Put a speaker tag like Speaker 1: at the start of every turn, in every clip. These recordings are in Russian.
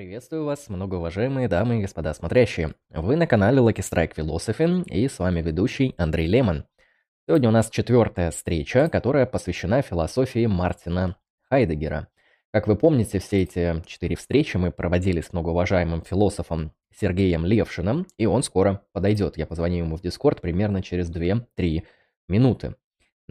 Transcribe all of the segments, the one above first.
Speaker 1: Приветствую вас, многоуважаемые дамы и господа смотрящие. Вы на канале Lucky Strike Philosophy и с вами ведущий Андрей Лемон. Сегодня у нас четвертая встреча, которая посвящена философии Мартина Хайдегера. Как вы помните, все эти четыре встречи мы проводили с многоуважаемым философом Сергеем Левшиным, и он скоро подойдет. Я позвоню ему в Дискорд примерно через 2-3 минуты.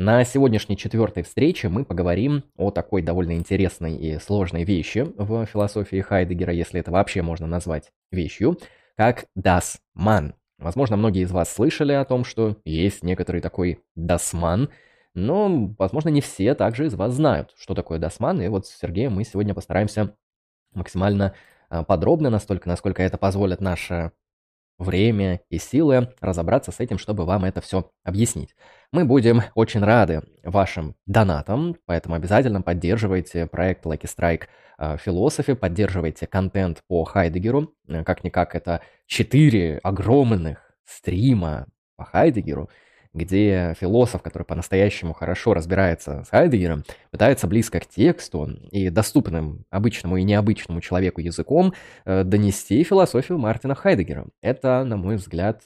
Speaker 1: На сегодняшней четвертой встрече мы поговорим о такой довольно интересной и сложной вещи в философии Хайдегера, если это вообще можно назвать вещью, как Das Man. Возможно, многие из вас слышали о том, что есть некоторый такой Das Man, но, возможно, не все также из вас знают, что такое Das Man, и вот с Сергеем мы сегодня постараемся максимально а, подробно, настолько, насколько это позволит наше время и силы разобраться с этим, чтобы вам это все объяснить. Мы будем очень рады вашим донатам, поэтому обязательно поддерживайте проект Lucky Strike Philosophy, поддерживайте контент по Хайдегеру. Как-никак это 4 огромных стрима по Хайдегеру – где философ, который по-настоящему хорошо разбирается с Хайдегером, пытается близко к тексту и доступным обычному и необычному человеку языком э, донести философию Мартина Хайдегера. Это, на мой взгляд,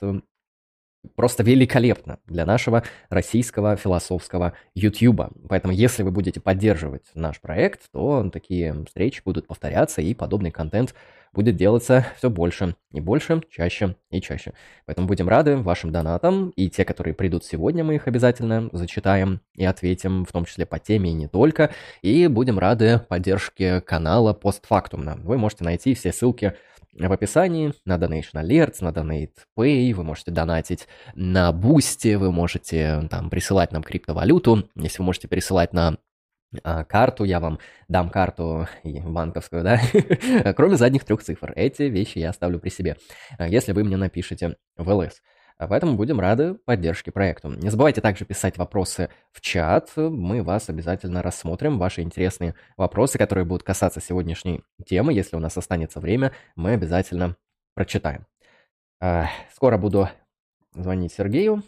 Speaker 1: просто великолепно для нашего российского философского YouTube. Поэтому, если вы будете поддерживать наш проект, то такие встречи будут повторяться, и подобный контент будет делаться все больше и больше, чаще и чаще. Поэтому будем рады вашим донатам, и те, которые придут сегодня, мы их обязательно зачитаем и ответим, в том числе по теме и не только. И будем рады поддержке канала постфактумно. Вы можете найти все ссылки в описании на Donation Alerts, на Donate Pay, вы можете донатить на Бусти, вы можете там присылать нам криптовалюту, если вы можете пересылать на карту, я вам дам карту банковскую, да, кроме задних трех цифр. Эти вещи я оставлю при себе, а, если вы мне напишите в ЛС. А поэтому будем рады поддержке проекту. Не забывайте также писать вопросы в чат. Мы вас обязательно рассмотрим. Ваши интересные вопросы, которые будут касаться сегодняшней темы. Если у нас останется время, мы обязательно прочитаем. Скоро буду звонить Сергею.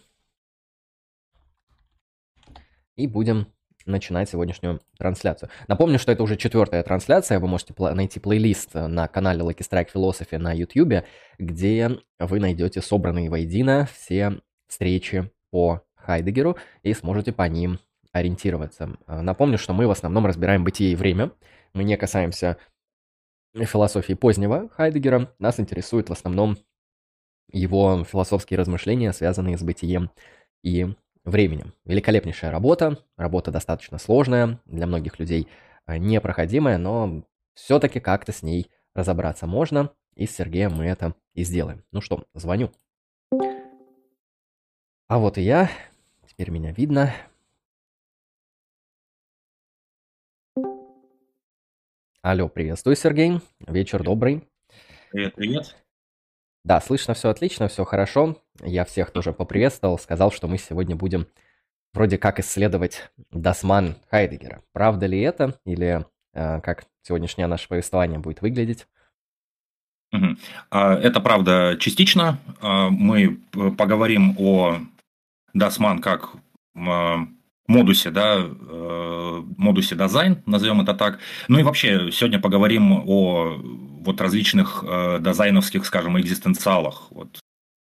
Speaker 1: И будем начинать сегодняшнюю трансляцию. Напомню, что это уже четвертая трансляция. Вы можете найти плейлист на канале Lucky Strike Philosophy на YouTube, где вы найдете собранные воедино все встречи по Хайдегеру и сможете по ним ориентироваться. Напомню, что мы в основном разбираем бытие и время. Мы не касаемся философии позднего Хайдегера. Нас интересует в основном его философские размышления, связанные с бытием и временем. Великолепнейшая работа, работа достаточно сложная, для многих людей э, непроходимая, но все-таки как-то с ней разобраться можно, и с Сергеем мы это и сделаем. Ну что, звоню. А вот и я, теперь меня видно. Алло, приветствую, Сергей. Вечер добрый.
Speaker 2: Привет, привет.
Speaker 1: Да, слышно все отлично, все хорошо. Я всех тоже поприветствовал, сказал, что мы сегодня будем вроде как исследовать das Man Хайдегера. Правда ли это или э, как сегодняшнее наше повествование будет выглядеть?
Speaker 2: Это правда частично. А, мы поговорим о das Man как а, модусе, да, э, модусе дизайн, назовем это так. Ну и вообще сегодня поговорим о вот различных э, дизайновских, скажем, экзистенциалах. Вот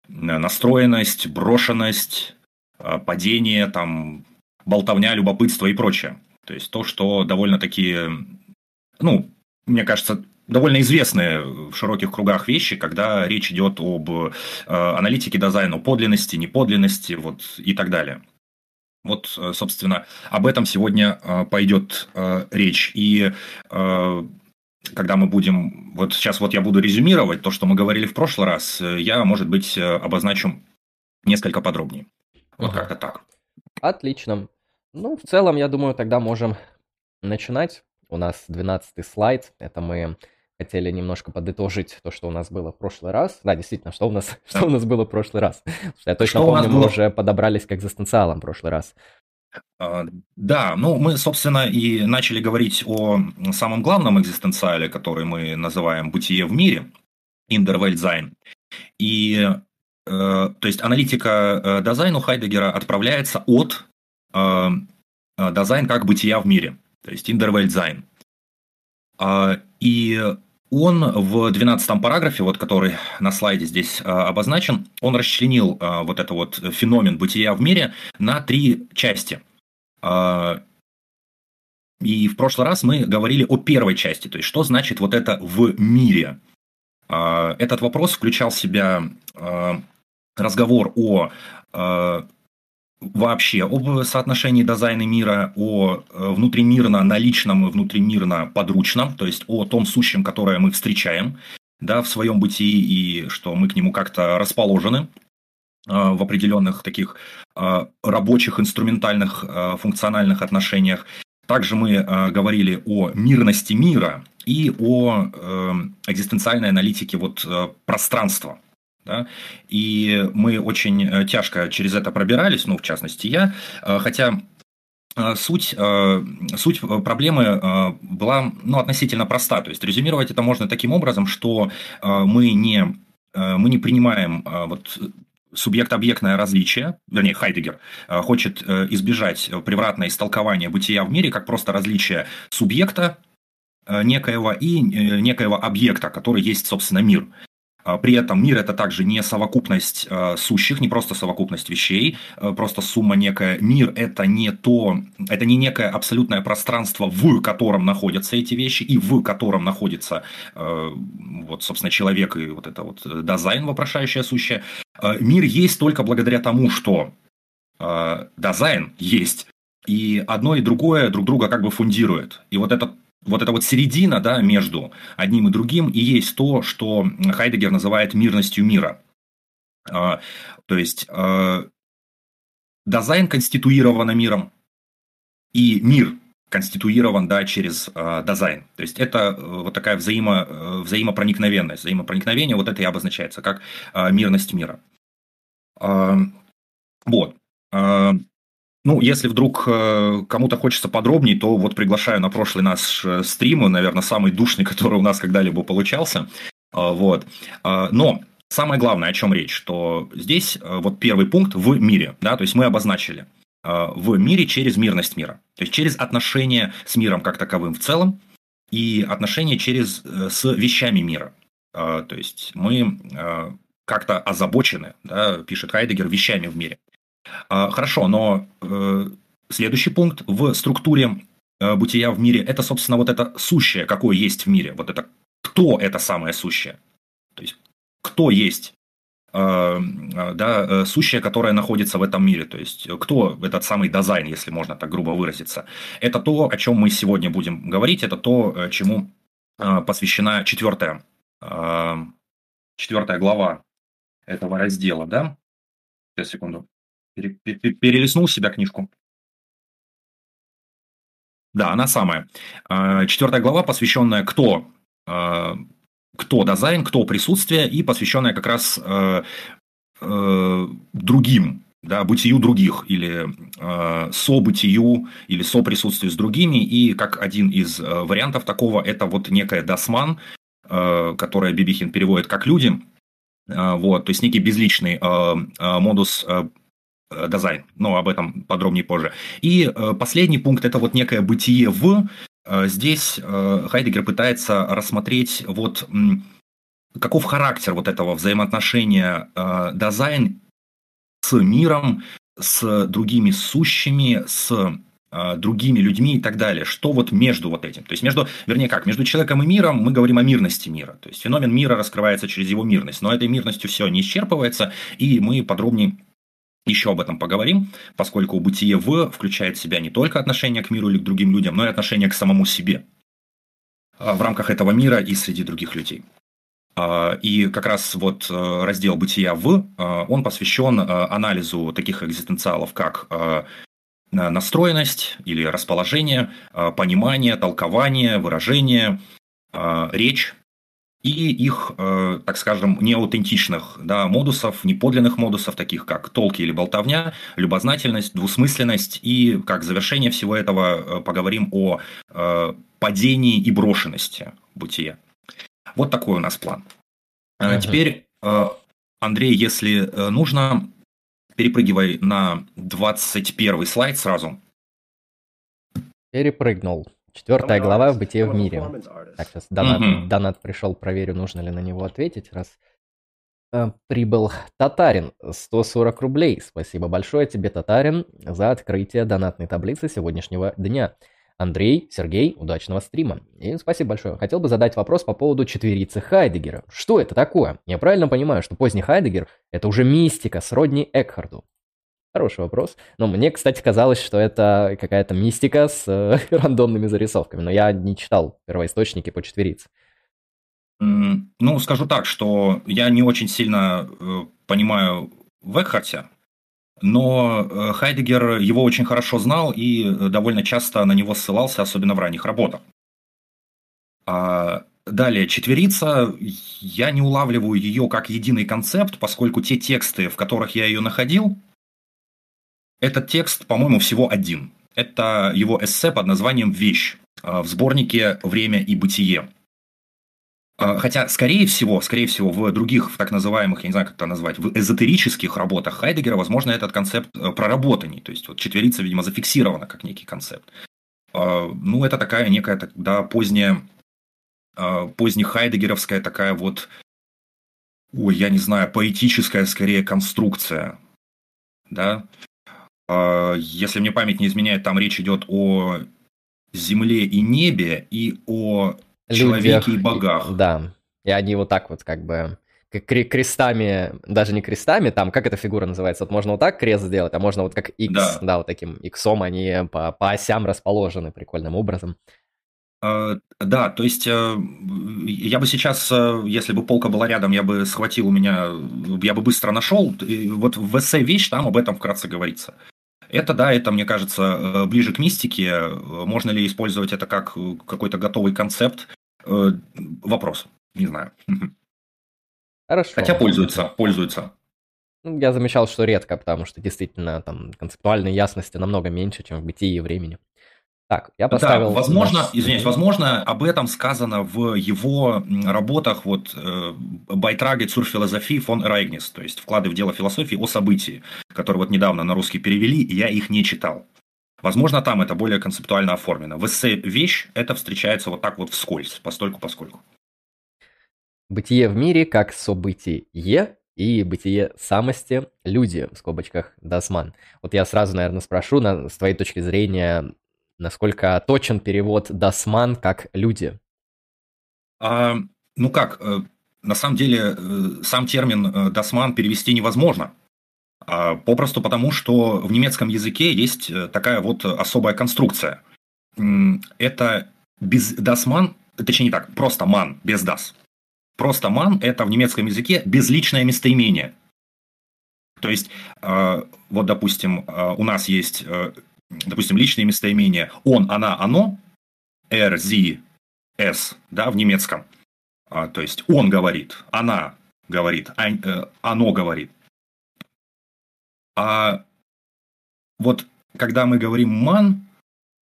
Speaker 2: настроенность, брошенность, э, падение, там, болтовня, любопытство и прочее. То есть то, что довольно-таки, ну, мне кажется, довольно известные в широких кругах вещи, когда речь идет об э, аналитике дизайна, подлинности, неподлинности вот, и так далее. Вот, э, собственно, об этом сегодня э, пойдет э, речь. И когда мы будем... Вот сейчас вот я буду резюмировать то, что мы говорили в прошлый раз, я, может быть, обозначу несколько подробнее. Вот ага. как-то так.
Speaker 1: Отлично. Ну, в целом, я думаю, тогда можем начинать. У нас 12 слайд. Это мы хотели немножко подытожить то, что у нас было в прошлый раз. Да, действительно, что у нас, что у нас было в прошлый раз. Я точно что помню, мы было... уже подобрались к экзистенциалам в прошлый раз.
Speaker 2: А, да, ну мы, собственно, и начали говорить о самом главном экзистенциале, который мы называем «бытие в мире», In-der-Welt-sein. И, э, то есть, аналитика э, Dasein у Хайдегера отправляется от э, Dasein как бытия в мире, то есть In-der-Welt-sein. И он в 12 параграфе, вот который на слайде здесь обозначен, он расчленил вот это вот феномен бытия в мире на три части. И в прошлый раз мы говорили о первой части, то есть что значит вот это в мире. Этот вопрос включал в себя разговор о вообще об соотношении дизайна мира, о э, внутримирно наличном и внутримирно подручном, то есть о том сущем, которое мы встречаем да, в своем бытии, и что мы к нему как-то расположены э, в определенных таких э, рабочих, инструментальных, функциональных отношениях. Также мы говорили о мирности мира и о экзистенциальной аналитике вот пространства, да? И мы очень э, тяжко через это пробирались, ну, в частности, я, э, хотя э, Суть, суть проблемы была ну, относительно проста. То есть резюмировать это можно таким образом, что мы не, мы не принимаем вот, субъект-объектное различие, вернее, Хайдегер хочет избежать превратное истолкование бытия в мире как просто различие субъекта некоего и некоего объекта, который есть, собственно, мир. А, при этом мир это также не совокупность э, сущих, не просто совокупность вещей, э, просто сумма некая. Мир это не то, это не некое абсолютное пространство, в котором находятся эти вещи и в котором находится э, вот, собственно, человек и вот это вот дизайн, вопрошающее сущее. Э, мир есть только благодаря тому, что э, дизайн есть. И одно и другое друг друга как бы фундирует. И вот этот вот эта вот середина да, между одним и другим и есть то, что Хайдегер называет мирностью мира. А, то есть а, дизайн конституирован миром, и мир конституирован да, через э, дизайн. То есть это э, вот такая взаимо, э, взаимопроникновенность. Взаимопроникновение вот это и обозначается как мирность мира. Э, вот. Ну, если вдруг э, кому-то хочется подробнее, то вот приглашаю на прошлый наш э, стрим, наверное, самый душный, который у нас когда-либо получался. Э, вот. Э, но самое главное, о чем речь, что здесь э, вот первый пункт в мире, да, то есть мы обозначили э, в мире через мирность мира, то есть через отношения с миром как таковым в целом и отношения через с вещами мира. То есть мы как-то озабочены, да, пишет Хайдегер, вещами в мире. А, хорошо, но э, следующий пункт в структуре э, бытия в мире – это, собственно, вот это сущее, какое есть в мире. Вот это кто это самое сущее. То есть, кто есть э, да, сущее, которое находится в этом мире. То есть, кто этот самый дизайн, если можно так грубо выразиться. Это то, о чем мы сегодня будем говорить, это то, чему посвящена четвертая, четвертая глава этого раздела. Да? Сейчас, секунду перелистнул себя книжку. Да, она самая. А, четвертая глава, посвященная кто, а, кто дизайн, кто присутствие, и посвященная как раз а, другим, да, бытию других, или событию, или соприсутствию с другими. И как один из вариантов такого, это вот некая досман, которая Бибихин переводит как люди, вот, то есть некий безличный модус дизайн, но об этом подробнее позже. И э, последний пункт – это вот некое бытие в. Э, здесь Хайдегер пытается рассмотреть вот каков характер вот этого взаимоотношения дизайн с миром, с другими сущими, с другими людьми и так далее. Что вот между вот этим? То есть между, вернее как, между человеком и миром мы говорим о мирности мира. То есть феномен мира раскрывается через его мирность. Но этой мирностью все не исчерпывается, и мы подробнее еще об этом поговорим, поскольку бытие в включает в себя не только отношение к миру или к другим людям, но и отношение к самому себе а, в рамках этого мира и среди других людей. А, и как раз вот э, раздел «Бытия в», э, он посвящен э, анализу таких экзистенциалов, как настроенность или расположение, понимание, толкование, выражение, речь, и их, э, так скажем, неаутентичных да, модусов, неподлинных модусов, таких как толки или болтовня, любознательность, двусмысленность. И как завершение всего этого э, поговорим о э, падении и брошенности бытия. Вот такой у нас план. Uh-huh. Теперь, Андрей, если нужно, перепрыгивай на 21 слайд сразу.
Speaker 1: Перепрыгнул. Четвертая глава в «Бытие в мире». Так, сейчас донат, mm-hmm. донат пришел, проверю, нужно ли на него ответить, раз э, прибыл Татарин, 140 рублей. Спасибо большое тебе, Татарин, за открытие донатной таблицы сегодняшнего дня. Андрей, Сергей, удачного стрима. И спасибо большое. Хотел бы задать вопрос по поводу четверицы Хайдегера. Что это такое? Я правильно понимаю, что поздний Хайдегер – это уже мистика сродни Экхарду? Хороший вопрос. Но мне, кстати, казалось, что это какая-то мистика с э, рандомными зарисовками. Но я не читал первоисточники по четверице.
Speaker 2: Ну, скажу так, что я не очень сильно э, понимаю в Экхарте, но э, Хайдегер его очень хорошо знал и э, довольно часто на него ссылался, особенно в ранних работах. А далее, четверица, я не улавливаю ее как единый концепт, поскольку те тексты, в которых я ее находил, этот текст, по-моему, всего один. Это его эссе под названием «Вещь» в сборнике «Время и бытие». А, хотя, скорее всего, скорее всего, в других, в так называемых, я не знаю, как это назвать, в эзотерических работах Хайдегера, возможно, этот концепт э, проработанный. То есть, вот четверица, видимо, зафиксирована как некий концепт. Ну, это такая некая тогда поздняя, а, поздняя хайдегеровская такая вот, ой, я не знаю, поэтическая скорее конструкция. Да? Если мне память не изменяет, там речь идет о земле и небе и о человеке и богах.
Speaker 1: Да. И они вот так вот как бы крестами, даже не крестами, там, как эта фигура называется? Вот можно вот так крест сделать, а можно вот как X, да, да вот таким иксом они по, по осям расположены прикольным образом.
Speaker 2: Uh, да, то есть uh, я бы сейчас, uh, если бы полка была рядом, я бы схватил у меня, я бы быстро нашел. Вот в эссе «Вещь» там об этом вкратце говорится. Это, да, это, мне кажется, ближе к мистике. Можно ли использовать это как какой-то готовый концепт? Э, вопрос. Не знаю.
Speaker 1: Хорошо.
Speaker 2: Хотя пользуются, пользуются.
Speaker 1: Ну, я замечал, что редко, потому что действительно там концептуальной ясности намного меньше, чем в бытии и времени. Так, я поставил...
Speaker 2: Да, возможно, наш... извиняюсь, возможно, об этом сказано в его работах вот э, «Байтрage zur Philosophie von Ereignis», то есть «Вклады в дело философии о событии», которые вот недавно на русский перевели, и я их не читал. Возможно, там это более концептуально оформлено. В эссе «Вещь» это встречается вот так вот вскользь, постольку-поскольку.
Speaker 1: Бытие в мире как событие и бытие самости люди, в скобочках, das Man. Вот я сразу, наверное, спрошу, на, с твоей точки зрения, насколько точен перевод das Man как люди?
Speaker 2: А, ну как, э, на самом деле, э, сам термин э, das Man перевести невозможно. А, попросту потому, что в немецком языке есть такая вот особая конструкция. Это без man, точнее не так, просто man, без das. Просто man – это в немецком языке безличное местоимение. То есть, вот, допустим, у нас есть, допустим, личные местоимения он, она, оно, er, sie, es, да, в немецком. А, то есть, он говорит, она говорит, оно говорит. А вот когда мы говорим «ман»,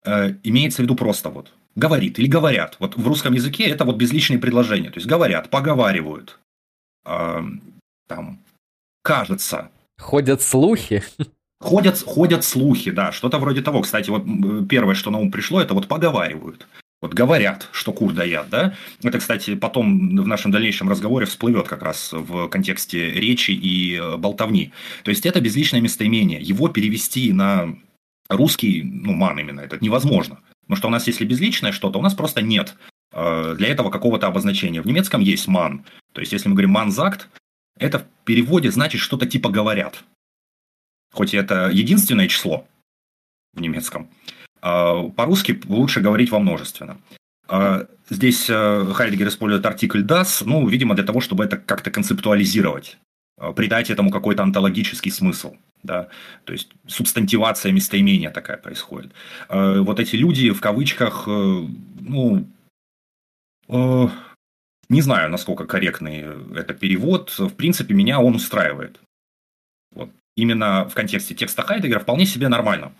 Speaker 2: э, имеется в виду просто вот говорит или говорят. Вот в русском языке это вот безличные предложения. То есть говорят, поговаривают, э, там, кажется.
Speaker 1: Ходят слухи.
Speaker 2: Ходят, ходят слухи, да, что-то вроде того. Кстати, вот первое, что на ум пришло, это вот поговаривают. Вот говорят, что кур дают, да? Это, кстати, потом в нашем дальнейшем разговоре всплывет как раз в контексте речи и э, болтовни. То есть это безличное местоимение. Его перевести на русский, ну, ман именно, это невозможно. Потому что у нас, если безличное что-то, у нас просто нет э, для этого какого-то обозначения. В немецком есть ман. То есть, если мы говорим манзакт, это в переводе значит что-то типа говорят. Хоть это единственное число в немецком. А, по-русски лучше говорить во множественном. А, здесь э, Хайдегер использует артикль das, ну, видимо, для того, чтобы это как-то концептуализировать, а, придать этому какой-то онтологический смысл. Да? То есть субстантивация местоимения такая происходит. Вот эти люди, в кавычках, э, ну, э, не знаю, насколько корректный это перевод. В принципе, меня он устраивает. Именно в контексте текста Хайдегера вполне себе нормально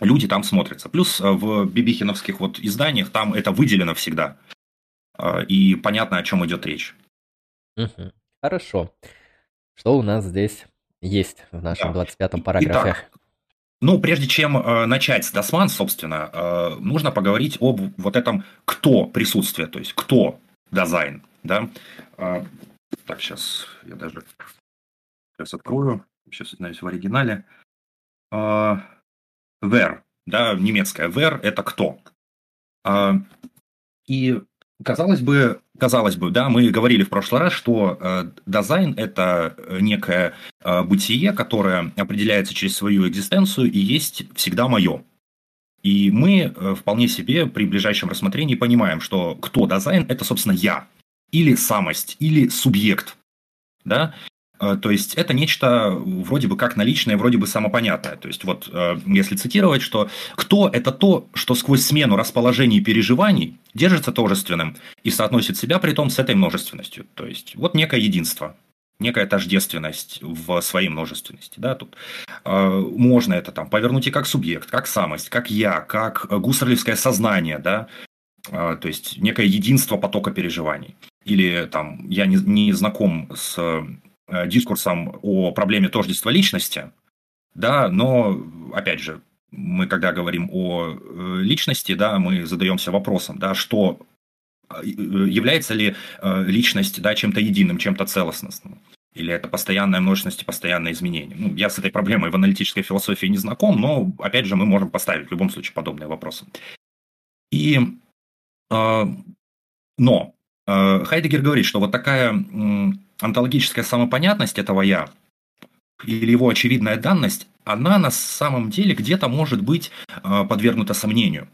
Speaker 2: люди там смотрятся. Плюс э, в бибихиновских вот изданиях там это выделено всегда. Э, и понятно, о чем идет речь.
Speaker 1: Угу. Хорошо. Что у нас здесь есть в нашем да. 25-м параграфе?
Speaker 2: Итак, ну, прежде чем э, начать с Досман, собственно, э, нужно поговорить об вот этом кто присутствие, то есть кто дизайн, да. Э, так, сейчас я даже сейчас открою, сейчас знаюсь в оригинале. Э, where, да, немецкая where – это кто. Э, и Казалось бы, казалось бы, да, мы говорили в прошлый раз, что э, дизайн – это некое э, бытие, которое определяется через свою экзистенцию и есть всегда мое. И мы э, вполне себе при ближайшем рассмотрении понимаем, что кто дизайн – это, собственно, я, или самость, или субъект. Да? Э, то есть это нечто вроде бы как наличное, вроде бы самопонятное. То есть вот э, если цитировать, что кто – это то, что сквозь смену расположений и переживаний держится тожественным и соотносит себя при том с этой множественностью. То есть вот некое единство, некая тождественность в своей множественности. Да, тут э, можно это там повернуть и как субъект, как самость, как я, как гусарлевское сознание, да, то есть некое единство потока переживаний. Или там я не, не знаком с дискурсом о проблеме тождества личности, да, но, опять же, мы когда говорим о э, личности, да, мы задаемся вопросом, да, что э, является ли личность да, чем-то единым, чем-то целостным, или это постоянная множественность и постоянное изменение. Ну, я с этой проблемой в аналитической философии не знаком, но, опять же, мы можем поставить в любом случае подобные вопросы. И, э, но э, Хайдегер говорит, что вот такая онтологическая самопонятность этого «я» или его очевидная данность, она на самом деле где-то может быть э, подвергнута сомнению.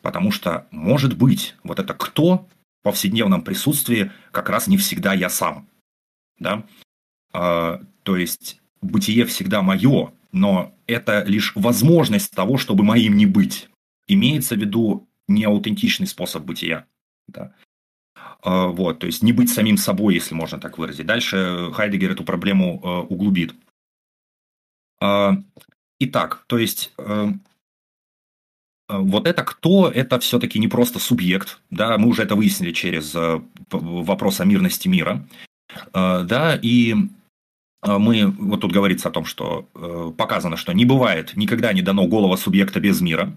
Speaker 2: Потому что, может быть, вот это «кто» в повседневном присутствии как раз не всегда я сам. Да? А, то есть бытие всегда мое, но это лишь возможность того, чтобы моим не быть. Имеется в виду неаутентичный способ бытия. Да? А, вот, то есть не быть самим собой, если можно так выразить. Дальше Хайдегер эту проблему э, углубит. А, итак, то есть э, э, вот это кто, это все-таки не просто субъект, да, мы уже это выяснили через вопрос о мирности мира, да, и мы, вот тут говорится о том, что показано, что не бывает, никогда не дано голова субъекта без мира,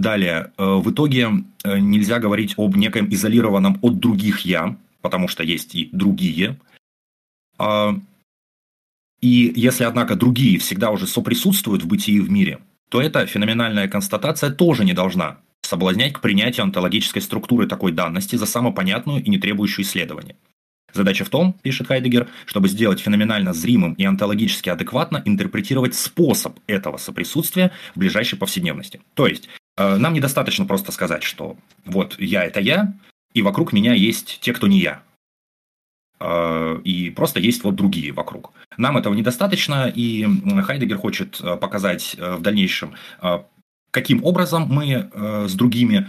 Speaker 2: Далее, э, в итоге э, нельзя говорить об неком изолированном от других «я», потому что есть и другие. А, и если, однако, другие всегда уже соприсутствуют в бытии в мире, то эта феноменальная констатация тоже не должна соблазнять к принятию онтологической структуры такой данности за самопонятную и не требующую исследования. Задача в том, пишет Хайдегер, чтобы сделать феноменально зримым и онтологически адекватно интерпретировать способ этого соприсутствия в ближайшей повседневности. То есть, нам недостаточно просто сказать, что вот я это я, и вокруг меня есть те, кто не я. Э, и просто есть вот другие вокруг. Нам этого недостаточно, и Хайдегер хочет э, показать в дальнейшем, каким образом мы с другими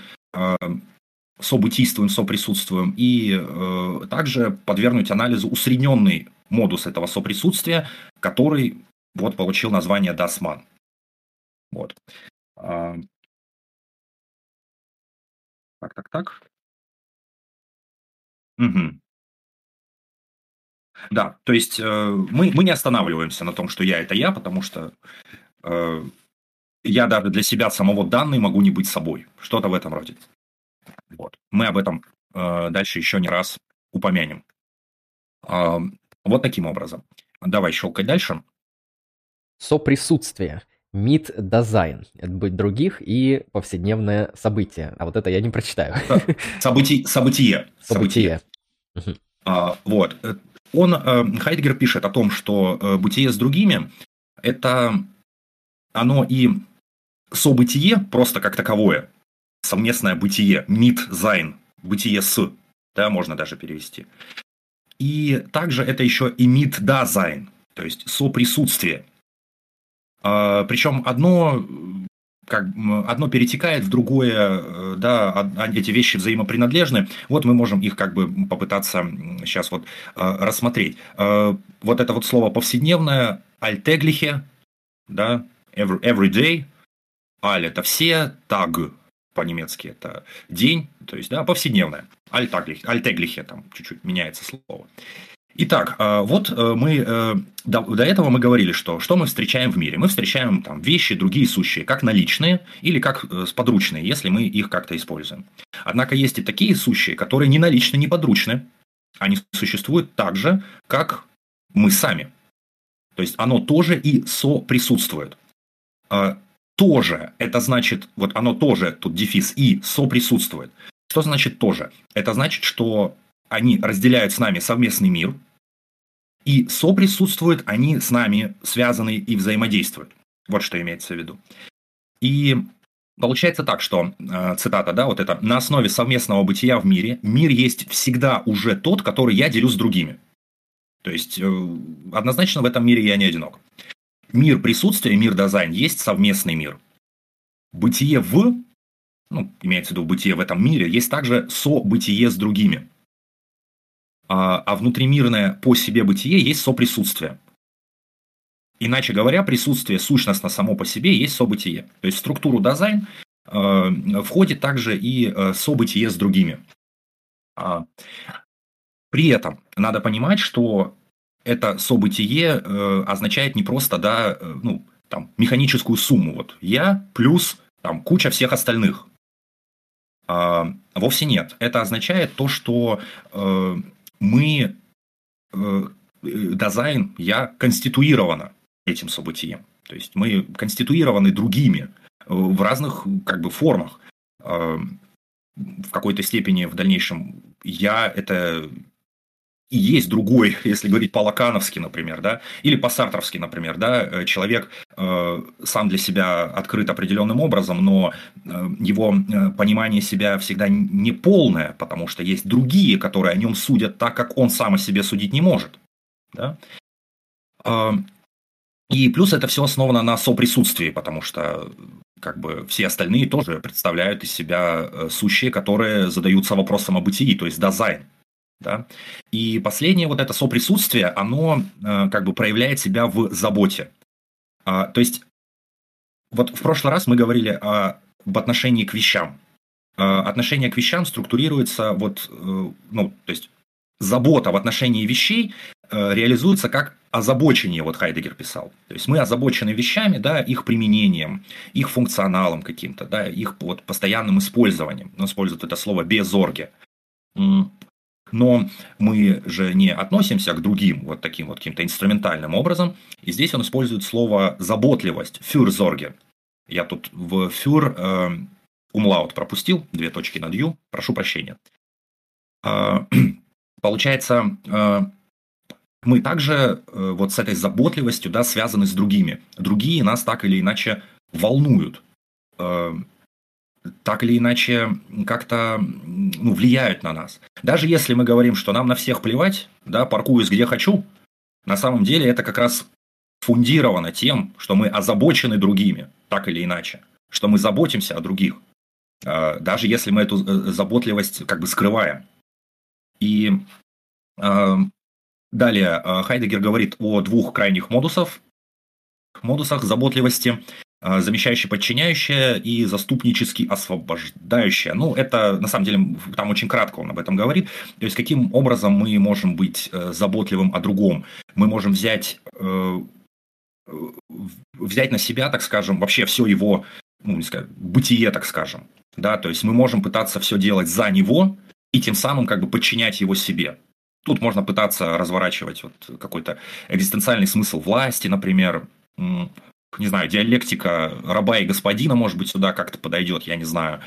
Speaker 2: событийствуем, соприсутствуем, и также подвергнуть анализу усредненный модус этого соприсутствия, который вот получил название Дасман. Вот. Так, так, так. Угу. Да, то есть э, мы, мы не останавливаемся на том, что я это я, потому что э, я даже для себя самого данный могу не быть собой. Что-то в этом роде. Вот. Мы об этом э, дальше еще не раз упомянем. Э, вот таким образом. Давай щелкать дальше.
Speaker 1: Соприсутствие. Mitdasein. Это будет других и повседневное событие. А вот это я не прочитаю.
Speaker 2: Событие. Событие.
Speaker 1: Событие.
Speaker 2: А, вот. Он, э, Хайдегер пишет о том, что э, бытие с другими – это оно и событие просто как таковое, совместное бытие, Mitsein, бытие с, да, можно даже перевести. И также это еще и Mitdasein, то есть соприсутствие – Причем одно как одно перетекает в другое, э, да, эти вещи взаимопринадлежны. Вот мы можем их как бы попытаться сейчас вот э, рассмотреть. Э, вот это вот слово повседневное, альтеглихе, да, every, every day, аль это все, таг по-немецки это день, то есть, да, повседневное, альтеглихе, альтеглихе там чуть-чуть меняется слово. Итак, э, вот э, мы э, до, этого мы говорили, что что мы встречаем в мире. Мы встречаем там вещи другие сущие, как наличные или как подручные, если мы их как-то используем. Однако есть и такие сущие, которые не наличны, не подручны. Они существуют так же, как мы сами. То есть оно тоже и соприсутствует. Тоже, это значит, вот оно тоже, тут дефис, и соприсутствует. Что значит тоже? Это значит, что они разделяют с нами совместный мир, и соприсутствуют, они с нами связаны и взаимодействуют. Вот что имеется в виду. И получается так, что, э, цитата, да, вот это, на основе совместного бытия в мире, мир есть всегда уже тот, который я делю с другими. То есть, э, однозначно в этом мире я не одинок. Мир присутствия, мир дизайн есть совместный мир. Бытие в, ну, имеется в виду бытие в этом мире, есть также событие с другими а, а внутримирное по себе бытие есть соприсутствие. Иначе говоря, присутствие сущностно само по себе есть событие. То есть в структуру дизайн э, входит также и э, событие с другими. А, при этом надо понимать, что это событие э, означает не просто да, э, ну, там, механическую сумму. Вот я плюс там, куча всех остальных. А, вовсе нет. Это означает то, что э, мы, э, дизайн, я конституирована этим событием. То есть мы конституированы другими э, в разных как бы формах. Э, в какой-то степени в дальнейшем я это и есть другой, если говорить по-лакановски, например, да, или по-сартровски, например, да, э, человек э, сам для себя открыт определенным образом, но э, его э, понимание себя всегда не полное, потому что есть другие, которые о нем судят так, как он сам о себе судить не может, да. Э, и плюс это все основано на соприсутствии, потому что как бы все остальные тоже представляют из себя э, сущие, которые задаются вопросом о бытии, то есть дизайн. Да? И последнее вот это соприсутствие, оно э, как бы проявляет себя в заботе. А, то есть вот в прошлый раз мы говорили о, об отношении к вещам. А, отношение к вещам структурируется вот, э, ну, то есть забота в отношении вещей э, реализуется как озабочение, вот Хайдегер писал. То есть мы озабочены вещами, да, их применением, их функционалом каким-то, да, их вот постоянным использованием. Он использует это слово безорге. Но мы же не относимся к другим вот таким вот каким-то инструментальным образом. И здесь он использует слово заботливость, фюрзорге. Я тут в фюр э, умлаут пропустил, две точки над ю, прошу прощения. Э, получается, э, мы также э, вот с этой заботливостью да, связаны с другими. Другие нас так или иначе волнуют. Э, так или иначе как-то ну, влияют на нас. Даже если мы говорим, что нам на всех плевать, да, паркуюсь где хочу, на самом деле это как раз фундировано тем, что мы озабочены другими, так или иначе, что мы заботимся о других, а, даже если мы эту э, заботливость как бы скрываем. И а, далее а, Хайдегер говорит о двух крайних модусов, модусах заботливости – замещающее подчиняющее и заступнически освобождающее. Ну, это, на самом деле, там очень кратко он об этом говорит. То есть, каким образом мы можем быть э, заботливым о другом? Мы можем взять, э, взять на себя, так скажем, вообще все его, ну, не сказать, бытие, так скажем. Да, то есть, мы можем пытаться все делать за него и тем самым как бы подчинять его себе. Тут можно пытаться разворачивать вот какой-то экзистенциальный смысл власти, например, не знаю, диалектика раба и господина, может быть, сюда как-то подойдет, я не знаю.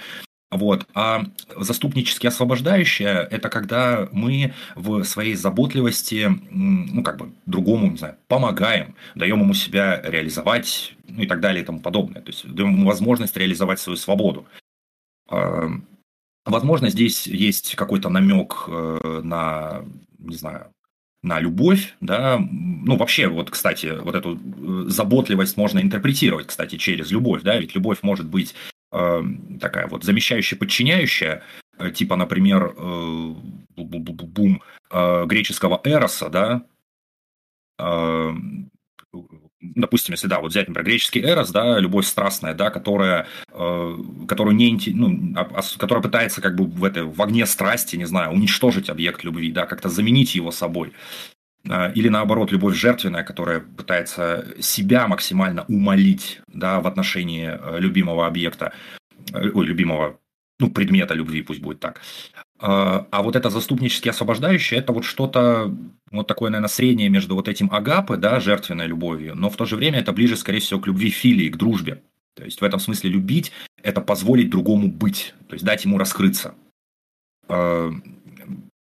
Speaker 2: Вот. А заступнически освобождающее – это когда мы в своей заботливости, ну, как бы, другому, не знаю, помогаем, даем ему себя реализовать, ну, и так далее, и тому подобное. То есть, даем ему возможность реализовать свою свободу. А, возможно, здесь есть какой-то намек э, на, не знаю, на любовь, да, ну вообще вот, кстати, вот эту э, заботливость можно интерпретировать, кстати, через любовь, да, ведь любовь может быть э, такая вот замещающая, подчиняющая, э, типа, например, э, бум, э, греческого эроса, да, э, допустим, если да, вот взять, например, греческий эрос, да, любовь страстная, да, которая, э, которую не, ну, а, а, которая пытается как бы в, этой, в огне страсти, не знаю, уничтожить объект любви, да, как-то заменить его собой. а, или наоборот, любовь жертвенная, которая пытается себя максимально умолить да, в отношении э, любимого объекта, э, ой, любимого ну, предмета любви, пусть будет так. А, а вот это заступнически освобождающее, это вот что-то, вот такое, наверное, среднее между вот этим агапы, да, жертвенной любовью, но в то же время это ближе, скорее всего, к любви филии, к дружбе. То есть в этом смысле любить – это позволить другому быть, то есть дать ему раскрыться. А,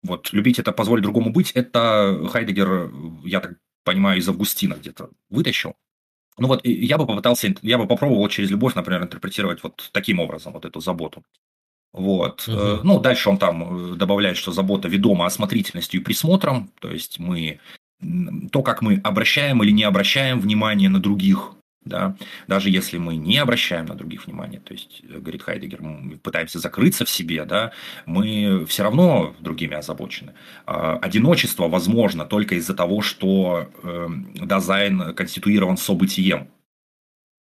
Speaker 2: вот любить – это позволить другому быть, это Хайдегер, я так понимаю, из Августина где-то вытащил. Ну вот я бы попытался, я бы попробовал через любовь, например, интерпретировать вот таким образом вот эту заботу. Вот. Угу. Ну, дальше он там э, добавляет, что забота ведома осмотрительностью и присмотром, то есть мы то, как мы обращаем или не обращаем внимание на других, да, даже если мы не обращаем на других внимания, то есть, э, говорит Хайдегер, мы пытаемся закрыться в себе, да, мы все равно другими озабочены. А, одиночество возможно только из-за того, что э, дизайн конституирован событием.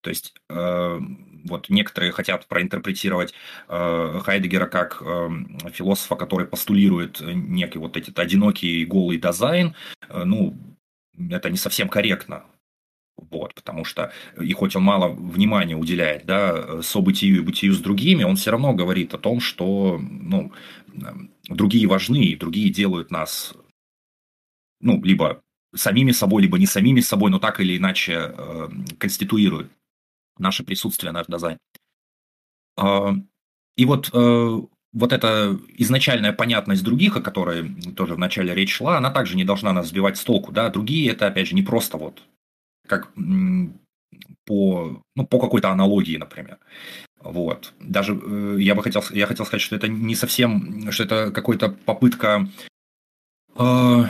Speaker 2: То есть, вот некоторые хотят проинтерпретировать э, Хайдегера как э, философа, который постулирует некий вот этот одинокий голый дизайн. Э, ну, это не совсем корректно. Вот, потому что, и хоть он мало внимания уделяет да, событию и бытию с другими, он все равно говорит о том, что ну, другие важны, и другие делают нас ну, либо самими собой, либо не самими собой, но так или иначе э, конституируют наше присутствие, наш дизайн. А, и вот э, вот эта изначальная понятность других, о которой тоже в начале речь шла, она также не должна нас сбивать с толку. Да? Другие это, опять же, не просто вот как по, ну, по какой-то аналогии, например. Вот. Даже э, я бы хотел, я хотел сказать, что это не совсем, что это какая-то попытка э,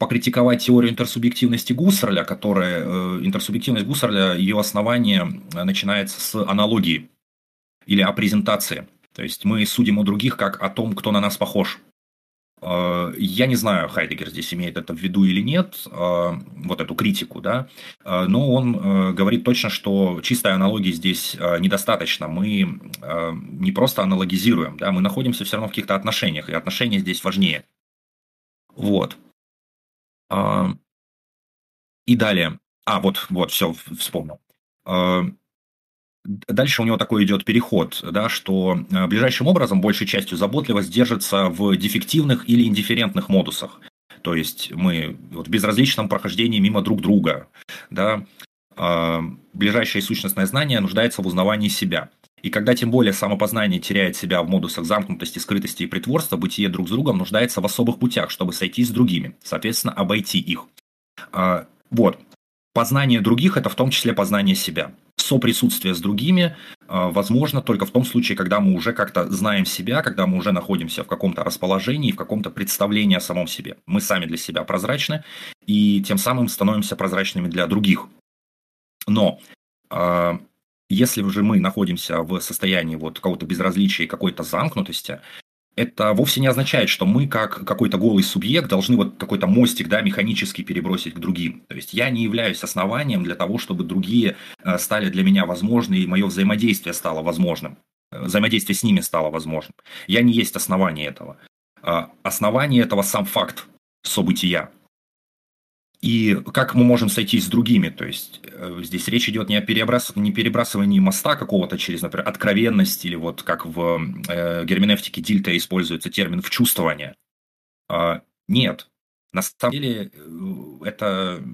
Speaker 2: покритиковать теорию интерсубъективности Гуссерля, которая, э, интерсубъективность Гуссерля, ее основание э, начинается с аналогии или о презентации. То есть мы судим о других как о том, кто на нас похож. Э, я не знаю, Хайдегер здесь имеет это в виду или нет, вот эту критику, да, но он говорит точно, что чистой аналогии здесь недостаточно. Мы не просто аналогизируем, да, мы находимся все равно в каких-то отношениях, и отношения здесь важнее. Вот. А, и далее. А, вот, вот, все, вспомнил. А, дальше у него такой идет переход, да, что а, ближайшим образом большей частью заботливость держится в дефективных или индифферентных модусах. То есть мы вот в безразличном прохождении мимо друг друга. Да, ближайшее сущностное знание нуждается в узнавании себя. И когда тем более самопознание теряет себя в модусах замкнутости, скрытости и притворства, бытие друг с другом нуждается в особых путях, чтобы сойти с другими, соответственно, обойти их. А, вот. Познание других – это в том числе познание себя. Соприсутствие с другими а, возможно только в том случае, когда мы уже как-то знаем себя, когда мы уже находимся в каком-то расположении, в каком-то представлении о самом себе. Мы сами для себя прозрачны, и тем самым становимся прозрачными для других. Но а, если же мы находимся в состоянии вот какого-то безразличия и какой-то замкнутости, это вовсе не означает, что мы, как какой-то голый субъект, должны вот какой-то мостик да, механически перебросить к другим. То есть я не являюсь основанием для того, чтобы другие э, стали для меня возможны, и мое взаимодействие стало возможным. Э, взаимодействие с ними стало возможным. Я не есть основание этого. А основание этого сам факт события. И как мы можем сойтись с другими? То есть э, здесь речь идет не о перебрас... не перебрасывании моста какого-то через, например, откровенность, или вот как в э, герменевтике Дильта используется термин «вчувствование». А, нет. На самом деле э, это,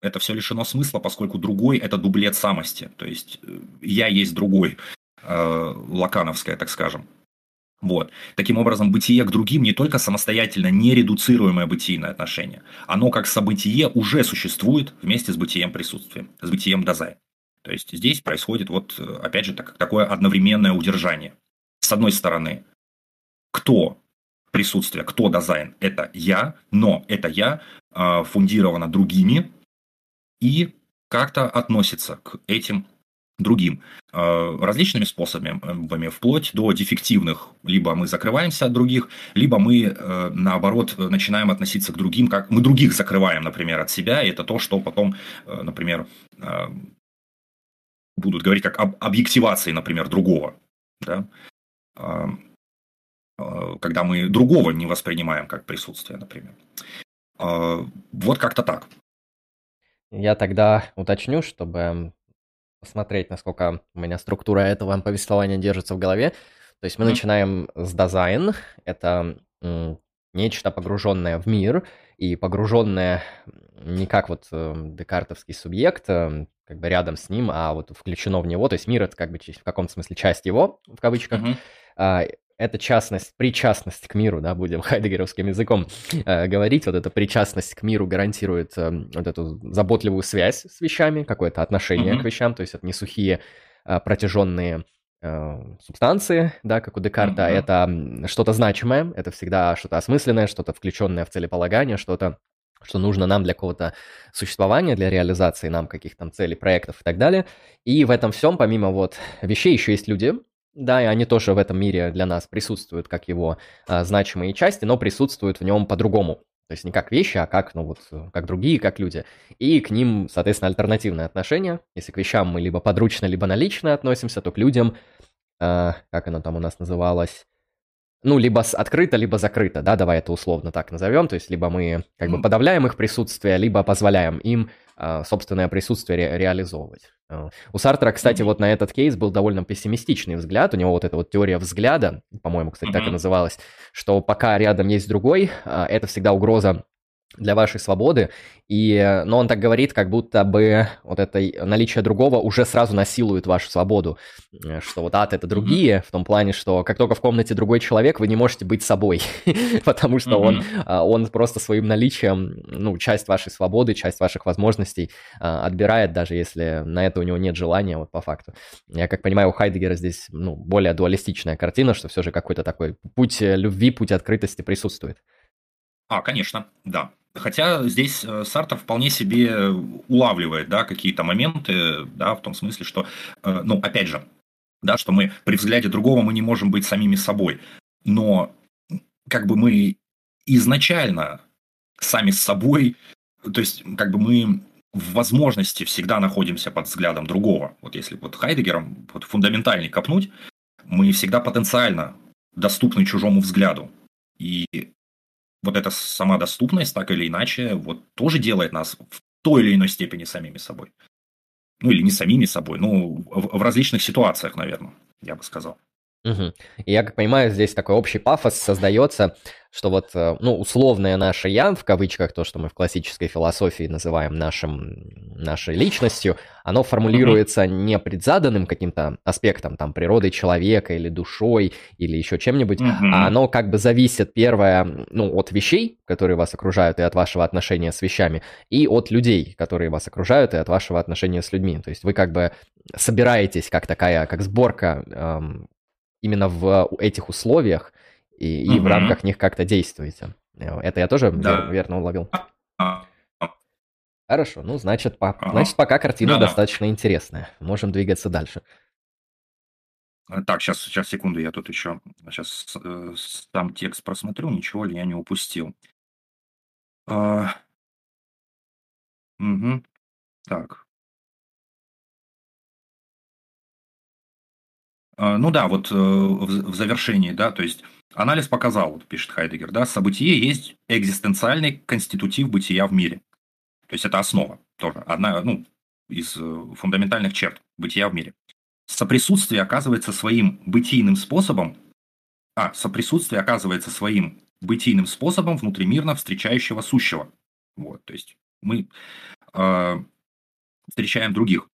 Speaker 2: это все лишено смысла, поскольку другой – это дублет самости. То есть э, я есть другой, э, лакановская, так скажем. Вот. Таким образом, бытие к другим не только самостоятельно нередуцируемое бытийное отношение, оно как событие уже существует вместе с бытием присутствия, с бытием дазай. То есть здесь происходит вот, опять же, так, такое одновременное удержание. С одной стороны, кто присутствие, кто дизайн, это я, но это я э, фундировано другими и как-то относится к этим другим э, различными способами, вплоть до дефективных. Либо мы закрываемся от других, либо мы, э, наоборот, начинаем относиться к другим, как мы других закрываем, например, от себя, и это то, что потом, э, например, будут говорить как об объективации, например, другого. Да? когда мы другого не воспринимаем как присутствие, например. Вот как-то так.
Speaker 1: Я тогда уточню, чтобы посмотреть, насколько у меня структура этого повествования держится в голове. То есть мы mm-hmm. начинаем с дизайн. Это нечто погруженное в мир и погруженное не как вот э, декартовский субъект, э, как бы рядом с ним, а вот включено в него. То есть мир это как бы в каком-то смысле часть его, в кавычках. Mm-hmm. Это частность, причастность к миру, да, будем хайдегеровским языком э, говорить. Вот эта причастность к миру гарантирует э, вот эту заботливую связь с вещами, какое-то отношение mm-hmm. к вещам. То есть это не сухие э, протяженные Э, субстанции, да, как у Декарта, mm-hmm. это что-то значимое, это всегда что-то осмысленное, что-то включенное в целеполагание, что-то, что нужно нам для какого-то существования, для реализации нам каких-то там целей, проектов и так далее. И в этом всем, помимо вот вещей, еще есть люди, да, и они тоже в этом мире для нас присутствуют как его а, значимые части, но присутствуют в нем по-другому. То есть не как вещи, а как, ну вот, как другие, как люди. И к ним, соответственно, альтернативное отношение. Если к вещам мы либо подручно, либо налично относимся, то к людям, э, как оно там у нас называлось, ну, либо открыто, либо закрыто, да, давай это условно так назовем, то есть либо мы как бы подавляем их присутствие, либо позволяем им собственное присутствие ре- реализовывать. Э, у Сартера, кстати, вот на этот кейс был довольно пессимистичный взгляд, у него вот эта вот теория взгляда, по-моему, кстати, так и называлась, что пока рядом есть другой, э, это всегда угроза для вашей свободы. И, но он так говорит, как будто бы вот это наличие другого уже сразу насилует вашу свободу. Э, что вот ад это другие, mm-hmm. в том плане, что как только в комнате другой человек, вы не можете быть собой, потому что mm-hmm. он, а, он просто своим наличием, ну, часть вашей свободы, часть ваших возможностей отбирает, даже если на это у него нет желания, вот по факту. Я как понимаю, у Хайдегера здесь, ну, более дуалистичная картина, что все же какой-то такой путь любви, путь открытости присутствует.
Speaker 2: А, конечно, да. Хотя здесь э, Сартер вполне себе улавливает да, какие-то моменты, да, в том смысле, что, э, ну, опять же, да, что мы при взгляде другого мы не можем быть самими собой. Но как бы мы изначально сами с собой, то есть как бы мы в возможности всегда находимся под взглядом другого. Вот если вот Хайдегером вот фундаментальней копнуть, мы всегда потенциально доступны чужому взгляду. И вот эта сама доступность, так или иначе, вот тоже делает нас в той или иной степени самими собой. Ну, или не самими собой, ну, в, в различных ситуациях, наверное, я бы сказал.
Speaker 1: Угу. И я как понимаю, здесь такой общий пафос создается, что вот, э, ну, условное наше «я», в кавычках, то, что мы в классической философии называем нашим, нашей личностью, оно формулируется не предзаданным каким-то аспектом, там, природой человека или душой или еще чем-нибудь, mm-hmm. а оно как бы зависит, первое, ну, от вещей, которые вас окружают, и от вашего отношения с вещами, и от людей, которые вас окружают, и от вашего отношения с людьми. То есть вы как бы собираетесь как такая, как сборка эм, именно в этих условиях и, и mm-hmm. в рамках них как-то действуете. Э, это я тоже да. вер, верно уловил? А, а. Хорошо, ну, значит, по, ага. значит пока картина да, достаточно да. интересная. Можем двигаться дальше.
Speaker 2: Э, так, сейчас, сейчас, секунду, я тут еще сейчас э, сам текст просмотрю, ничего ли я не упустил. А... Угу. Так, ну да, вот э, в завершении, да, то есть анализ показал, вот пишет Хайдегер, да, событие есть экзистенциальный конститутив бытия в мире. То есть это основа тоже, одна, ну, из э, фундаментальных черт бытия в мире. Соприсутствие оказывается своим бытийным способом, а, соприсутствие оказывается своим бытийным способом внутримирно встречающего сущего. Вот, то есть мы э, встречаем других.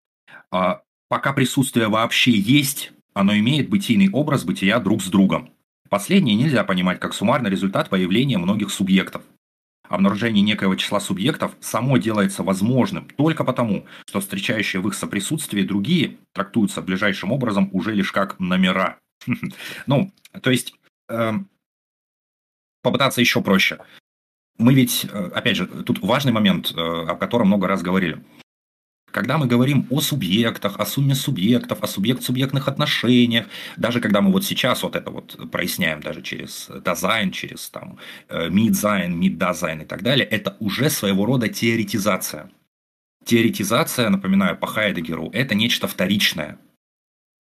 Speaker 2: А пока присутствие вообще есть, оно имеет бытийный образ бытия друг с другом. Последнее нельзя понимать как суммарный результат появления многих субъектов. Обнаружение некоего числа субъектов само делается возможным только потому, что встречающие в их соприсутствии другие трактуются ближайшим образом уже лишь как номера. Ну, то есть, эм, попытаться еще проще. Мы ведь, э, опять же, тут важный момент, э, о котором много раз говорили. Когда мы говорим о субъектах, о сумме субъектов, о субъект-субъектных отношениях, даже когда мы вот сейчас вот это вот проясняем даже через Dasein, через там Mitsein, Mitdasein и так далее, это уже своего рода теоретизация. Теоретизация, напоминаю, по Хайдегеру, это нечто вторичное.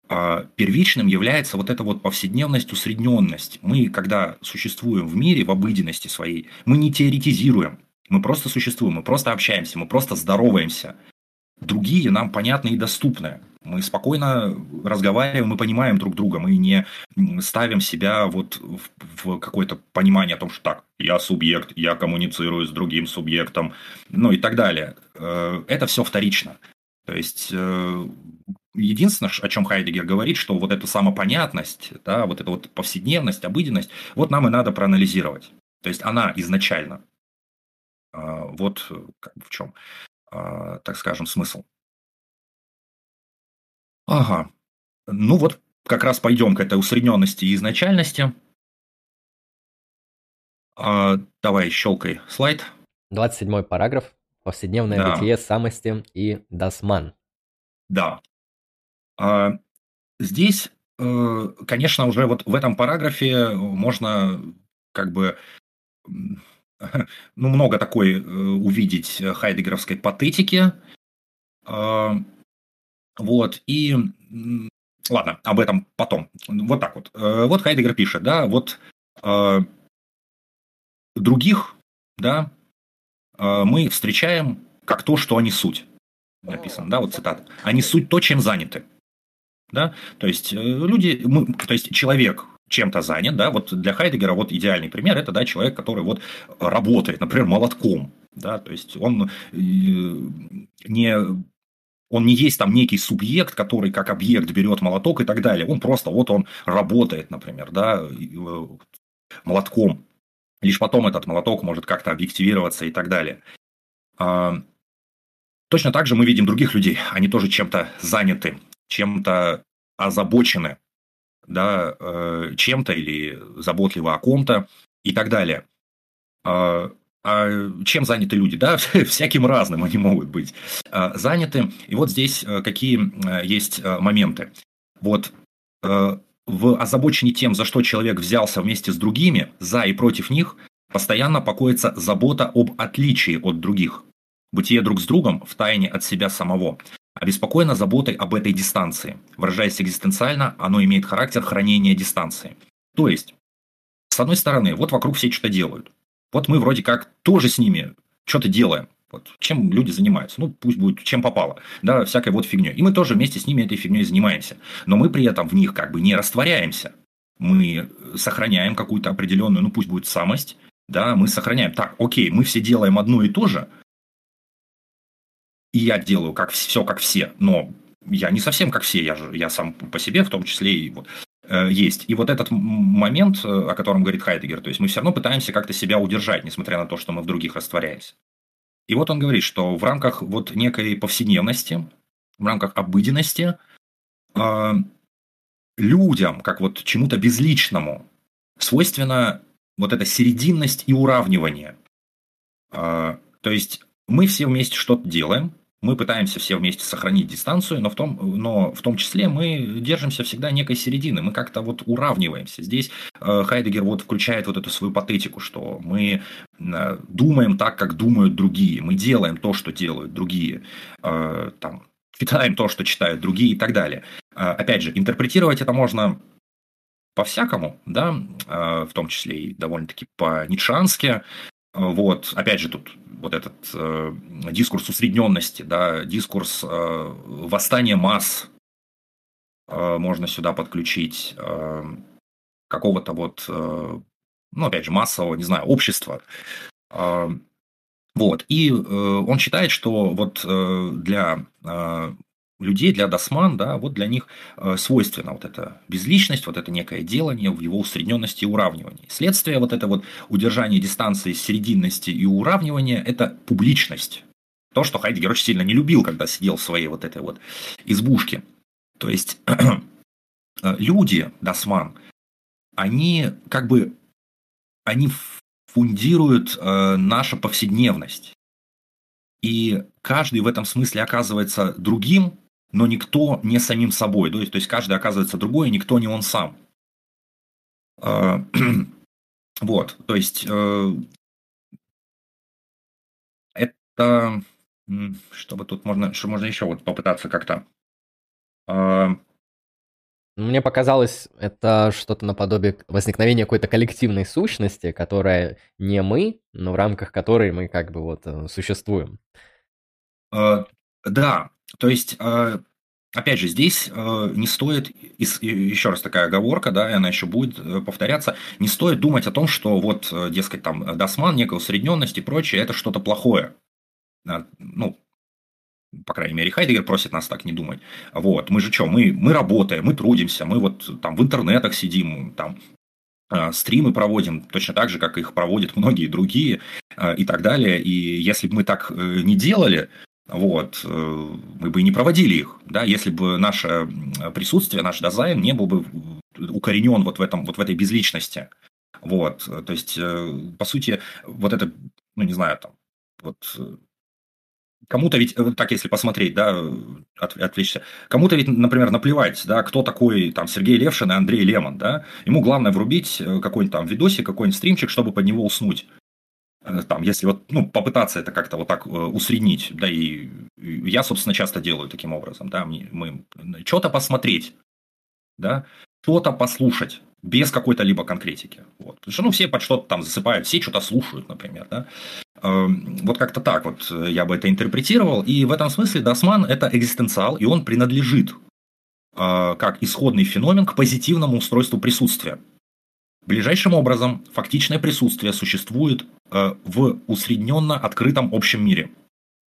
Speaker 2: а, первичным является вот эта вот повседневность, усредненность. Мы, когда существуем в мире, в обыденности своей, мы не теоретизируем, мы просто существуем, мы просто общаемся, мы просто здороваемся. Другие нам понятны и доступны. Мы спокойно разговариваем, мы понимаем друг друга, мы не ставим себя вот в, в какое-то понимание о том, что так, я субъект, я коммуницирую с другим субъектом, ну и так далее. Э, это все вторично. То есть э, единственное, о чем Хайдегер говорит, что вот эту самопонятность, да, вот эту вот повседневность, обыденность, вот нам и надо проанализировать. То есть она изначально. А, вот в чем, так скажем, смысл. Ага. Ну вот как раз пойдем к этой усредненности и изначальности. А, давай, щелкай слайд.
Speaker 1: 27 параграф. Повседневное да. бытие самости и дасман.
Speaker 2: Да. А, здесь, э, конечно, уже вот в этом параграфе можно как бы ну, много такой э, увидеть хайдегеровской патетики. А, вот, и ладно, об этом потом. Вот так вот. Э, вот Хайдегер пишет, да, вот других, да, мы встречаем как то, что они суть. Написано, да, вот цитата. Они суть то, чем заняты. Да? То есть э, люди, мы, то есть человек чем-то занят, да, вот для Хайдегера вот идеальный пример это, да, человек, который вот работает, например, молотком, да, то есть он э, не он не есть там некий субъект, который как объект берет молоток и так далее. Он просто вот он работает, например, да, э, молотком. Лишь потом этот молоток может как-то объективироваться и так далее. А, точно так же мы видим других людей. Они тоже чем-то заняты чем-то озабочены, да, э, чем-то или заботливы о ком-то и так далее. А, а чем заняты люди? Да, всяким разным они могут быть а, заняты. И вот здесь э, какие э, есть моменты. Вот в озабочении тем, за что человек взялся вместе с другими, за и против них, постоянно покоится забота об отличии от других. Бытие друг с другом в тайне от себя самого обеспокоена заботой об этой дистанции. Выражаясь экзистенциально, оно имеет характер хранения дистанции. То есть, с одной стороны, вот вокруг все что-то делают. Вот мы вроде как тоже с ними что-то делаем. Вот, чем люди занимаются? Ну, пусть будет чем попало. Да, всякой вот фигней. И мы тоже вместе с ними этой фигней занимаемся. Но мы при этом в них как бы не растворяемся. Мы сохраняем какую-то определенную, ну пусть будет самость, да, мы сохраняем. Так, окей, мы все делаем одно и то же, и я делаю как все как все, но я не совсем как все, я же я сам по себе в том числе и вот э, есть. И вот этот момент, э, о котором говорит Хайдегер, то есть мы все равно пытаемся как-то себя удержать, несмотря на то, что мы в других растворяемся. И вот он говорит, что в рамках вот некой повседневности, в рамках обыденности э, людям, как вот чему-то безличному, свойственна вот эта серединность и уравнивание. Э, то есть мы все вместе что-то делаем, мы пытаемся все вместе сохранить дистанцию, но в том, но в том числе мы держимся всегда некой середины, мы как-то вот уравниваемся. Здесь э, Хайдегер вот включает вот эту свою патетику, что мы э, думаем так, как думают другие, мы делаем то, что делают другие, э, там, читаем то, что читают другие и так далее. Опять же, интерпретировать это можно по-всякому, да, в том числе и довольно-таки по-ницшански, вот, опять же, тут вот этот э, дискурс усредненности, да, дискурс э, восстания масс э, можно сюда подключить, э, какого-то вот, э, ну, опять же, массового, не знаю, общества. Э, вот, и э, он считает, что вот э, для э, людей, для досман, да, вот для них э, свойственна вот эта безличность, вот это некое делание в его усредненности и уравнивании. Следствие вот это вот удержание дистанции, серединности и уравнивания – это публичность. То, что Хайдегер очень сильно не любил, когда сидел в своей вот этой вот избушке. То есть э, люди, досман, они как бы они фундируют э, нашу повседневность. И каждый в этом смысле оказывается другим, но никто не самим собой. То есть, то есть каждый оказывается другой, и никто не он сам. А, вот, то есть э, это, чтобы тут можно, что можно еще вот попытаться как-то а,
Speaker 1: Мне показалось, это что-то наподобие возникновения какой-то коллективной сущности, которая не мы, но в рамках которой мы как бы вот э, существуем.
Speaker 2: Э, да, то есть, э, опять же, здесь не стоит, еще раз такая оговорка, да, и она еще будет повторяться, не стоит думать о том, что вот, дескать, там, досман, некая усредненность и прочее, это что-то плохое. Ну, по крайней мере, Хайдегер просит нас так не думать. Вот, мы же что, мы, мы работаем, мы трудимся, мы вот там в интернетах сидим, там э, стримы проводим точно так же, как их проводят многие другие э, и так далее. И если бы мы так э, не делали, вот, э, мы бы и не проводили их, да, если бы наше присутствие, наш дизайн не был бы укоренен вот в, этом, вот в этой безличности. Вот, то есть, э, по сути, вот это, ну, не знаю, там, вот Кому-то ведь, э, так если посмотреть, да, от, отвлечься, кому-то ведь, например, наплевать, да, кто такой там Сергей Левшин и Андрей Лемон, да, ему главное врубить э, какой-нибудь там видосик, какой-нибудь стримчик, чтобы под него уснуть. Э, там, если вот, ну, попытаться это как-то вот так усреднить, да, и я, собственно, часто делаю таким образом, да, мы, мы что-то посмотреть, да, что-то послушать, без какой-то либо конкретики. Вот. Потому что ну, все под что-то там засыпают, все что-то слушают, например. Да? Эм, вот как-то так вот я бы это интерпретировал. И в этом смысле das Man – это экзистенциал, и он принадлежит э, как исходный феномен к позитивному устройству присутствия. Ближайшим образом, фактичное присутствие существует э, в усредненно открытом общем мире.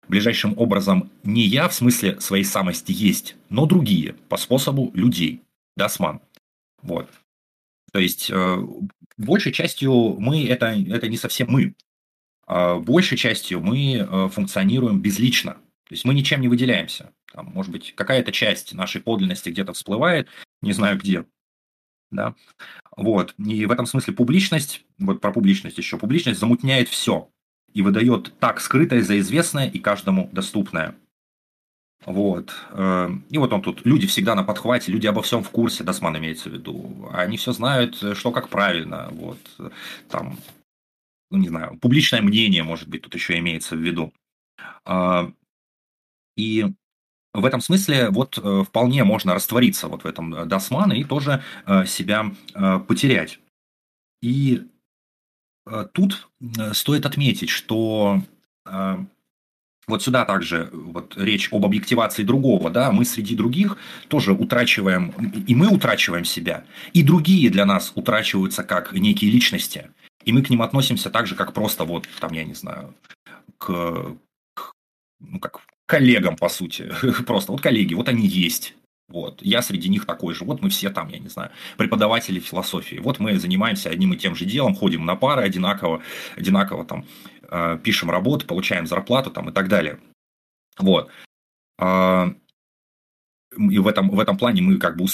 Speaker 2: Ближайшим образом не я в смысле своей самости есть, но другие по способу людей. Das Man. Вот. То есть, э, большей частью мы это, это не совсем мы. А большей частью мы э, функционируем безлично. То есть мы ничем не выделяемся. Там, может быть, какая-то часть нашей подлинности где-то всплывает, не знаю где. Да? Вот. И в этом смысле публичность, вот про публичность еще, публичность замутняет все и выдает так скрытое за известное и каждому доступное. Вот. Э, и вот он тут, люди всегда на подхвате, люди обо всем в курсе, Досман имеется в виду. Они все знают, что как правильно. Вот. Там, ну не знаю, публичное мнение, может быть, тут еще имеется в виду. А, и в этом смысле вот э, вполне можно раствориться вот в этом Досмана и тоже э, себя потерять. И тут стоит отметить, что вот сюда также вот речь об объективации другого, да, мы среди других тоже утрачиваем, и мы утрачиваем себя, и другие для нас утрачиваются как некие личности, и мы к ним относимся так же, как просто вот, там, я не знаю, к, к ну, как коллегам, по сути, просто вот коллеги, вот они есть, вот. Я среди них такой же. Вот мы все там, я не знаю, преподаватели философии. Вот мы занимаемся одним и тем же делом, ходим на пары одинаково, одинаково там Э, пишем работу, получаем зарплату там, и так далее. Вот. А, и в этом, в этом плане мы как бы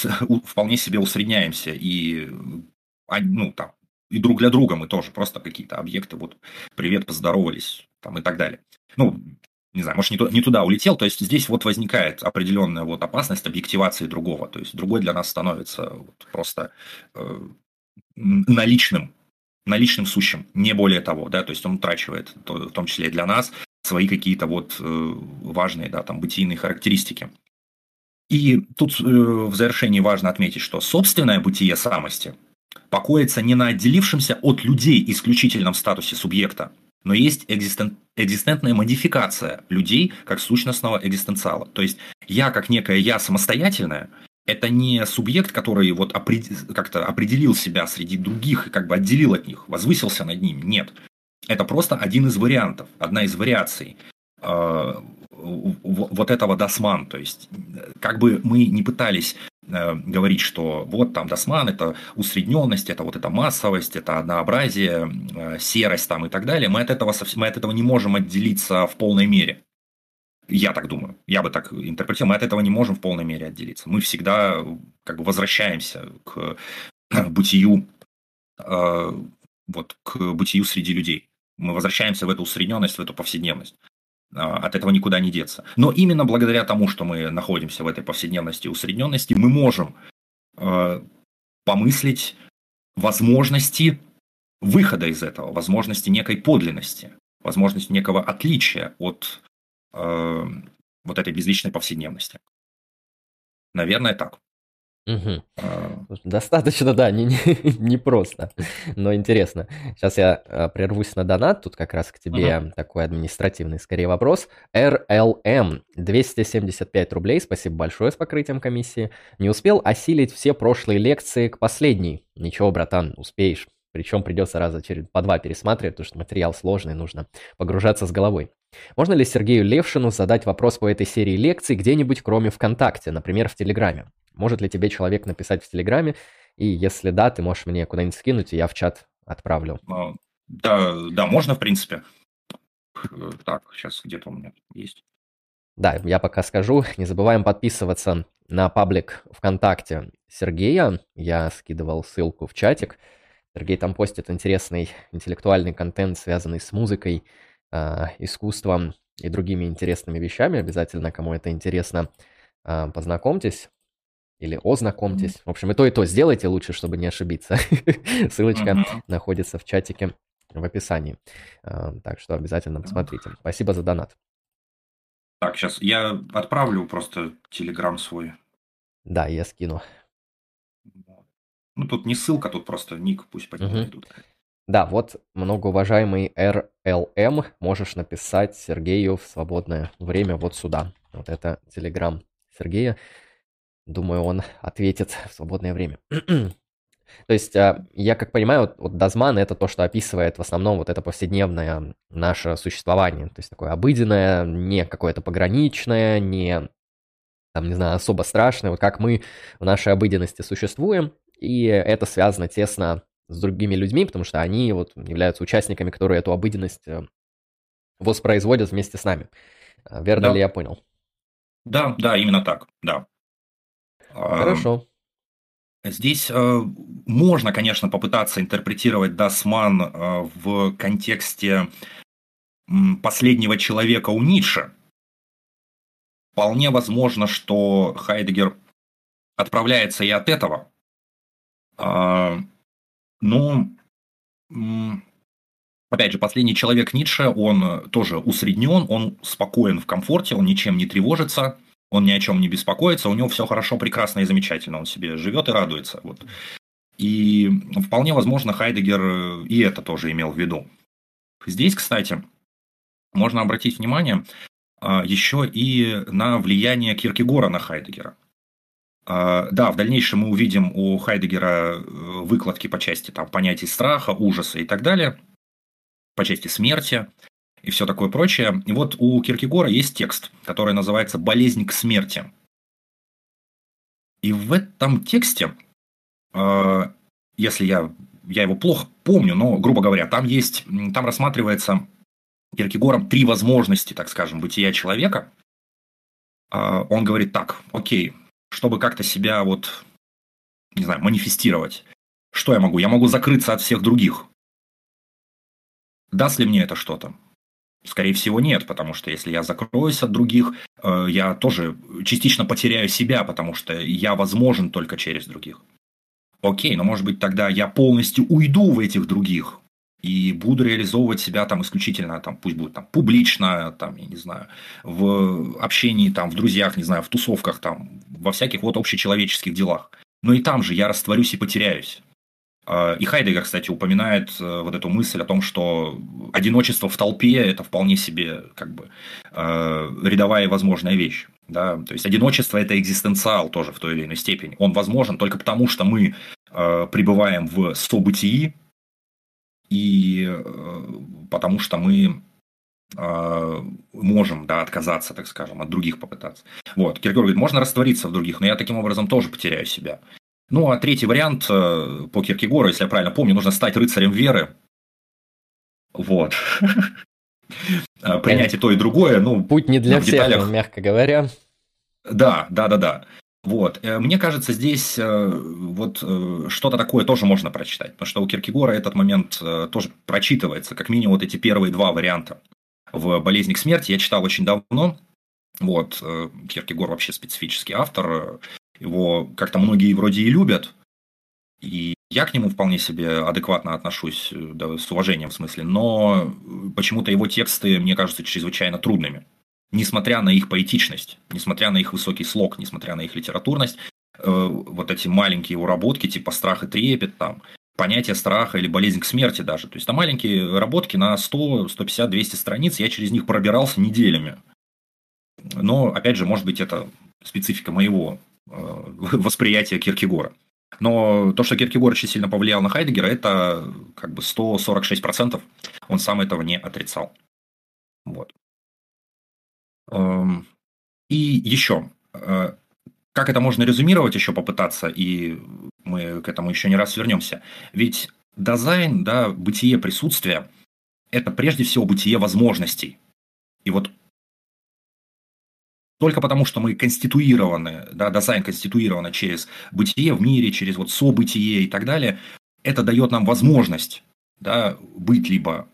Speaker 2: вполне себе усредняемся. И, ну, там, и друг для друга мы тоже просто какие-то объекты, вот, привет, поздоровались, там, и так далее. Ну, не знаю, может, не, туда, не туда улетел, то есть здесь вот возникает определенная вот опасность объективации другого, то есть другой для нас становится вот просто э, наличным наличным сущим, не более того, да, то есть он утрачивает, в том числе и для нас, свои какие-то вот э, важные, да, там, бытийные характеристики. И тут э, в завершении важно отметить, что собственное бытие самости покоится не на отделившемся от людей исключительном статусе субъекта, но есть экзистент, экзистентная модификация людей как сущностного экзистенциала. То есть я как некое я самостоятельное это не субъект, который вот как-то определил себя среди других и как бы отделил от них, возвысился над ними. Нет. Это просто один из вариантов, одна из вариаций э, вот этого досман. То есть, как бы мы не пытались э, говорить, что вот там досман это усредненность, это вот эта массовость, это однообразие, э, серость там и так далее, мы от этого, мы от этого не можем отделиться в полной мере. Я так думаю, я бы так интерпретировал. Мы от этого не можем в полной мере отделиться. Мы всегда как бы возвращаемся к бытию, э, вот, к бытию среди людей. Мы возвращаемся в эту усредненность, в эту повседневность. Э, от этого никуда не деться. Но именно благодаря тому, что мы находимся в этой повседневности и усредненности, мы можем э, помыслить возможности выхода из этого, возможности некой подлинности, возможности некого отличия от Эм, вот этой безличной повседневности. Наверное, так.
Speaker 1: Угу. Достаточно, да, не, не, не просто, но интересно. Сейчас я а, прервусь на донат, тут как раз к тебе uh такой административный скорее вопрос. RLM, 275 рублей, спасибо большое с покрытием комиссии. Не успел осилить все прошлые лекции к последней. Ничего, братан, успеешь. Причем придется раза через по два пересматривать, потому что материал сложный, нужно погружаться с головой. Можно ли Сергею Левшину задать вопрос по этой серии лекций где-нибудь, кроме ВКонтакте, например, в Телеграме? Может ли тебе человек написать в Телеграме? И если да, ты можешь мне куда-нибудь скинуть, и я в чат отправлю.
Speaker 2: А, да, да, можно, в принципе. Так, сейчас где-то у меня есть.
Speaker 1: Да, я пока скажу. Не забываем подписываться на паблик ВКонтакте Сергея. Я скидывал ссылку в чатик. Сергей там постит интересный интеллектуальный контент, связанный с музыкой, э, искусством и другими интересными вещами. Обязательно, кому это интересно, э, познакомьтесь или ознакомьтесь. В общем, и то, и то сделайте лучше, чтобы не ошибиться. Ссылочка находится в чатике в описании. Так что обязательно посмотрите. Спасибо за донат.
Speaker 2: Так, сейчас я отправлю просто телеграм свой.
Speaker 1: Да, я скину.
Speaker 2: Ну, тут не ссылка, тут просто ник, пусть по нему найдут.
Speaker 1: Да, вот многоуважаемый RLM, можешь написать Сергею в свободное время вот сюда. Вот это телеграм Сергея. Думаю, он ответит в свободное время. То есть, а, я как понимаю, вот Дазман это то, что описывает в основном вот это повседневное наше существование. То есть, такое обыденное, не какое-то пограничное, не, там, не знаю, особо страшное. Вот как мы в нашей обыденности существуем. И это связано тесно с другими людьми, потому что они вот являются участниками, которые эту обыденность э, воспроизводят вместе с нами. А, верно да. ли я понял?
Speaker 2: Да, да, именно так, да.
Speaker 1: Хорошо.
Speaker 2: Здесь э, можно, конечно, попытаться интерпретировать Дасман э, в контексте последнего человека у Ницше. Вполне возможно, что Хайдегер отправляется и от этого. А, но, опять же, последний человек Ницше, он тоже усреднен, он спокоен в комфорте, он ничем не тревожится – он ни о чем не беспокоится, у него все хорошо, прекрасно и замечательно, он себе живет и радуется. Вот. И вполне возможно, Хайдегер и это тоже имел в виду. Здесь, кстати, можно обратить внимание а, еще и на влияние Киркегора на Хайдегера. А, да, в дальнейшем мы увидим у Хайдегера э, выкладки по части там, понятий страха, ужаса и так далее, по части смерти и все такое прочее. И вот у Киркегора есть текст, который называется «Болезнь к смерти». И в этом тексте, э, если я, я его плохо помню, но, грубо говоря, там есть, там рассматривается Киркегором три возможности, так скажем, бытия человека. Э, он говорит так, окей, чтобы как-то себя вот, не знаю, манифестировать, что я могу? Я могу закрыться от всех других. Даст ли мне это что-то? Скорее всего, нет, потому что если я закроюсь от других, э, я тоже частично потеряю себя, потому что я возможен только через других. Окей, но может быть тогда я полностью уйду в этих других и буду реализовывать себя там исключительно, там, пусть будет там публично, там, я не знаю, в общении, там, в друзьях, не знаю, в тусовках, там, во всяких вот общечеловеческих делах. Но и там же я растворюсь и потеряюсь. А, и Хайдегер, кстати, упоминает э, вот эту мысль о том, что одиночество в толпе – это вполне себе как бы э, рядовая и возможная вещь. Да? То есть одиночество – это экзистенциал тоже в той или иной степени. Он возможен только потому, что мы э, пребываем в событии, и потому что мы можем да, отказаться, так скажем, от других попытаться. Вот. Киркегор говорит, можно раствориться в других, но я таким образом тоже потеряю себя. Ну, а третий вариант э, по Киркегору, если я правильно помню, нужно стать рыцарем веры. Вот. Э, принять и то, и другое. Ну,
Speaker 1: Путь не для всех, деталях... мягко говоря.
Speaker 2: Да, да, да, да. Вот. Э, мне кажется, здесь вот что-то такое тоже можно прочитать, потому что у Киркегора этот момент тоже прочитывается, как минимум вот эти первые два варианта. В «Болезни к смерти» я читал очень давно, вот, Киркегор вообще специфический автор, его как-то многие вроде и любят, и я к нему вполне себе адекватно отношусь, да, с уважением в смысле, но почему-то его тексты мне кажутся чрезвычайно трудными. Несмотря на их поэтичность, несмотря на их высокий слог, несмотря на их литературность, вот эти маленькие уработки, типа страх и трепет, там, понятие страха или болезнь к смерти даже. То есть, там маленькие работки на 100, 150, 200 страниц, я через них пробирался неделями. Но, опять же, может быть, это специфика моего восприятия Киркегора. Но то, что Киркегор очень сильно повлиял на Хайдегера, это как бы 146%. Он сам этого не отрицал. Вот. Эм, и еще, э, как это можно резюмировать, еще попытаться, и мы к этому еще не раз вернемся. Ведь дизайн, да, бытие присутствия, это прежде всего бытие возможностей. И вот только потому, что мы конституированы, да, дизайн конституировано через бытие в мире, через вот событие и так далее, это дает нам возможность да, быть либо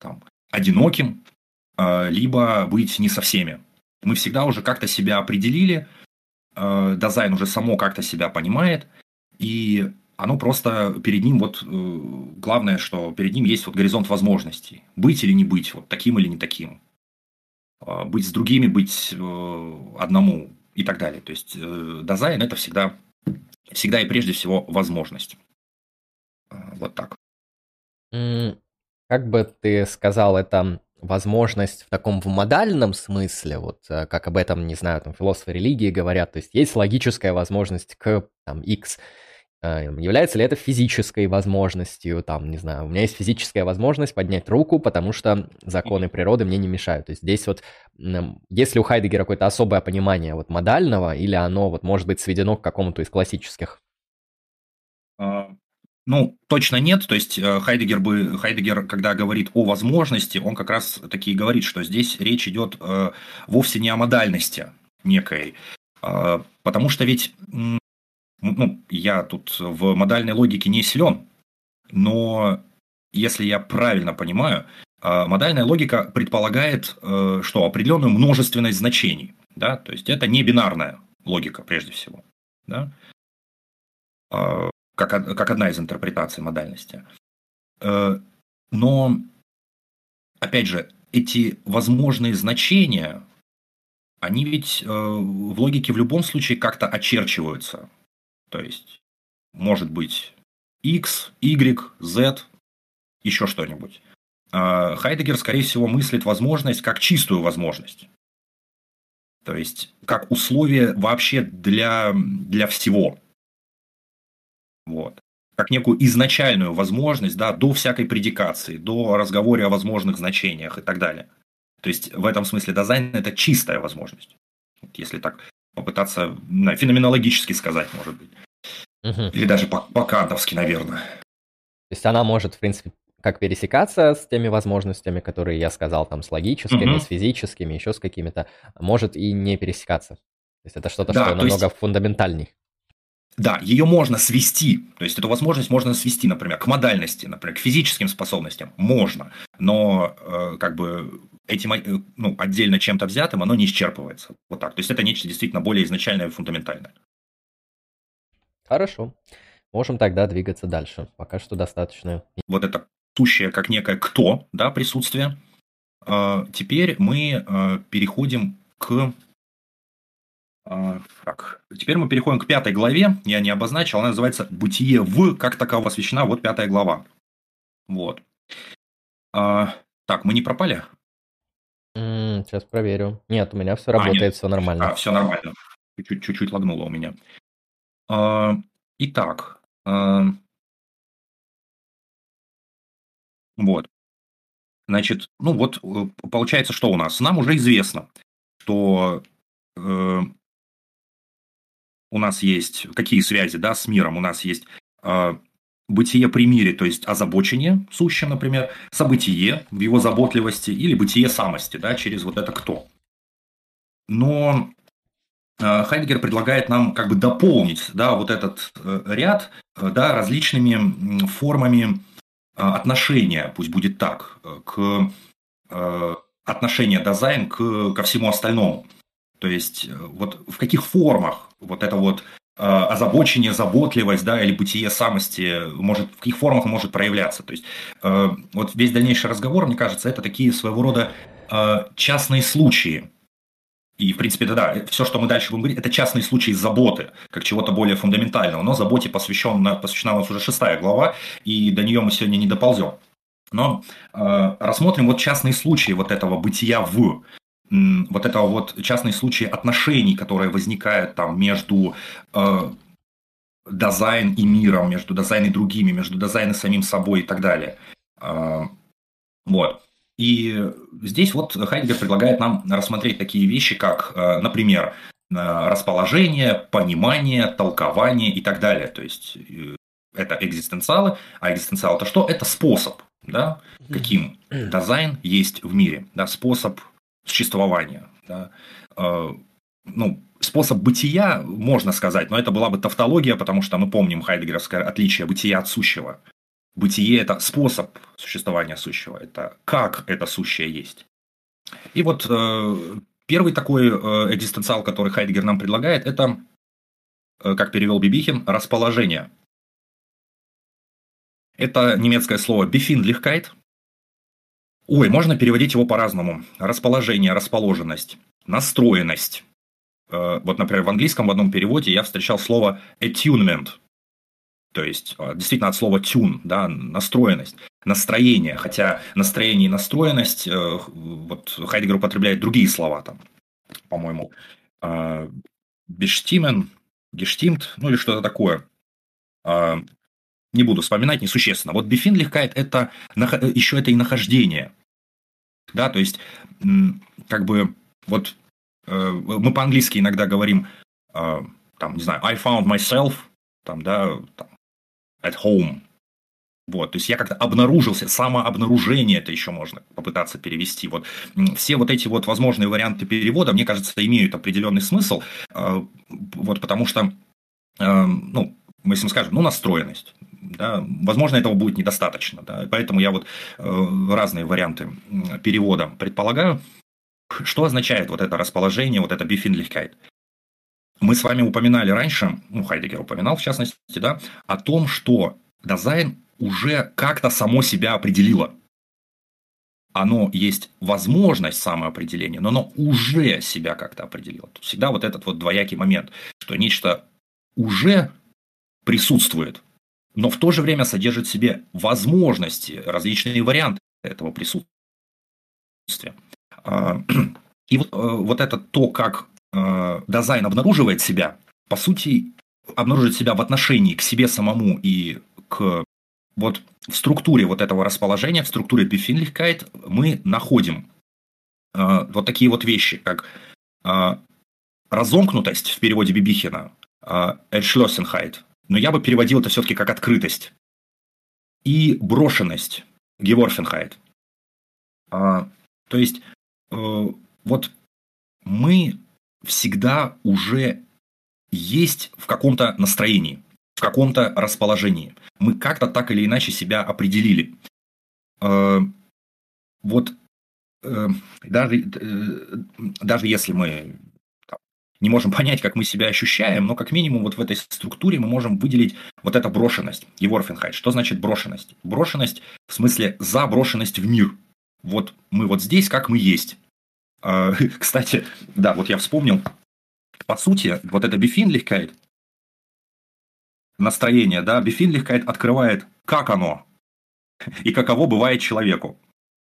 Speaker 2: там, одиноким, а, либо быть не со всеми. Мы всегда уже как-то себя определили, а, дизайн уже само как-то себя понимает, и оно просто перед ним вот э, главное, что перед ним есть вот горизонт возможностей. Быть или не быть, вот таким или не таким. А, быть с другими, быть э, одному и так далее. То есть э, дизайн это всегда, всегда и прежде всего возможность. А, вот так.
Speaker 1: Как бы ты сказал, это возможность в таком в модальном смысле, вот э, как об этом, не знаю, там философы религии говорят, то есть есть логическая возможность к там, X, является ли это физической возможностью, там, не знаю, у меня есть физическая возможность поднять руку, потому что законы природы мне не мешают. То есть здесь вот, есть ли у Хайдегера какое-то особое понимание вот модального, или оно вот может быть сведено к какому-то из классических?
Speaker 2: А, ну, точно нет. То есть э, Хайдегер, бы, Хайдегер, когда говорит о возможности, он как раз таки говорит, что здесь речь идет э, вовсе не о модальности некой. Э, потому что ведь ну, я тут в модальной логике не силен, но если я правильно понимаю, а, модальная логика предполагает, э, что определенную множественность значений, да, то есть это не бинарная логика прежде всего, да, а, как, как одна из интерпретаций модальности. Э, но, опять же, эти возможные значения, они ведь э, в логике в любом случае как-то очерчиваются. То есть, может быть X, Y, Z, еще что-нибудь. А Хайдегер, скорее всего, мыслит возможность как чистую возможность. То есть, как условие вообще для, для всего. Вот. Как некую изначальную возможность, да, до всякой предикации, до разговора о возможных значениях и так далее. То есть, в этом смысле дизайн – это чистая возможность. Если так попытаться да, феноменологически сказать, может быть. Угу. Или даже по-кантовски, наверное.
Speaker 1: То есть она может, в принципе, как пересекаться с теми возможностями, которые я сказал, там, с логическими, угу. с физическими, еще с какими-то, может и не пересекаться. То есть это что-то, да, что намного есть... фундаментальней.
Speaker 2: Да, ее можно свести, то есть эту возможность можно свести, например, к модальности, например, к физическим способностям, можно, но э, как бы этим э, ну, отдельно чем-то взятым оно не исчерпывается. Вот так. То есть это нечто действительно более изначальное и фундаментальное.
Speaker 1: Хорошо. Можем тогда двигаться дальше. Пока что достаточно.
Speaker 2: Вот это сущее как некое кто, да, присутствие. А, теперь мы а, переходим к... А, так, теперь мы переходим к пятой главе. Я не обозначил, она называется «Бытие в», как таково освящена, вот пятая глава. Вот. Так, мы не пропали?
Speaker 1: Сейчас проверю. Нет, у меня все работает, нет. все нормально.
Speaker 2: А, все нормально. Чуть-чуть лагнуло у меня. А, итак, а вот. Значит, ну вот э, получается, что у нас? Нам уже известно, что э, у нас есть какие связи, да, с миром. У нас есть э, бытие при мире, то есть озабочение сущее, например, событие в его заботливости или бытие самости, да, через вот это кто. Но Э, Хайдгер предлагает нам как бы дополнить да, вот этот э, ряд э, да, различными формами отношения, пусть будет так, к отношения дизайн к, ко всему остальному. То есть вот в каких формах вот это вот озабочение, заботливость, да, или бытие самости, может, в каких формах может проявляться. То есть вот весь дальнейший разговор, мне кажется, это такие своего рода частные случаи, И, в принципе, да, да, все, что мы дальше будем говорить, это частные случаи заботы, как чего-то более фундаментального. Но заботе посвящена, посвящена у нас уже шестая глава, и до нее мы сегодня не доползем. Но э, рассмотрим вот частные случаи вот этого бытия в, вот этого вот частные случаи отношений, которые возникают там между э, дизайн и миром, между дизайн и другими, между дизайн и самим собой и так далее. Э, вот. И здесь вот Хайдгер предлагает нам рассмотреть такие вещи, как, э, например, э, расположение, понимание, толкование и так далее. То есть э, это экзистенциалы, а экзистенциал это что? Это способ, да, каким дизайн есть в мире, да, способ существования, да, ну, способ бытия, можно сказать, но это была бы тавтология, потому что мы помним хайдегеровское отличие бытия от сущего. Бытие – это способ существования сущего, это как это сущее есть. И вот э, первый такой э, экзистенциал, который Хайдгер нам предлагает, это, э, как перевел Бибихин, расположение. Это немецкое слово «befindlichkeit». Ой, можно переводить его по-разному. Расположение, расположенность, настроенность. Э, вот, например, в английском в одном переводе я встречал слово attunement – то есть а, действительно от слова tune, да, настроенность, настроение, хотя настроение и настроенность, э, вот Хайдегер употребляет другие слова там, по-моему, бештимен, гештимт, ну или что-то такое. Не буду вспоминать, несущественно. Вот бефинлихкайт – это еще это и нахождение. Да, то есть, как бы, вот э, мы по-английски иногда говорим, а, там, не знаю, I found myself, там, да, там, at home. Вот, то есть я как-то обнаружился, самообнаружение это еще можно попытаться перевести. Вот все вот эти вот возможные варианты перевода, мне кажется, имеют определенный смысл, э, вот потому что, э, ну, мы если мы скажем, ну, настроенность, да, возможно, этого будет недостаточно, да, поэтому я вот э, разные варианты перевода предполагаю. Что означает вот это расположение, вот это Befindlichkeit? Мы с вами упоминали раньше, ну, Хайдегер упоминал в частности, да, о том, что дизайн уже как-то само себя определило. Оно есть возможность самоопределения, но оно уже себя как-то определило. Всегда вот этот вот двоякий момент, что нечто уже присутствует, но в то же время содержит в себе возможности, различные варианты этого присутствия. А, и вот, э, вот это то, как э, дизайн обнаруживает себя, по сути, обнаруживает себя в отношении к себе самому и к вот в структуре вот этого расположения, в структуре Befindlichkeit мы находим э, вот такие вот вещи, как э, разомкнутость в переводе Бибихина, э, Entschlossenheit, но я бы переводил это все-таки как открытость, и брошенность, Geworfenheit. Э, то есть э, вот мы всегда уже есть в каком-то настроении, в каком-то расположении. Мы как-то так или иначе себя определили. Э, вот э, даже, э, даже если мы не можем понять, как мы себя ощущаем, но как минимум вот в этой структуре мы можем выделить вот эту брошенность. Еворфенхайт. Что значит брошенность? Брошенность в смысле заброшенность в мир. Вот мы вот здесь, как мы есть. А, кстати, да, вот я вспомнил, по сути, вот это Befindlichkeit, настроение, да, Befindlichkeit открывает, как оно и каково бывает человеку.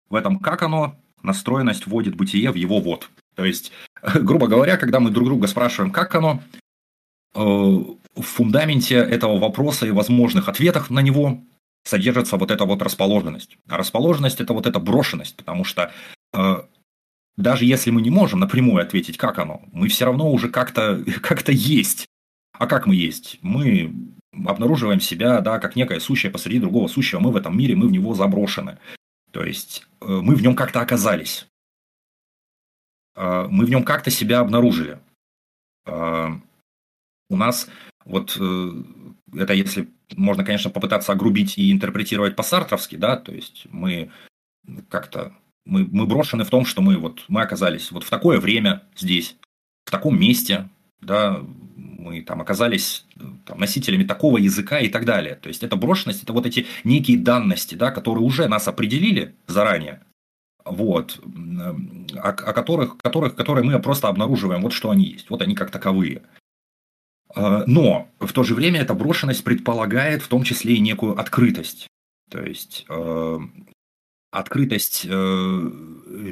Speaker 2: В этом как оно настроенность вводит бытие в его вот. То есть, грубо говоря, когда мы друг друга спрашиваем, как оно, э, в фундаменте этого вопроса и возможных ответах на него содержится вот эта вот расположенность. А расположенность – это вот эта брошенность, потому что э, даже если мы не можем напрямую ответить, как оно, мы все равно уже как-то как есть. А как мы есть? Мы обнаруживаем себя, да, как некое сущее посреди другого сущего. Мы в этом мире, мы в него заброшены. То есть э, мы в нем как-то оказались. Э, мы в нем как-то себя обнаружили. Э, у нас вот это если можно, конечно, попытаться огрубить и интерпретировать по-сартровски, да, то есть мы как-то мы, мы брошены в том, что мы, вот, мы оказались вот в такое время здесь, в таком месте, да, мы там оказались там, носителями такого языка и так далее. То есть, это брошенность, это вот эти некие данности, да, которые уже нас определили заранее, вот, о, о которых, которых, которые мы просто обнаруживаем, вот что они есть, вот они как таковые. А, но в то же время эта брошенность предполагает в том числе и некую открытость. То есть э, открытость э,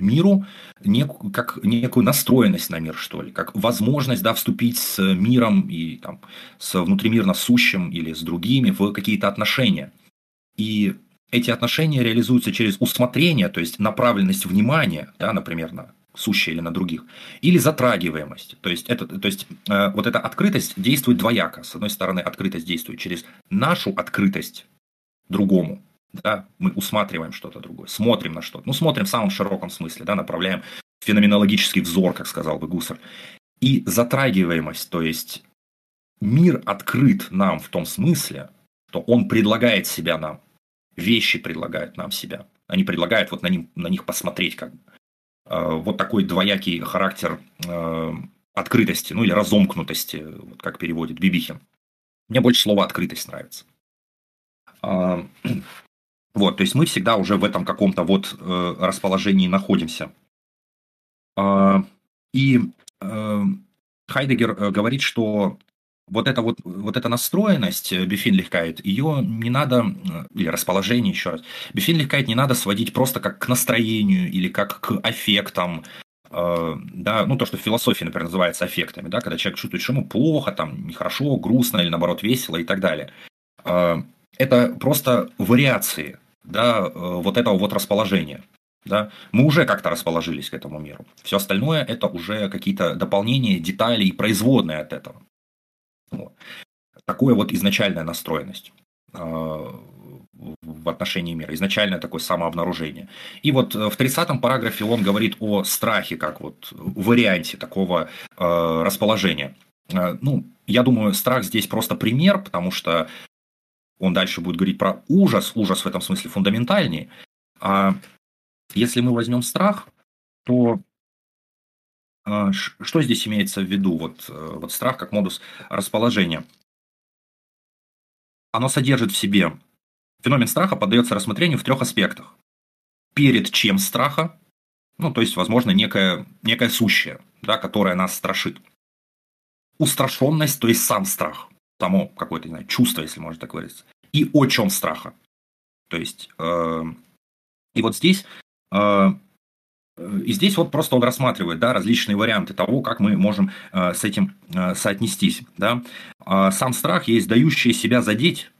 Speaker 2: миру нек, как некую настроенность на мир, что ли, как возможность да, вступить с миром и там, с внутримирно сущим или с другими в какие-то отношения. И эти отношения реализуются через усмотрение, то есть направленность внимания, да, например, на сущее или на других, или затрагиваемость. То есть, это, то есть э, вот эта открытость действует двояко. С одной стороны, открытость действует через нашу открытость другому, да, мы усматриваем что-то другое, смотрим на что-то, ну, смотрим в самом широком смысле, да, направляем феноменологический взор, как сказал бы Гуссер, и затрагиваемость, то есть мир открыт нам в том смысле, что он предлагает себя нам, вещи предлагают нам себя. Они предлагают вот на, них, на них посмотреть как бы. А, вот такой двоякий характер а, открытости, ну или разомкнутости, вот как переводит Бибихин. Мне больше слово открытость нравится. А, вот, то есть мы всегда уже в этом каком-то вот э, расположении находимся. И э, Хайдегер э, говорит, что вот эта вот, вот эта настроенность э, Befindlichkeit, ее не надо, э, или расположение еще раз, Befindlichkeit не надо сводить просто как к настроению или как к аффектам, э, да, ну то, что в философии, например, называется аффектами, да, когда человек чувствует, что ему плохо, там, нехорошо, грустно или наоборот весело и так далее. Это просто вариации, да, вот этого вот расположения. Да? Мы уже как-то расположились к этому миру. Все остальное это уже какие-то дополнения, детали и производные от этого. Вот. Такое вот изначальная настроенность а, в отношении мира, изначальное такое самообнаружение. И вот э, в 30-м параграфе он говорит о страхе как вот варианте такого э, расположения. Э, ну, я думаю, страх здесь просто пример, потому что он дальше будет говорить про ужас, ужас в этом смысле фундаментальнее. А если мы возьмем страх, то что здесь имеется в виду? Вот, э, вот страх как модус расположения. Оно содержит в себе... Феномен страха поддается рассмотрению в трех аспектах. Перед чем страха, ну, то есть, возможно, некое, некое сущее, да, которое нас страшит. Устрашенность, то есть сам страх, само какое-то, не знаю, чувство, если можно так выразиться. И о чем страха. То есть, э, и вот здесь э, и здесь вот просто он рассматривает да, различные варианты того, как мы можем э, с этим э, соотнестись. Да. А сам страх есть дающее себя задеть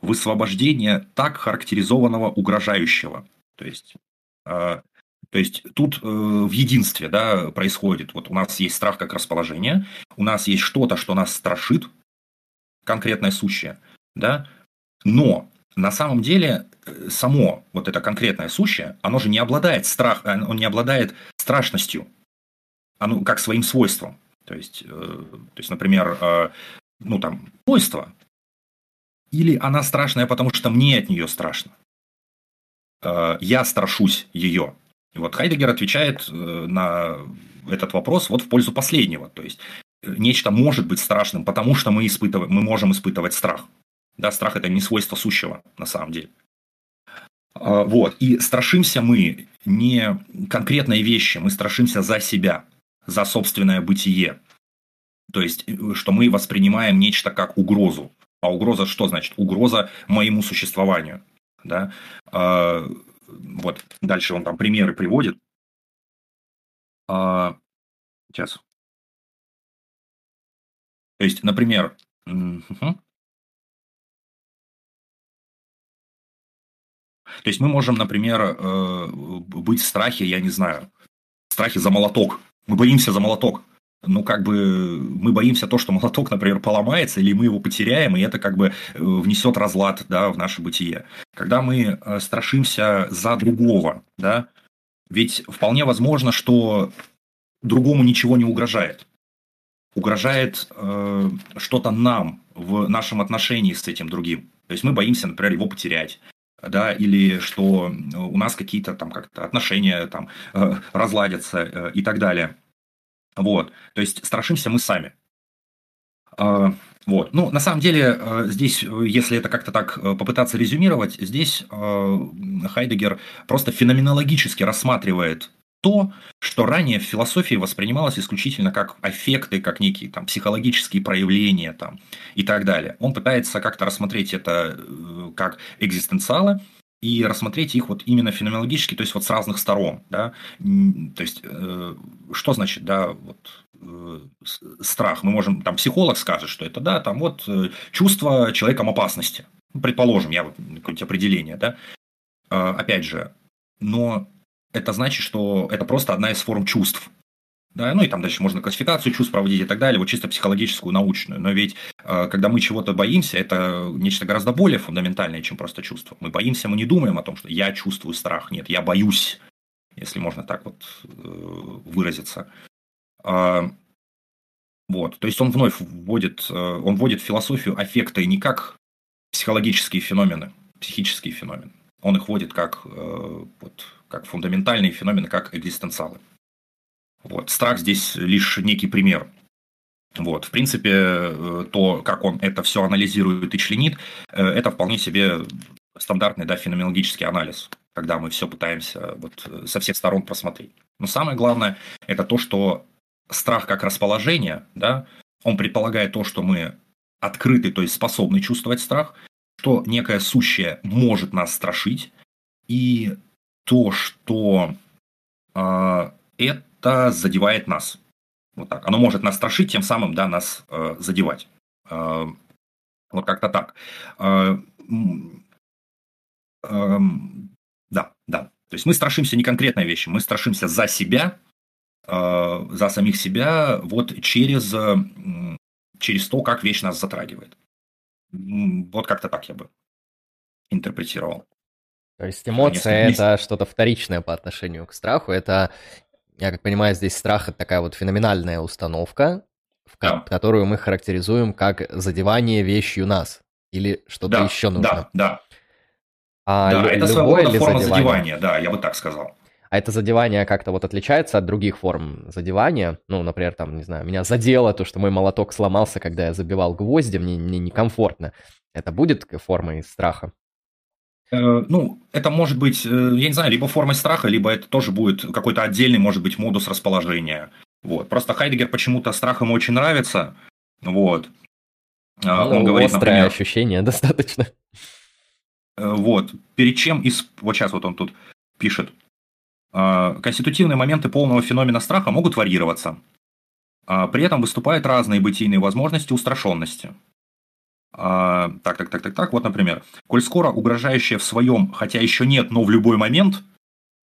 Speaker 2: высвобождение так характеризованного угрожающего. То есть, э, то есть тут э, в единстве да, происходит. Вот у нас есть страх как расположение, у нас есть что-то, что нас страшит, конкретное сущее, да, но на самом деле э, само вот это конкретное сущее, оно же не обладает страх, э, оно не обладает страшностью, оно как своим свойством. То есть, э, то есть например, ну там, свойство. Или она страшная, потому что мне от нее страшно. Я страшусь ее. И вот Хайдегер отвечает на этот вопрос вот в пользу последнего. То есть нечто может быть страшным, потому что мы, испытываем, мы можем испытывать страх. Да, страх – это не свойство сущего, на самом деле. А, вот. И страшимся мы не конкретной вещи, мы страшимся за себя, за собственное бытие. То есть, э, что мы воспринимаем нечто как угрозу. А угроза что значит? Угроза моему существованию. Да? А, вот. Дальше он там примеры приводит. А, сейчас. То есть, например, угу. То есть мы можем, например, э, быть в страхе, я не знаю, в страхе за молоток. Мы боимся за молоток. Ну, как бы мы боимся то, что молоток, например, поломается, или мы его потеряем, и это как бы э, внесет разлад да, в наше бытие. Когда мы э, страшимся за другого, да, ведь вполне возможно, что другому ничего не угрожает. Угрожает э, что-то нам в нашем отношении с этим другим. То есть мы боимся, например, его потерять да, или что у нас какие-то там как-то отношения там э, разладятся э, и так далее. Вот, то есть страшимся мы сами. А, Вот. Ну, на самом деле, э, здесь, э, если это как-то так э, попытаться резюмировать, здесь Хайдегер просто феноменологически рассматривает то, что ранее в философии воспринималось исключительно как аффекты, как некие там, психологические проявления там, и так далее. Он пытается как-то рассмотреть это как экзистенциалы, и рассмотреть их вот именно феноменологически, то есть вот с разных сторон, да, то есть что значит, да, вот Э, страх. Мы можем, там психолог скажет, что это, да, там вот э, чувство человеком опасности. Предположим, я вот какое-нибудь определение, да. А, опять же, но это значит, что это просто одна из форм чувств. Да, ну и там дальше можно классификацию чувств проводить и так далее, вот чисто психологическую, научную. Но ведь э, когда мы чего-то боимся, это нечто гораздо более фундаментальное, чем просто чувство. Мы боимся, мы не думаем о том, что я чувствую страх. Нет, я боюсь, если можно так вот выразиться. А, вот, то есть он вновь вводит, э, он вводит философию аффекта не как психологические феномены, психические феномены. Он их вводит как, э, вот, как фундаментальные феномены, как экзистенциалы. Вот. Страх здесь лишь некий пример. Вот. В принципе, э, то, как он это все анализирует и членит, это вполне себе стандартный да, феноменологический анализ, когда мы все пытаемся вот, со всех сторон просмотреть. Но самое главное, это то, что страх как расположение, да, он предполагает то, что мы открыты, то есть способны чувствовать страх, что некое сущее может нас страшить, и то, что э, это задевает нас. Вот так. Оно может нас страшить, тем самым да, нас э, задевать. Э, вот как-то так. Э, э, да, да. То есть мы страшимся не конкретной вещи, мы страшимся за себя, Э, за самих себя вот через, э, через то, как вещь нас затрагивает. Вот как-то так я бы интерпретировал.
Speaker 1: То есть эмоция – это что-то вторичное по отношению к страху. Это, я как понимаю, здесь страх – это такая вот феноменальная установка, в да. которую мы характеризуем как задевание вещью нас. Или что-то
Speaker 2: да,
Speaker 1: еще нужно.
Speaker 2: Да, да. А да, это своего рода форма задевание? задевания, да, я бы так сказал.
Speaker 1: А это задевание как-то вот отличается от других форм задевания. Ну, например, там, не знаю, меня задело то, что мой молоток сломался, когда я забивал гвозди, мне, мне некомфортно. Это будет формой страха?
Speaker 2: Э, ну, это может быть, э, я не знаю, либо формой страха, либо это тоже будет какой-то отдельный, может быть, модус расположения. Вот. Просто Хайдегер почему-то страх ему очень нравится. Вот.
Speaker 1: А, ну, Он говорит, острое например, ощущение достаточно.
Speaker 2: Э, вот. Перед чем из... Вот сейчас вот он тут пишет. Конститутивные моменты полного феномена страха могут варьироваться. А, при этом выступают разные бытийные возможности устрашенности. А, так, так, так, так, так. Вот, например, коль скоро угрожающее в своем, хотя еще нет, но в любой момент,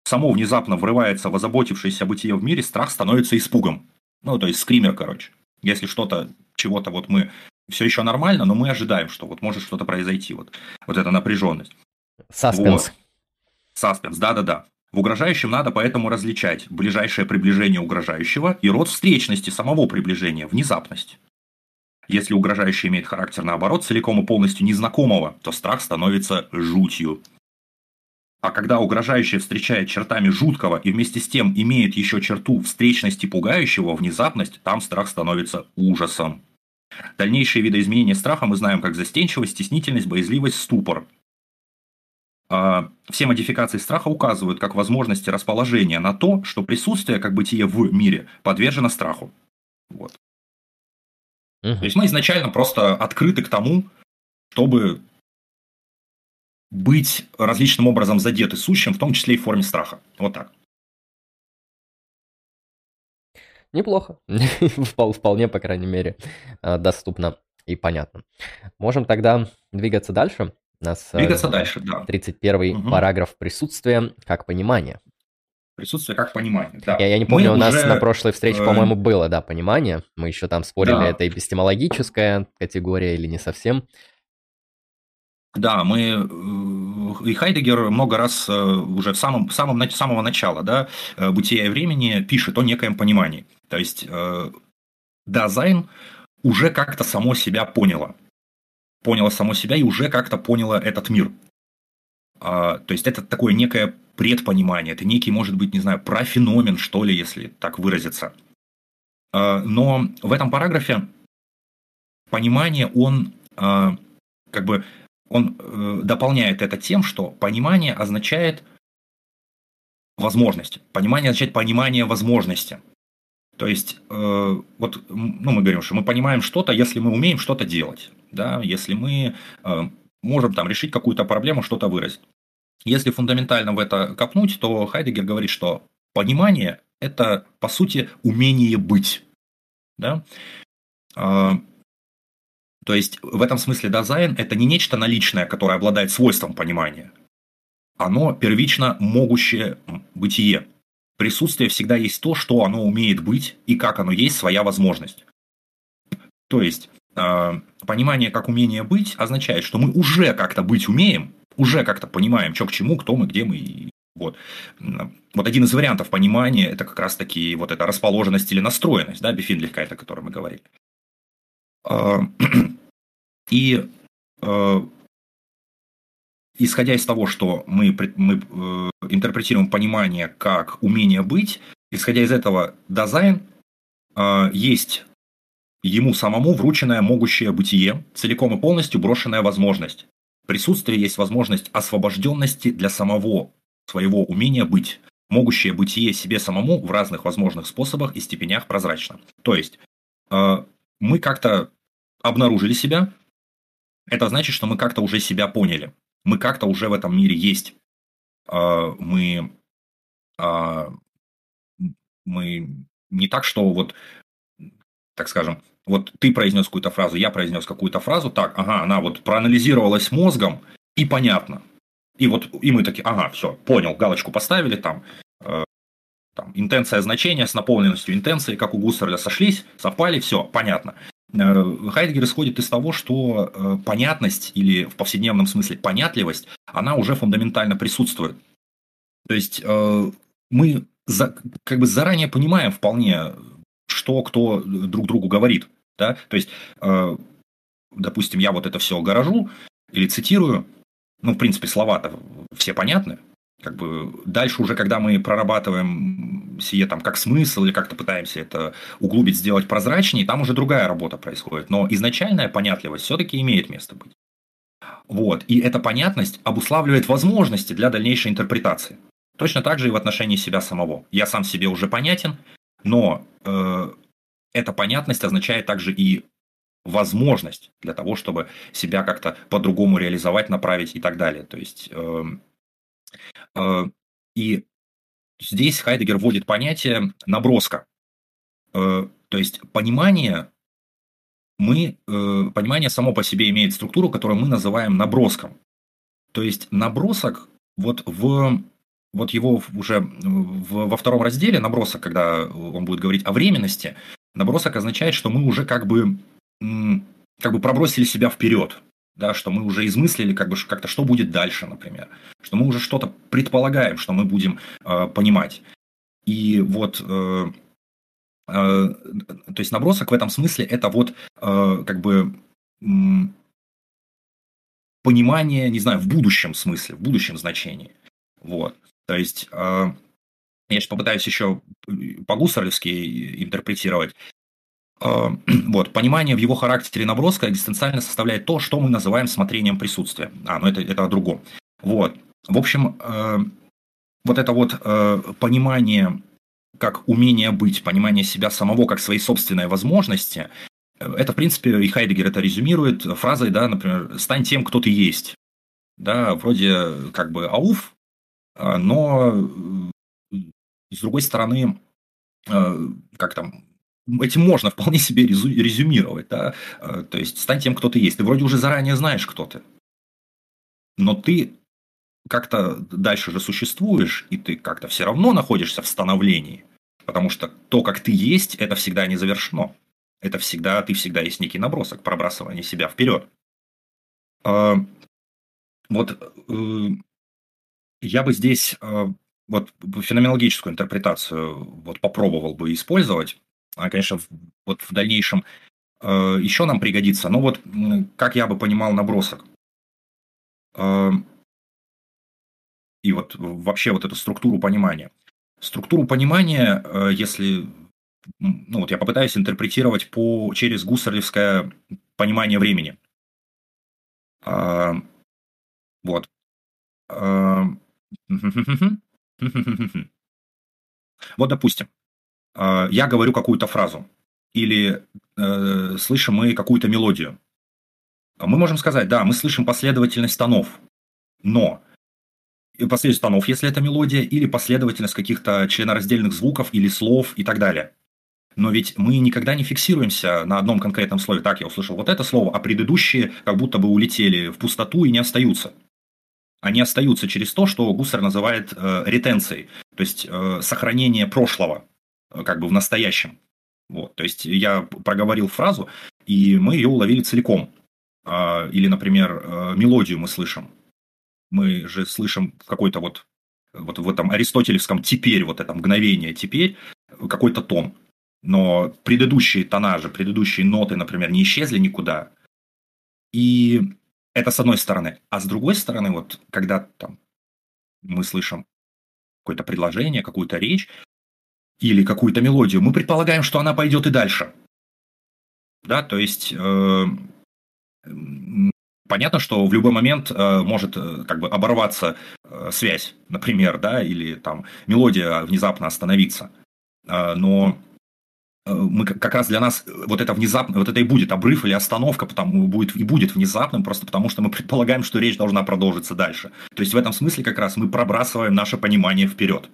Speaker 2: само внезапно врывается в озаботившееся бытие в мире, страх становится испугом. Ну, то есть скример, короче. Если что-то, чего-то вот мы все еще нормально, но мы ожидаем, что вот может что-то произойти. Вот, вот эта напряженность.
Speaker 1: Саспенс. Вот.
Speaker 2: Саспенс, да-да-да. В угрожающем надо поэтому различать ближайшее приближение угрожающего и род встречности самого приближения, внезапность. Если угрожающий имеет характер, наоборот, целиком и полностью незнакомого, то страх становится жутью. А когда угрожающий встречает чертами жуткого и вместе с тем имеет еще черту встречности пугающего, внезапность, там страх становится ужасом. Дальнейшие виды изменения страха мы знаем как застенчивость, стеснительность, боязливость, ступор. А, все модификации страха указывают как возможности расположения на то, что присутствие как бытие в мире подвержено страху. Вот. Угу. То есть мы изначально просто открыты к тому, чтобы быть различным образом задеты сущим, в том числе и в форме страха. Вот так.
Speaker 1: Неплохо. Вполне, по крайней мере, а, доступно и понятно. Можем тогда двигаться дальше. У нас
Speaker 2: э, Двигаться дальше, да.
Speaker 1: 31 угу. параграф присутствия как понимание.
Speaker 2: Присутствие как понимание, да.
Speaker 1: Я, я не помню, Мы у нас уже... на прошлой встрече, э, по-моему, было, да, понимание. Мы еще там спорили, да. это эпистемологическая категория или не совсем.
Speaker 2: Да, мы э, и Хайдегер много раз уже в самом, самом с самого начала да, бытия и времени пишет о некоем понимании. То есть Dasein уже как-то само себя поняло поняло само себя и уже как-то поняло этот мир. А, то есть это такое некое предпонимание, это некий, может быть, не знаю, профеномен, что ли, если так выразиться. А, но в этом параграфе понимание, он как бы он дополняет это тем, что понимание означает возможность. Понимание означает понимание возможности. То есть, э, вот ну, мы говорим, что мы понимаем что-то, если мы умеем что-то делать, да, если мы э, можем там решить какую-то проблему, что-то выразить. Если фундаментально в это копнуть, то Хайдегер говорит, что понимание – это, по сути, умение быть. Да? Э, то есть, в этом смысле дизайн – это не нечто наличное, которое обладает свойством понимания. Оно первично могущее бытие. Присутствие всегда есть то, что оно умеет быть и как оно есть своя возможность. То есть, понимание как умение быть означает, что мы уже как-то быть умеем, уже как-то понимаем, что к чему, кто мы, где мы. Вот. вот один из вариантов понимания – это как раз-таки вот эта расположенность или настроенность, да, бифиндлих о которой мы говорили. Э, и э, исходя из того, что мы, мы э, интерпретируем понимание как умение быть, исходя из этого дизайн есть ему самому врученное могущее бытие, целиком и полностью брошенная возможность. Присутствие есть возможность освобожденности для самого своего умения быть. Могущее бытие себе самому в разных возможных способах и степенях прозрачно. То есть, э, мы как-то обнаружили себя, это значит, что мы как-то уже себя поняли мы как-то уже в этом мире есть. А, мы, а, мы не так, что вот, так скажем, вот ты произнес какую-то фразу, я произнес какую-то фразу, так, ага, она вот проанализировалась мозгом, и понятно. И вот и мы такие, ага, все, понял, галочку поставили там, э, там интенция значения с наполненностью интенции, как у Гуссерля сошлись, совпали, все, понятно. Э, Хайдгер исходит из того, что э, понятность или в повседневном смысле понятливость, она уже фундаментально присутствует. То есть э, мы за, как бы заранее понимаем вполне, что кто друг другу говорит. Да? То есть, допустим, я вот это все гаражу или цитирую, ну, в принципе, слова-то все понятны, как бы дальше уже, когда мы прорабатываем сие там как смысл или как-то пытаемся это углубить, сделать прозрачнее, там уже другая работа происходит. Но изначальная понятливость все-таки имеет место быть. Вот. И эта понятность обуславливает возможности для дальнейшей интерпретации. Точно так же и в отношении себя самого. Я сам себе уже понятен, но э, эта понятность означает также и возможность для того, чтобы себя как-то по-другому реализовать, направить и так далее. То есть э, Э, и здесь Хайдегер вводит понятие наброска. Э, то есть понимание, мы, э, понимание само по себе имеет структуру, которую мы называем наброском. То есть набросок вот в вот его уже в, во втором разделе набросок, когда он будет говорить о временности, набросок означает, что мы уже как бы как бы пробросили себя вперед да, что мы уже измыслили как бы как-то, что будет дальше, например, что мы уже что-то предполагаем, что мы будем э, понимать. И вот, э, э, то есть набросок в этом смысле это вот э, как бы э, понимание, не знаю, в будущем смысле, в будущем значении. Вот, то есть э, я сейчас попытаюсь еще по-гусарлевски интерпретировать. Э, вот, понимание в его характере наброска экзистенциально составляет то, что мы называем смотрением присутствия. А, ну это, это о другом. Вот. В общем, э, вот это вот э, понимание как умение быть, понимание себя самого как своей собственной возможности, это, в принципе, и Хайдегер это резюмирует фразой, да, например, «стань тем, кто ты есть». Да, вроде как бы ауф, но с другой стороны, как там, этим можно вполне себе резюмировать, да, э, то есть стань тем, кто ты есть. Ты вроде уже заранее знаешь, кто ты, но ты как-то дальше же существуешь, и ты как-то все равно находишься в становлении, потому что то, как ты есть, это всегда не завершено. Это всегда, ты всегда есть некий набросок, пробрасывание себя вперед. А, вот э, я бы здесь э, вот феноменологическую интерпретацию вот попробовал бы использовать, а, конечно, вот в дальнейшем э, еще нам пригодится. Но вот как я бы понимал набросок. Э, и вот вообще вот эту структуру понимания. Структуру понимания, э, если ну вот я попытаюсь интерпретировать по, через гуссерлевское понимания времени. А, вот. А, вот, допустим, а, я говорю какую-то фразу, или э, слышим мы какую-то мелодию. Мы можем сказать, да, мы слышим последовательность тонов, но последовательность тонов, если это мелодия, или последовательность каких-то членораздельных звуков или слов и так далее. Но ведь мы никогда не фиксируемся на одном конкретном слове. Так, я услышал вот это слово, а предыдущие как будто бы улетели в пустоту и не остаются. Они остаются через то, что Гуссер называет э, ретенцией, то есть э, сохранение прошлого, э, как бы в настоящем. Вот, то есть я проговорил фразу, и мы ее уловили целиком. Э, или, например, э, мелодию мы слышим. Мы же слышим какой-то вот, вот в этом аристотелевском теперь, вот это мгновение теперь, какой-то тон но предыдущие тонажи, предыдущие ноты, например, не исчезли никуда. И это с одной стороны. А с другой стороны, вот когда там мы слышим какое-то предложение, какую-то речь или какую-то мелодию, мы предполагаем, что она пойдет и дальше. Да, то есть э, понятно, что в любой момент э, может э, как бы оборваться э, связь, например, да, или там мелодия внезапно остановиться. Э, но мы как раз для нас вот это внезапно, вот это и будет обрыв или остановка, потому будет и будет внезапным, просто потому что мы предполагаем, что речь должна продолжиться дальше. То есть в этом смысле как раз мы пробрасываем наше понимание вперед.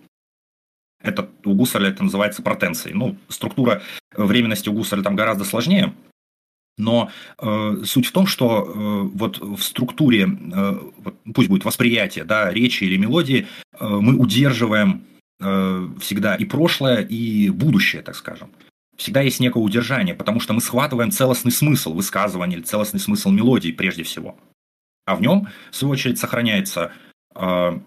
Speaker 2: Это у Гусарля это называется протенцией. Ну, структура временности у Гусарля там гораздо сложнее, но э, суть в том, что э, вот в структуре, э, вот, пусть будет восприятие, да, речи или мелодии, э, мы удерживаем э, всегда и прошлое, и будущее, так скажем всегда есть некое удержание, потому что мы схватываем целостный смысл высказывания или целостный смысл мелодии прежде всего. А в нем, в свою очередь, сохраняется э,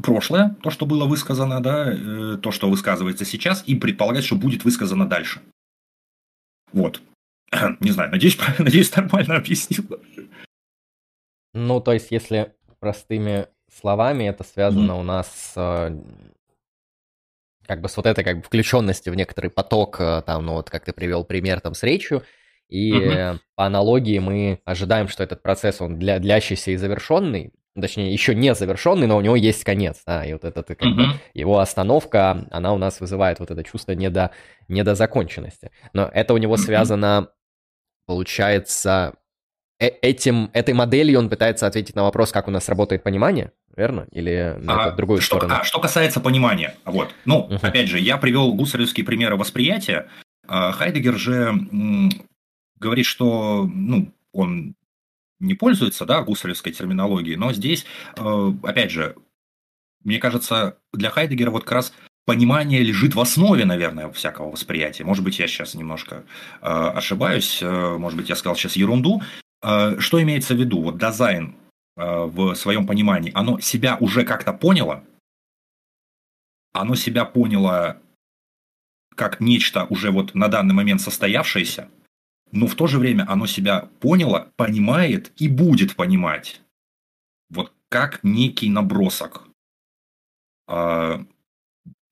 Speaker 2: прошлое, то, что было высказано, да, э, то, что высказывается сейчас, и предполагать, что будет высказано дальше. Вот. Не знаю, надеюсь, надеюсь, нормально объяснил.
Speaker 1: Ну, то есть, если простыми словами, это связано mm-hmm. у нас с как бы с вот этой как бы включенностью в некоторый поток, э, там, ну вот как ты привел пример там с речью, и угу. по аналогии мы ожидаем, что этот процесс, он для, длящийся и завершенный, точнее, еще не завершенный, но у него есть конец, да, и вот этот, как угу. бы, его остановка, она у нас вызывает вот это чувство недо, недозаконченности. Но это у него связано, получается, э этим, этой моделью он пытается ответить на вопрос, как у нас работает понимание, верно? Или на а, другую
Speaker 2: что,
Speaker 1: сторону?
Speaker 2: А, что касается понимания, вот. Ну, uh-huh. опять же, я привел гусаревские примеры восприятия. А Хайдегер же м, говорит, что ну, он не пользуется да, гусаревской терминологией, но здесь, э, опять же, мне кажется, для Хайдегера вот как раз понимание лежит в основе, наверное, всякого восприятия. Может быть, я сейчас немножко э, ошибаюсь, э, может быть, я сказал сейчас ерунду. Э, что имеется в виду? Вот дизайн в своем понимании, оно себя уже как-то поняло, оно себя поняло как нечто уже вот на данный момент состоявшееся, но в то же время оно себя поняло, понимает и будет понимать. Вот как некий набросок. А,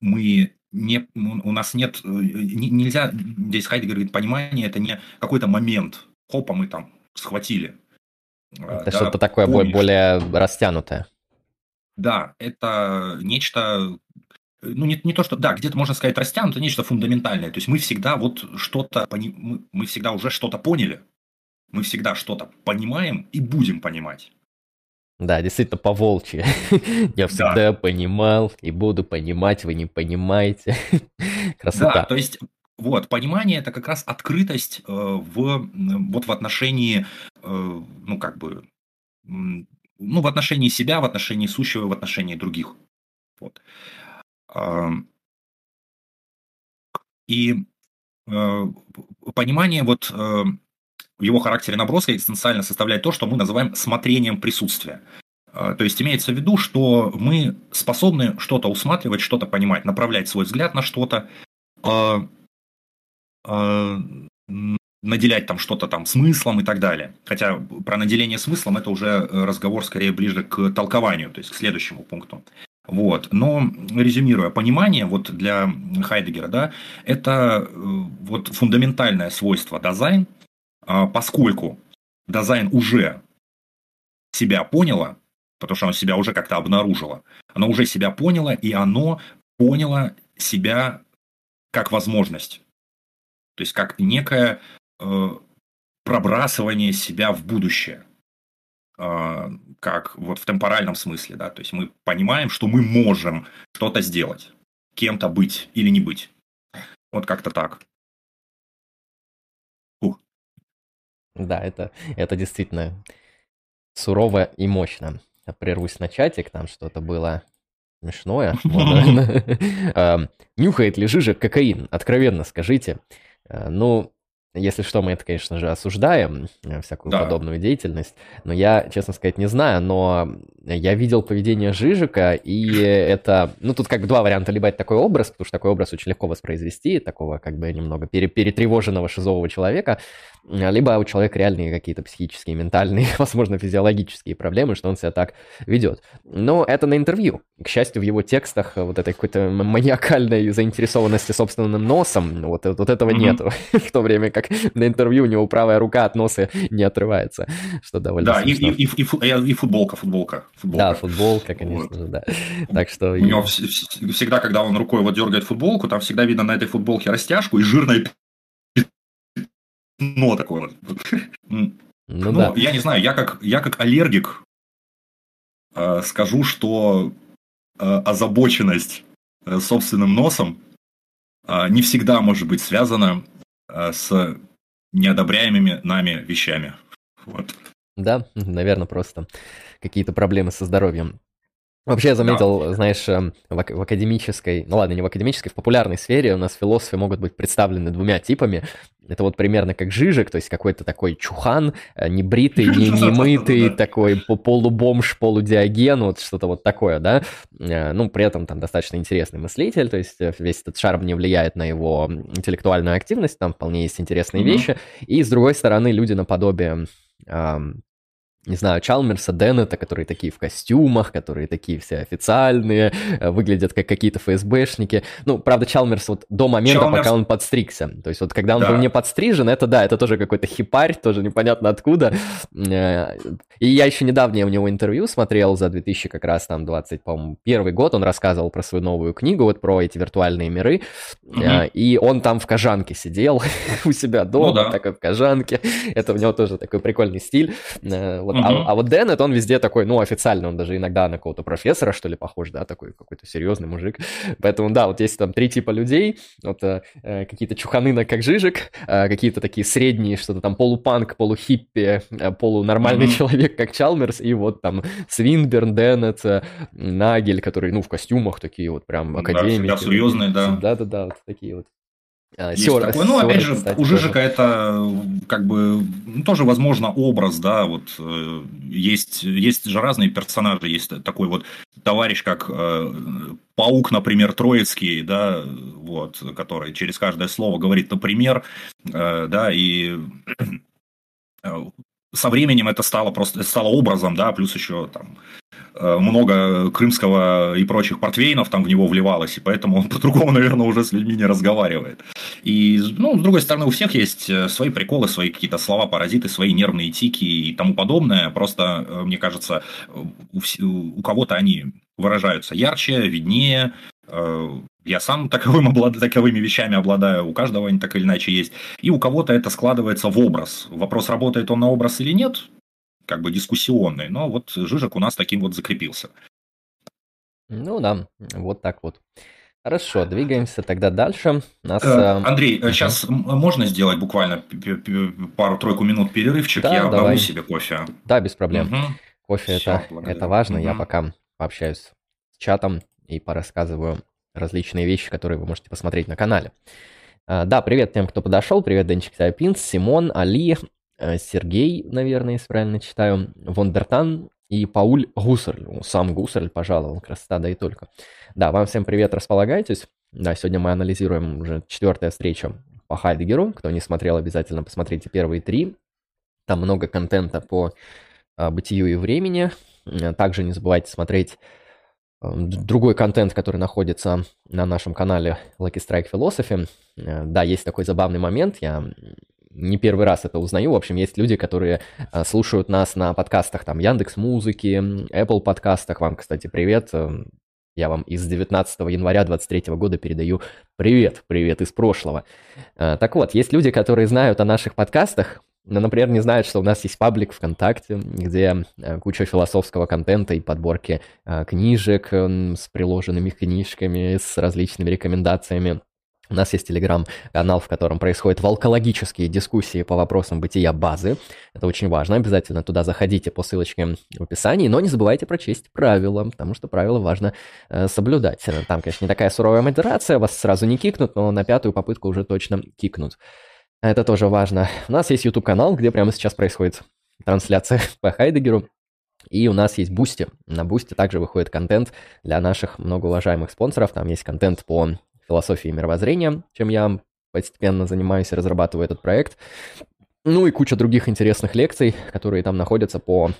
Speaker 2: мы не, у нас нет, э, нельзя, здесь Хайдегер говорит, понимание это не какой-то момент, хопа, мы там схватили.
Speaker 1: Это да, что-то такое помнишь. более растянутое.
Speaker 2: Да, это нечто, ну не, не то, что, да, где-то можно сказать растянутое, нечто фундаментальное. То есть мы всегда вот что-то, мы, мы всегда уже что-то поняли, мы всегда что-то понимаем и будем понимать.
Speaker 1: Да, действительно, по волчьи. Я всегда да. понимал и буду понимать, вы не понимаете. Красота.
Speaker 2: Да, то есть вот, понимание это как раз открытость э, в, вот в отношении, э, ну, как бы, ну, в отношении себя, в отношении сущего, в отношении других. Вот. И э, понимание вот в его характере наброска экзистенциально составляет то, что мы называем смотрением присутствия. То есть имеется в виду, что мы способны что-то усматривать, что-то понимать, направлять свой взгляд на что-то, э, наделять там что-то там смыслом и так далее. Хотя про наделение смыслом это уже э, разговор скорее ближе к толкованию, то есть к следующему пункту. Вот. Но резюмируя, понимание вот для Хайдегера, да, это э, вот фундаментальное свойство дизайн, а, поскольку Дизайн уже себя поняло, потому что оно себя уже как-то обнаружило, оно уже себя поняло, и оно поняло себя как возможность. То есть как некое пробрасывание себя в будущее. Э, как вот в темпоральном смысле, да. То есть мы понимаем, что мы можем что-то сделать, кем-то быть или не быть. Вот как-то так.
Speaker 1: Ух. Да, это, это действительно сурово и мощно. Я прервусь на чатик, там что-то было смешное. Нюхает ли Жижик кокаин? Откровенно скажите. Э, ну, если что, мы это, конечно же, осуждаем, э, всякую да. подобную деятельность. Но я, честно сказать, не знаю, но я видел поведение Жижика, и это... Ну, тут как бы два варианта. Либо это такой образ, потому что такой образ очень легко воспроизвести, такого как бы немного перетревоженного шизового человека, либо у человека реальные какие-то психические, ментальные, возможно, физиологические проблемы, что он себя так ведет. Но это на интервью. К счастью, в его текстах вот этой какой-то маниакальной заинтересованности собственным носом, вот, вот этого mm-hmm. нету. В то время как на интервью у него правая рука от носа не отрывается, что довольно
Speaker 2: Да, и, и, и, и, футболка, футболка,
Speaker 1: футболка. Да, футболка, конечно вот. же, да. Так что... У
Speaker 2: него всегда, когда он рукой вот дергает футболку, там всегда видно на этой футболке растяжку и жирное но такое вот. Ну, ну да. я не знаю, я как, я как аллергик э, скажу, что э, озабоченность э, собственным носом э, не всегда может быть связана с неодобряемыми нами вещами. Вот.
Speaker 1: Да, наверное, просто какие-то проблемы со здоровьем. Вообще я заметил, да. знаешь, эм, в, академической, ну ладно, не в академической, в популярной сфере у нас философы могут быть представлены двумя типами. Это вот примерно как Жижик, то есть какой-то такой чухан, э, небритый, не, не мытый, такой полубомж, полудиоген, вот что-то вот такое, да. Э, ну, при этом там достаточно интересный мыслитель, то есть э, весь этот шарм не влияет на его интеллектуальную активность, там вполне есть интересные mm-hmm. вещи. И с другой стороны, люди наподобие не знаю, Чалмерса, Деннета, которые такие в костюмах, которые такие все официальные, э, выглядят как какие-то ФСБшники. Ну, правда, Чалмерс вот до момента, Чалмерс... пока он подстригся. То есть вот когда он да. был не подстрижен, это да, это тоже какой-то хипарь, тоже непонятно откуда. Э, и я еще недавно у него интервью смотрел за 2000 как раз там 20, по-моему, первый год. Он рассказывал про свою новую книгу, вот про эти виртуальные миры. Угу. И он там в кожанке сидел у себя дома, ну, да. такой в кожанке. Это у него тоже такой прикольный стиль вот, угу. а, а вот Деннет, он везде такой, ну, официально, он даже иногда на какого-то профессора, что ли, похож, да, такой какой-то серьезный мужик. Поэтому, да, вот есть там три типа людей, вот э, э какие-то чуханы, как Жижик, э, какие-то такие средние, что-то там полупанк, полухиппи, э, полунормальный угу. человек, как Чалмерс, и вот там Свинберн, Деннет, э, Нагель, которые, ну, в костюмах такие вот прям академики. Да,
Speaker 2: серьезные, да.
Speaker 1: Да-да-да, вот такие вот.
Speaker 2: А, есть Сёр, такой. Ну, опять же, кстати, у Жижика тоже. это как бы ну, тоже, возможно, образ, да, вот э, есть, есть же разные персонажи, есть такой вот товарищ, как э, Паук, например, Троицкий, да, вот, который через каждое слово говорит, например, э, да, и э, со временем это стало просто стало образом, да, плюс еще там Э, много крымского и прочих портвейнов там в него вливалось, и поэтому он по-другому, наверное, уже с людьми не разговаривает. И, ну, с другой стороны, у всех есть э, свои приколы, свои какие-то слова, паразиты, свои нервные тики и тому подобное. Просто, э, мне кажется, у, у кого-то они выражаются ярче, виднее, я сам таковым облад... таковыми вещами обладаю, у каждого они так или иначе есть. И у кого-то это складывается в образ. Вопрос, работает он на образ или нет, как бы дискуссионный, но вот Жижик у нас таким вот закрепился.
Speaker 1: Ну да, вот так вот. Хорошо, двигаемся тогда дальше.
Speaker 2: Нас, э, Андрей, uh сейчас можно сделать буквально пару-тройку минут перерывчик? Да, я давай. себе кофе.
Speaker 1: Да, без проблем. Угу. Кофе Все, это, это важно. Угу. Я пока пообщаюсь с чатом и порассказываю различные вещи, которые вы можете посмотреть на канале. Да, привет тем, кто подошел. Привет, Денчик Сапинс, Симон, Али, Э, Сергей, наверное, если правильно читаю, Вондертан и Пауль Гусарль. Ну, сам Гусарль пожаловал, красота, да и только. Да, вам всем привет, располагайтесь. Да, сегодня мы анализируем уже четвертая встреча по Хайдегеру. Кто не смотрел, обязательно посмотрите первые три. Там много контента по а, бытию и времени. Э, также не забывайте смотреть другой контент, который находится на нашем канале Lucky Strike Philosophy. Да, есть такой забавный момент. Я не первый раз это узнаю. В общем, есть люди, которые э, слушают нас на подкастах там Яндекс Музыки, Apple подкастах. Вам, кстати, привет. Эм, я вам из 19 января 23 года передаю привет, привет из прошлого. Э, так вот, есть люди, которые знают о наших подкастах, но, например, не знают, что у нас есть паблик ВКонтакте, где э, куча философского контента и подборки книжек с приложенными книжками, с различными рекомендациями. У нас есть телеграм-канал, в котором происходят волкологические дискуссии по вопросам бытия базы. Это очень важно. Обязательно туда заходите по ссылочке в описании. Но не забывайте прочесть правила, потому что правила важно э, соблюдать. Там, конечно, не такая суровая модерация, вас сразу не кикнут, но на пятую попытку уже точно кикнут. Это тоже важно. У нас есть YouTube-канал, где прямо сейчас происходит трансляция по Хайдегеру. И у нас есть Boosty. На Boosty также выходит контент для наших многоуважаемых спонсоров. Там есть контент по философии мировоззрения, чем я постепенно занимаюсь и разрабатываю этот проект. Ну и куча других интересных лекций, которые там находятся по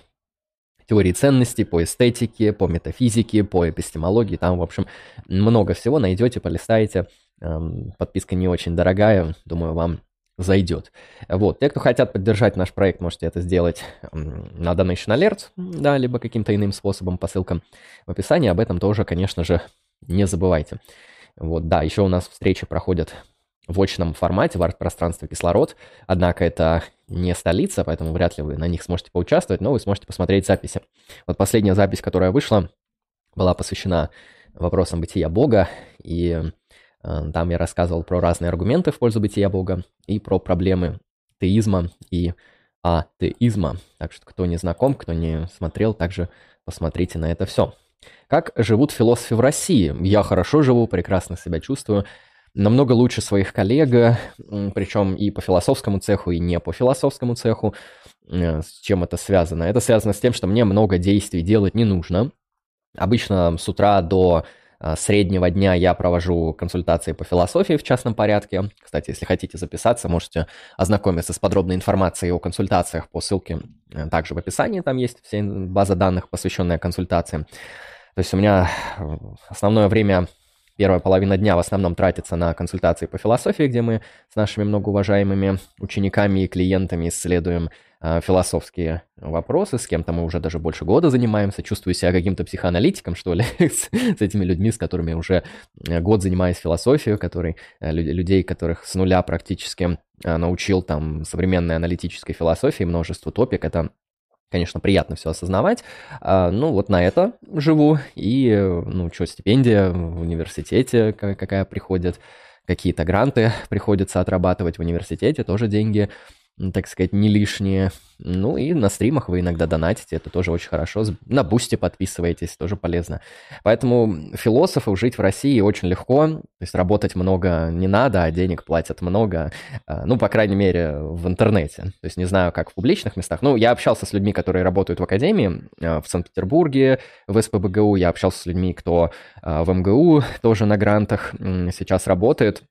Speaker 1: теории ценностей, по эстетике, по метафизике, по эпистемологии. Там, в общем, много всего найдете, полистаете. Эм, подписка не очень дорогая, думаю, вам зайдет. Вот, те, кто хотят поддержать наш проект, можете это сделать на Donation Alert, да, либо каким-то иным способом по ссылкам в описании. Об этом тоже, конечно же, не забывайте. Вот, да, еще у нас встречи проходят в очном формате в арт-пространстве «Кислород», однако это не столица, поэтому вряд ли вы на них сможете поучаствовать, но вы сможете посмотреть записи. Вот последняя запись, которая вышла, была посвящена вопросам бытия Бога, и э, там я рассказывал про разные аргументы в пользу бытия Бога и про проблемы теизма и атеизма. Так что кто не знаком, кто не смотрел, также посмотрите на это все. Как живут философы в России? Я хорошо живу, прекрасно себя чувствую. Намного лучше своих коллег, причем и по философскому цеху, и не по философскому цеху. Э, с чем это связано? Это связано с тем, что мне много действий делать не нужно. Обычно с утра до среднего дня я провожу консультации по философии в частном порядке. Кстати, если хотите записаться, можете ознакомиться с подробной информацией о консультациях по ссылке э, также в описании. Там есть вся база данных, посвященная консультациям. То есть у меня э, основное время, первая половина дня в основном тратится на консультации по философии, где мы с нашими многоуважаемыми учениками и клиентами исследуем э, философские вопросы. С кем-то мы уже даже больше года занимаемся. Чувствую себя каким-то психоаналитиком, что ли, с, с этими людьми, с которыми уже э, год занимаюсь философией, который, э, людей, которых с нуля практически э, научил там современной аналитической философии, множество топик. Это Конечно, приятно все осознавать. А, ну, вот на это живу. И, ну, что, стипендия в университете какая приходит, какие-то гранты приходится отрабатывать в университете, тоже деньги так сказать, не лишние. Ну и на стримах вы иногда донатите, это тоже очень хорошо. На бусте подписываетесь, тоже полезно. Поэтому философов жить в России очень легко. То есть работать много не надо, а денег платят много. А, ну, по крайней мере, в интернете. То есть не знаю, как в публичных местах. Ну, я общался с людьми, которые работают в академии а, в Санкт-Петербурге, в СПБГУ. Я общался с людьми, кто а, в МГУ тоже на грантах сейчас работает.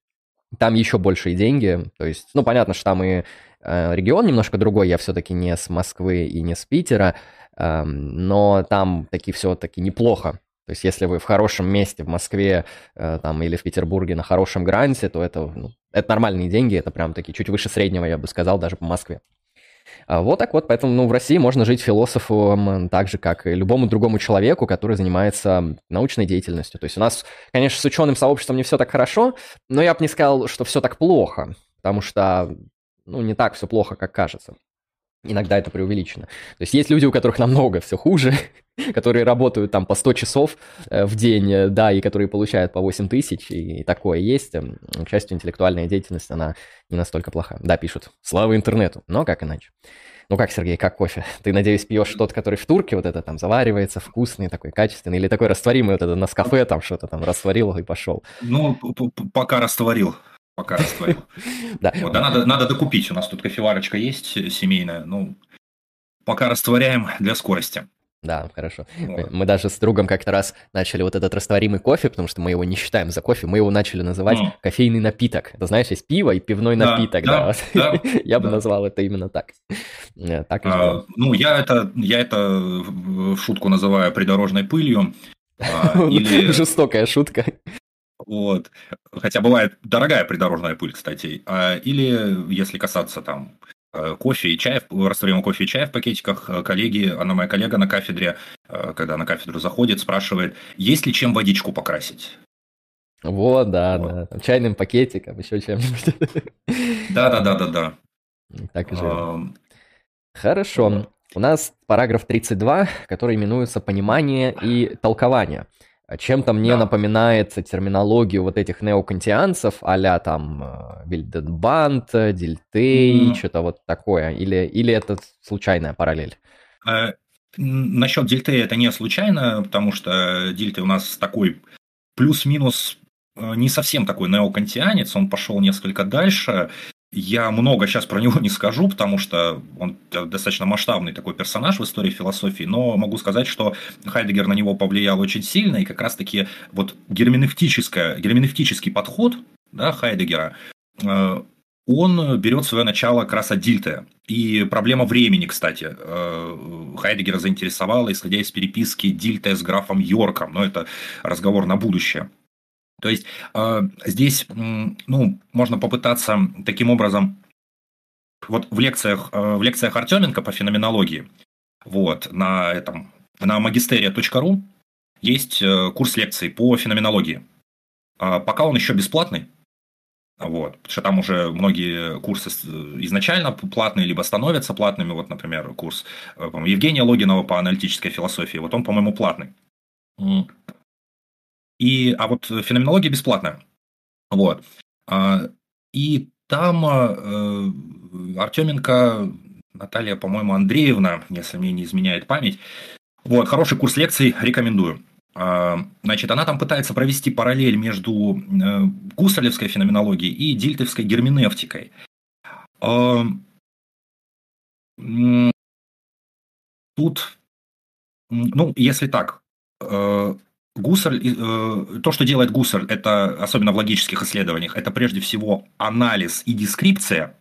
Speaker 1: Там еще большие деньги. То есть, ну, понятно, что там и регион немножко другой, я все-таки не с Москвы и не с Питера, эм, но там таки все-таки неплохо. То есть если вы в хорошем месте в Москве э, там, или в Петербурге на хорошем гранте, то это, ну, это нормальные деньги, это прям таки чуть выше среднего, я бы сказал, даже по Москве. А вот так вот, поэтому ну, в России можно жить философом так же, как и любому другому человеку, который занимается научной деятельностью. То есть у нас, конечно, с ученым сообществом не все так хорошо, но я бы не сказал, что все так плохо, потому что ну, не так все плохо, как кажется. Иногда это преувеличено. То есть есть люди, у которых намного все хуже, которые работают там по 100 часов э, в день, э, да, и которые получают по 8 тысяч, и такое есть. Эм, к счастью, интеллектуальная деятельность, она не настолько плоха. Да, пишут, слава интернету, но как иначе? Ну как, Сергей, как кофе? Ты, надеюсь, пьешь тот, который в турке вот это там заваривается, вкусный, такой качественный, или такой растворимый вот это на кафе там что-то там растворил и пошел?
Speaker 2: Ну, пока растворил пока растворил. Да. Вот, да, надо, надо докупить. У нас тут кофеварочка есть семейная. Ну, пока растворяем для скорости.
Speaker 1: Да, хорошо. Вот. Мы, даже с другом как-то раз начали вот этот растворимый кофе, потому что мы его не считаем за кофе, мы его начали называть mm. кофейный напиток. Это знаешь, есть пиво и пивной да, напиток. Да, да, да Я бы назвал это именно так.
Speaker 2: Э, так а, ну, я это, я это в шутку называю придорожной пылью.
Speaker 1: А, или... Жестокая шутка.
Speaker 2: Вот. Хотя бывает дорогая придорожная пыль, кстати. А, или если касаться там э, кофе и чая, растворимого кофе и чая в пакетиках, э, коллеги, она моя коллега на кафедре, э, когда на кафедру заходит, спрашивает, есть ли чем водичку покрасить?
Speaker 1: Вот, да, вот. да. Чайным пакетиком, еще чем-нибудь.
Speaker 2: Да, да, да, да, да.
Speaker 1: Так и живем. Хорошо. У нас параграф 32, который именуется «Понимание и толкование». Чем-то мне да. напоминает терминологию вот этих неокантианцев, а там э, Вильденбанд, Дильтей, mm. что-то вот такое. Или, или это случайная параллель?
Speaker 2: Э, насчет Дильтея это не случайно, потому что Дильтей у нас такой плюс-минус э, не совсем такой неокантианец, он пошел несколько дальше, я много сейчас про него не скажу, потому что он достаточно масштабный такой персонаж в истории философии, но могу сказать, что Хайдегер на него повлиял очень сильно, и как раз-таки вот герменевтический подход да, Хайдегера, э, он берет свое начало как раз от Дильте. И проблема времени, кстати, э, Хайдегера заинтересовала, исходя из переписки Дильте с графом Йорком, но это разговор на будущее. То есть э, здесь, ну, можно попытаться таким образом, вот в лекциях, э, в лекциях Артеменко по феноменологии, вот, на этом, на магистерия.ру есть э, курс лекций по феноменологии. Э, пока он еще бесплатный, вот, потому что там уже многие курсы изначально платные, либо становятся платными. Вот, например, курс э, Евгения Логинова по аналитической философии. Вот он, по-моему, платный. И, а вот феноменология бесплатная. Вот. А, и там э, Артеменко Наталья, по-моему, Андреевна, если мне не изменяет память. Вот, хороший курс лекций, рекомендую. А, значит, она там пытается провести параллель между э, гусарлевской феноменологией и дильтовской герменевтикой. А, тут, ну, если так, э, Гуссерль, э, то, что делает Гуссерль, это, особенно в логических исследованиях, это прежде всего анализ и дескрипция.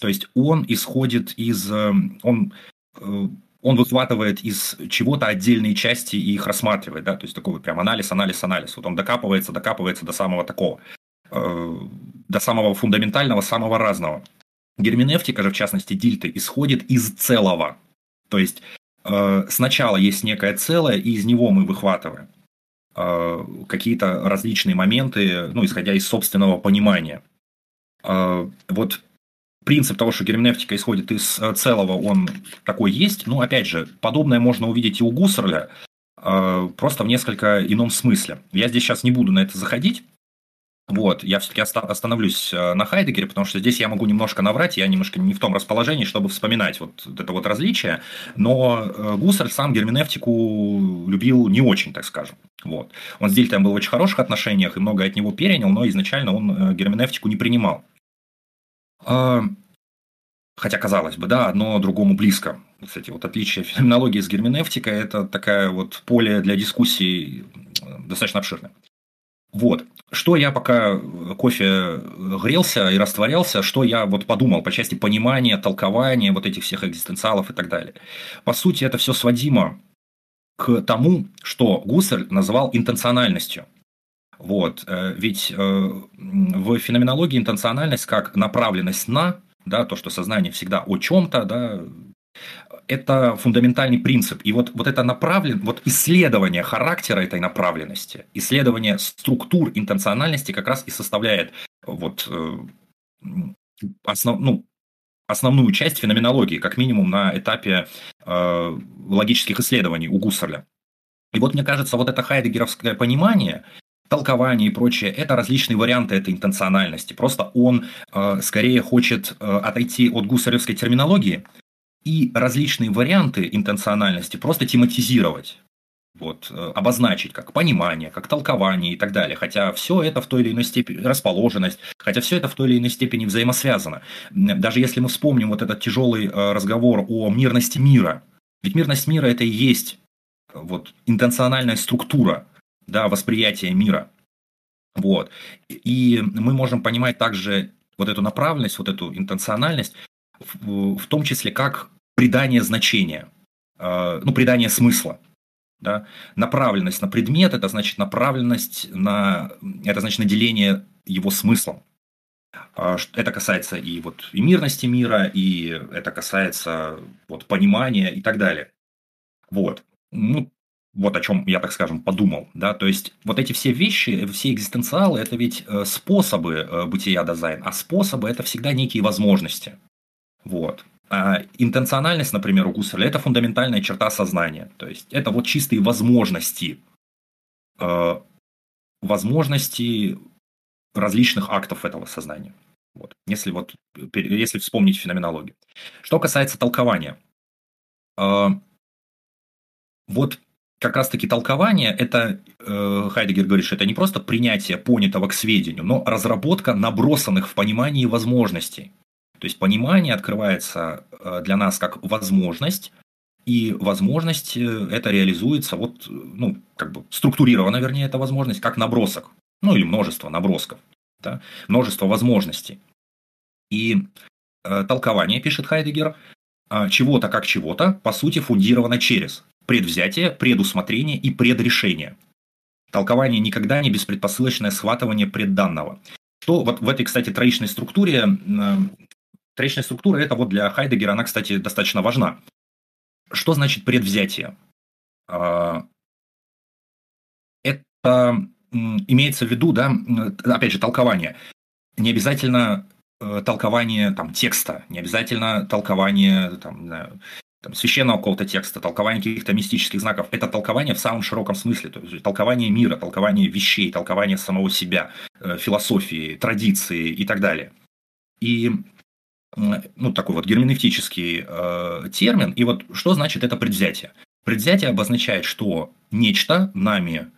Speaker 2: То есть он исходит из... Э, он, э, он выхватывает из чего-то отдельные части и их рассматривает. Да? То есть такой вот прям анализ, анализ, анализ. Вот он докапывается, докапывается до самого такого, до самого фундаментального, самого разного. Герменевтика же, в частности, Дильты, исходит из целого. То есть Э, сначала есть некое целое, и из него мы выхватываем э, какие-то различные моменты, ну, исходя из собственного понимания. Э, вот принцип того, что герменевтика исходит из целого, он такой есть. Ну, опять же, подобное можно увидеть и у Гуссерля, просто в несколько ином смысле. Я здесь сейчас не буду на это заходить, вот, я все-таки остановлюсь э, на Хайдегере, потому что здесь я могу немножко наврать, я немножко не в том расположении, чтобы вспоминать вот это вот различие, но э, Гуссерль сам герменевтику любил не очень, так скажем. Вот. Он с Дильтом был в очень хороших отношениях и многое от него перенял, но изначально он э, герменевтику не принимал. А, хотя, казалось бы, да, одно другому близко. Кстати, вот отличие феноменологии с герменевтикой – это такая вот поле для дискуссий достаточно обширное. Вот. Что я пока кофе грелся и растворялся, что я вот подумал по части понимания, толкования вот этих всех экзистенциалов и так далее. По сути, это все сводимо к тому, что Гуссель называл интенциональностью. Вот. Э, ведь э, в феноменологии интенциональность как направленность на, да, то, что сознание всегда о чем-то, да, это фундаментальный принцип. И вот, вот это направлен, вот исследование характера этой направленности, исследование структур интенциональности как раз и составляет вот э, основ, ну, основную часть феноменологии, как минимум на этапе э, логических исследований у Гуссерля. И вот мне кажется, вот это хайдегеровское понимание, толкование и прочее, это различные варианты этой интенциональности. Просто он э, скорее хочет э, отойти от гуссерлевской терминологии и различные варианты интенциональности просто тематизировать. Вот, э, обозначить как понимание, как толкование и так далее. Хотя все это в той или иной степени, расположенность, хотя все это в той или иной степени взаимосвязано. Даже если мы вспомним вот этот тяжелый э, разговор о мирности мира, ведь мирность мира это и есть э, вот, интенциональная структура да, восприятия мира. Вот. И мы можем понимать также вот эту направленность, вот эту интенциональность в, в том числе как придание значения, э, ну, придание смысла. Да? Направленность на предмет – это значит направленность на… Это значит наделение его смыслом. А, это касается и вот и мирности мира, и это касается вот понимания и так далее. Вот. Ну, вот о чем я, так скажем, подумал. Да? То есть вот эти все вещи, все экзистенциалы – это ведь э, способы э, бытия дизайн, а способы – это всегда некие возможности. Вот. А интенциональность, например, у Гусарля – это фундаментальная черта сознания. То есть это вот чистые возможности. Э, возможности различных актов этого сознания. Вот. Если, вот, если вспомнить феноменологию. Что касается толкования. Вот как раз-таки толкование, это, э, Хайдегер говорит, что это не просто принятие понятого к сведению, но разработка набросанных в понимании возможностей. То есть понимание открывается э, для нас как возможность, и возможность э, это реализуется, вот, ну, как бы структурирована, вернее, эта возможность, как набросок, ну, или множество набросков, да? множество возможностей. И э, толкование, пишет Хайдегер, э, чего-то как чего-то, по сути, фундировано через предвзятие, предусмотрение и предрешение. Толкование никогда не беспредпосылочное схватывание предданного. Что вот в этой, кстати, троичной структуре, троичная структура, это вот для Хайдегера, она, кстати, достаточно важна. Что значит предвзятие? А, это имеется в виду, да, опять же, толкование. Не обязательно э, толкование там, текста, не обязательно толкование там, там, священного какого-то текста, толкование каких-то мистических знаков, это толкование в самом широком смысле, то есть толкование мира, толкование вещей, толкование самого себя, э, философии, традиции и так далее. И ну, такой вот герменевтический э, термин. И вот что значит это предвзятие? Предвзятие обозначает, что нечто нами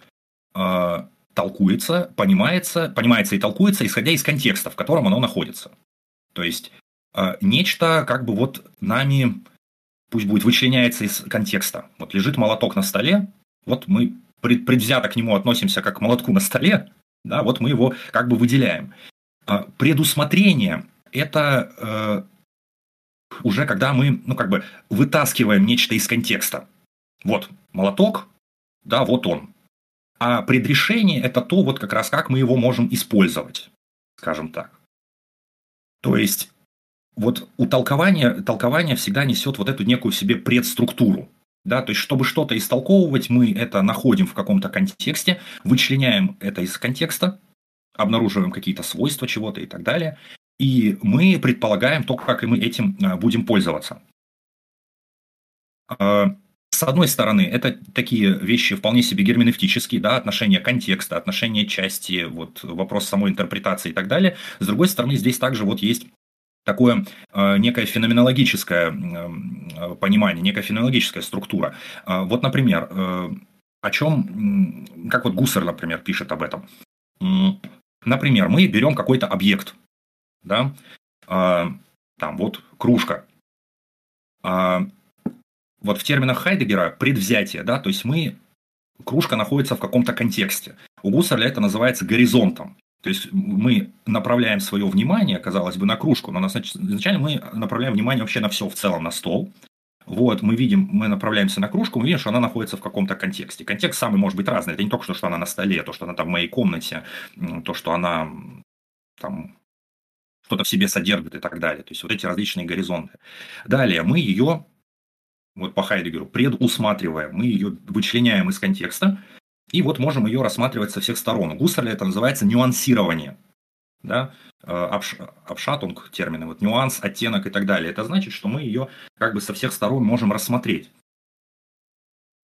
Speaker 2: э, толкуется, понимается, понимается и толкуется, исходя из контекста, в котором оно находится. То есть э, нечто как бы вот нами пусть будет вычленяется из контекста. Вот лежит молоток на столе, вот мы предвзято к нему относимся как к молотку на столе, да, вот мы его как бы выделяем. А предусмотрение – это э, уже когда мы, ну, как бы вытаскиваем нечто из контекста. Вот молоток, да, вот он. А предрешение – это то, вот как раз как мы его можем использовать, скажем так. То есть вот у толкования, толкование всегда несет вот эту некую себе предструктуру. Да, то есть, чтобы что-то истолковывать, мы это находим в каком-то контексте, вычленяем это из контекста, обнаруживаем какие-то свойства чего-то и так далее, и мы предполагаем то, как мы этим а, будем пользоваться. А, с одной стороны, это такие вещи вполне себе герменевтические, да, отношение контекста, отношение части, вот, вопрос самой интерпретации и так далее. С другой стороны, здесь также вот есть такое э, некое феноменологическое э, понимание, некая феноменологическая структура. Э, вот, например, э, о чем, как вот Гуссер, например, пишет об этом. Например, мы берем какой-то объект, да, э, там вот кружка. Э, вот в терминах Хайдегера предвзятие, да, то есть мы кружка находится в каком-то контексте. У Гуссерля это называется горизонтом. То есть мы направляем свое внимание, казалось бы, на кружку, но изначально мы направляем внимание вообще на все в целом, на стол. Вот, мы видим, мы направляемся на кружку, мы видим, что она находится в каком-то контексте. Контекст самый может быть разный. Это не только, что она на столе, то, что она там в моей комнате, то, что она там что-то в себе содержит и так далее. То есть вот эти различные горизонты. Далее мы ее, вот по Хайдегеру, предусматриваем, мы ее вычленяем из контекста, и вот можем ее рассматривать со всех сторон. У это называется нюансирование. Да? Э, обш, обшатунг термины, вот нюанс, оттенок и так далее. Это значит, что мы ее как бы со всех сторон можем рассмотреть.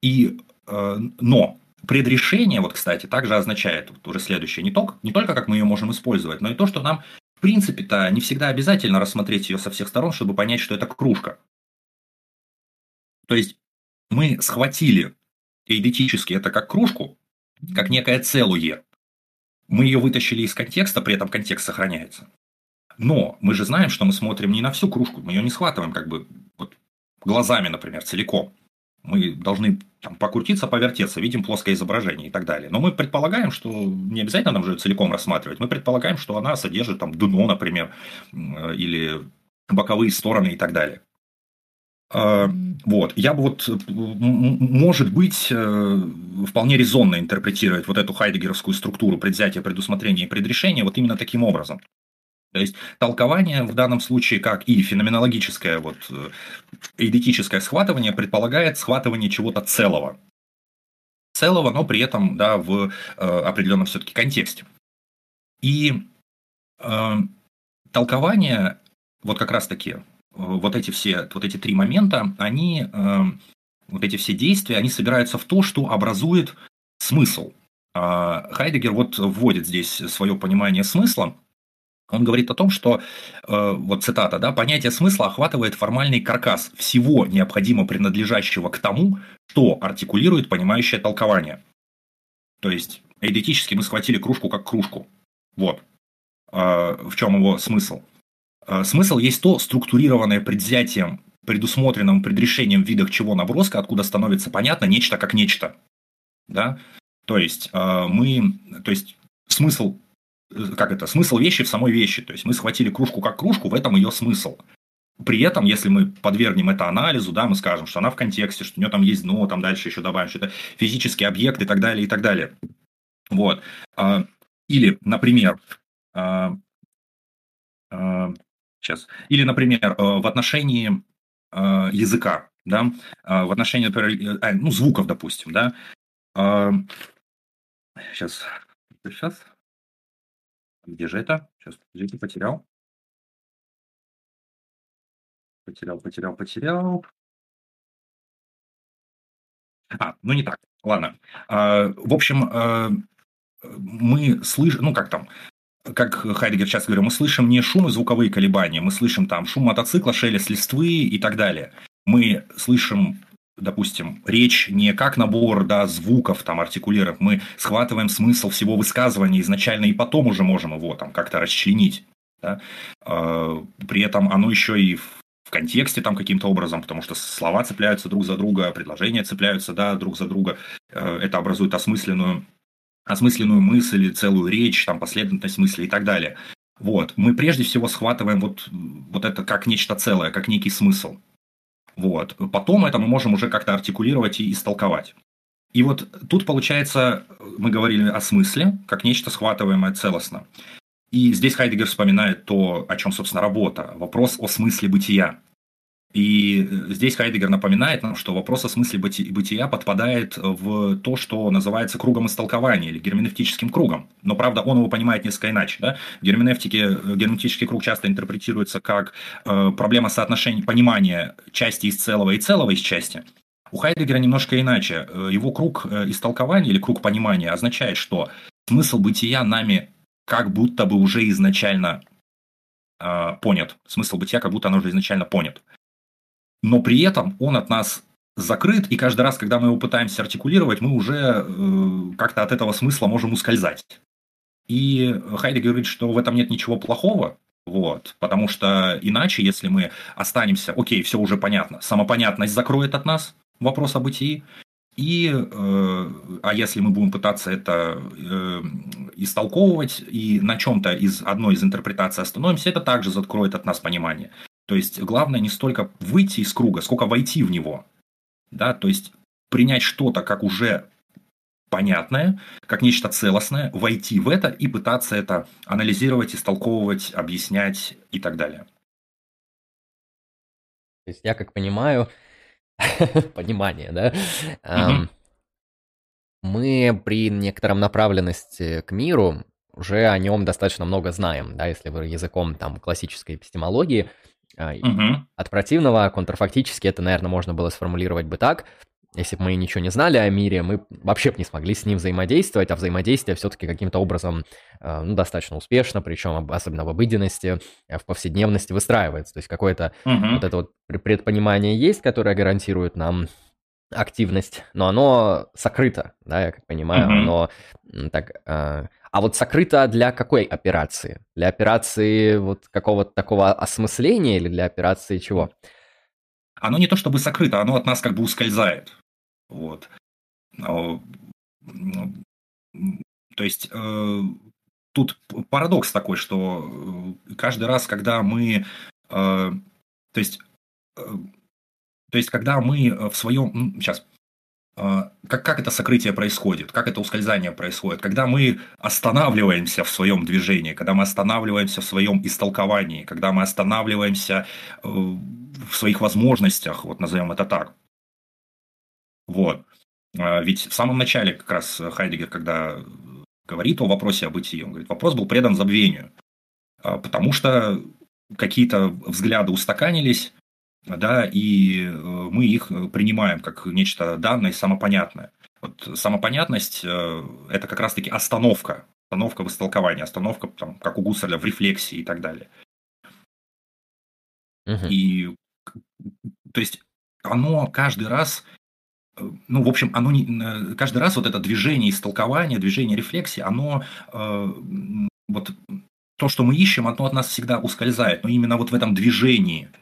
Speaker 2: И, э, но предрешение, вот, кстати, также означает вот уже следующее. Не только, не только как мы ее можем использовать, но и то, что нам, принципе-то, не всегда обязательно рассмотреть ее со всех сторон, чтобы понять, что это кружка. То есть мы схватили теоретически это как кружку, как некое целое. Мы ее вытащили из контекста, при этом контекст сохраняется. Но мы же знаем, что мы смотрим не на всю кружку, мы ее не схватываем как бы вот, глазами, например, целиком. Мы должны там, покрутиться, повертеться, видим плоское изображение и так далее. Но мы предполагаем, что не обязательно нам же целиком рассматривать. Мы предполагаем, что она содержит там дно, например, или боковые стороны и так далее. А, вот, я бы вот, может быть, э, вполне резонно интерпретировать вот эту хайдегеровскую структуру предвзятия, предусмотрения и предрешения вот именно таким образом. То есть толкование в данном случае, как и феноменологическое, вот, э, эйдетическое схватывание, предполагает схватывание чего-то целого. Целого, но при этом да, в э, определенном все-таки контексте. И э, толкование, вот как раз-таки, вот эти все, вот эти три момента, они, э, вот эти все действия, они собираются в то, что образует смысл. А Хайдегер вот вводит здесь свое понимание смысла. Он говорит о том, что, э, вот цитата, да, понятие смысла охватывает формальный каркас всего необходимо принадлежащего к тому, что артикулирует понимающее толкование. То есть, эйдетически мы схватили кружку как кружку. Вот. Э, в чем его смысл. Э, смысл есть то структурированное предвзятием, предусмотренным предрешением в видах чего наброска, откуда становится понятно нечто как нечто. Да? То есть э, мы, то есть смысл, как это, смысл вещи в самой вещи. То есть мы схватили кружку как кружку, в этом ее смысл. При этом, если мы подвергнем это анализу, да, мы скажем, что она в контексте, что у нее там есть дно, там дальше еще добавим, что это физический объект и так далее, и так далее. Вот. Или, например, Сейчас. Или, например, э, в отношении э, языка, да, э, в отношении, например, ну, звуков, допустим, да. Сейчас. Сейчас. Где же это? Сейчас, подождите, потерял. Потерял, потерял, потерял. А, ну не так. Ладно. В общем, мы слышим, ну как там, как Хайдегер сейчас говорил, мы слышим не шум и звуковые колебания, мы слышим там шум мотоцикла, шелест листвы и так далее. Мы слышим допустим, речь не как набор да, звуков, там, артикулиров, мы схватываем смысл всего высказывания изначально и потом уже можем его там как-то расчленить. Да? А, при этом оно еще и в контексте там каким-то образом, потому что слова цепляются друг за друга, предложения цепляются да, друг за друга. Э, это образует осмысленную осмысленную мысль, целую речь, там, последовательность мысли и так далее. Вот. Мы прежде всего схватываем вот, вот это как нечто целое, как некий смысл. Вот. Потом это мы можем уже как-то артикулировать и истолковать. И вот тут получается, мы говорили о смысле, как нечто схватываемое целостно. И здесь Хайдегер вспоминает то, о чем, собственно, работа. Вопрос о смысле бытия. И э, здесь Хайдегер напоминает нам, что вопрос о смысле бытия подпадает в то, что называется кругом истолкования или герменевтическим кругом. Но, правда, он его понимает несколько иначе. Да? В герменевтике э, герменевтический круг часто интерпретируется как э, проблема соотношения понимания части из целого и целого из части. У Хайдегера немножко иначе. Э, его круг истолкования или круг понимания означает, что смысл бытия нами как будто бы уже изначально э, понят. Смысл бытия как будто оно уже изначально понят но при этом он от нас закрыт, и каждый раз, когда мы его пытаемся артикулировать, мы уже э, как-то от этого смысла можем ускользать. И Хайдегер говорит, что в этом нет ничего плохого, вот, потому что иначе, если мы останемся, окей, все уже понятно, самопонятность закроет от нас вопрос о бытии, и, э, а если мы будем пытаться это э, истолковывать и на чем-то из одной из интерпретаций остановимся, это также закроет от нас понимание. То есть главное не столько выйти из круга, сколько войти в него. Да, то есть принять что-то как уже понятное, как нечто целостное, войти в это и пытаться это анализировать, истолковывать, объяснять и так далее.
Speaker 1: То есть я как понимаю, понимание, да, мы при некотором направленности к миру уже о нем достаточно много знаем, да, если вы языком там классической эпистемологии, Угу. От противного контрфактически это, наверное, можно было сформулировать бы так. Если бы мы ничего не знали о мире, мы вообще бы не смогли с ним взаимодействовать, а взаимодействие все-таки каким-то образом э, ну, достаточно успешно, причем особенно в обыденности, э, в повседневности выстраивается. То есть какое-то угу. вот это вот предпонимание есть, которое гарантирует нам активность, но оно сокрыто, да, я как понимаю, угу. оно так э, а вот сокрыто для какой операции? Для операции вот какого-то такого осмысления или для операции чего?
Speaker 2: Оно не то чтобы сокрыто, оно от нас как бы ускользает. Вот. То есть э, тут парадокс такой, что э, каждый раз, когда мы... Э, то есть То есть, когда мы в своем... Сейчас, а, как, как это сокрытие происходит, как это ускользание происходит, когда мы останавливаемся в своем движении, когда мы останавливаемся в своем истолковании, когда мы останавливаемся э, в своих возможностях, вот назовем это так. Вот. А, ведь в самом начале как раз Хайдегер, когда говорит о вопросе о бытии, он говорит, вопрос был предан забвению, а, потому что какие-то взгляды устаканились, да, и э, мы их э, принимаем как нечто данное, самопонятное. Вот самопонятность э, – это как раз-таки остановка, остановка в истолковании, остановка, там, как у Гусарля, в рефлексии и так далее. Угу. И, то есть, оно каждый раз, ну, в общем, оно не, каждый раз вот это движение истолкования, движение рефлексии, оно вот то, что мы ищем, оно от нас всегда ускользает, но именно вот в этом движении –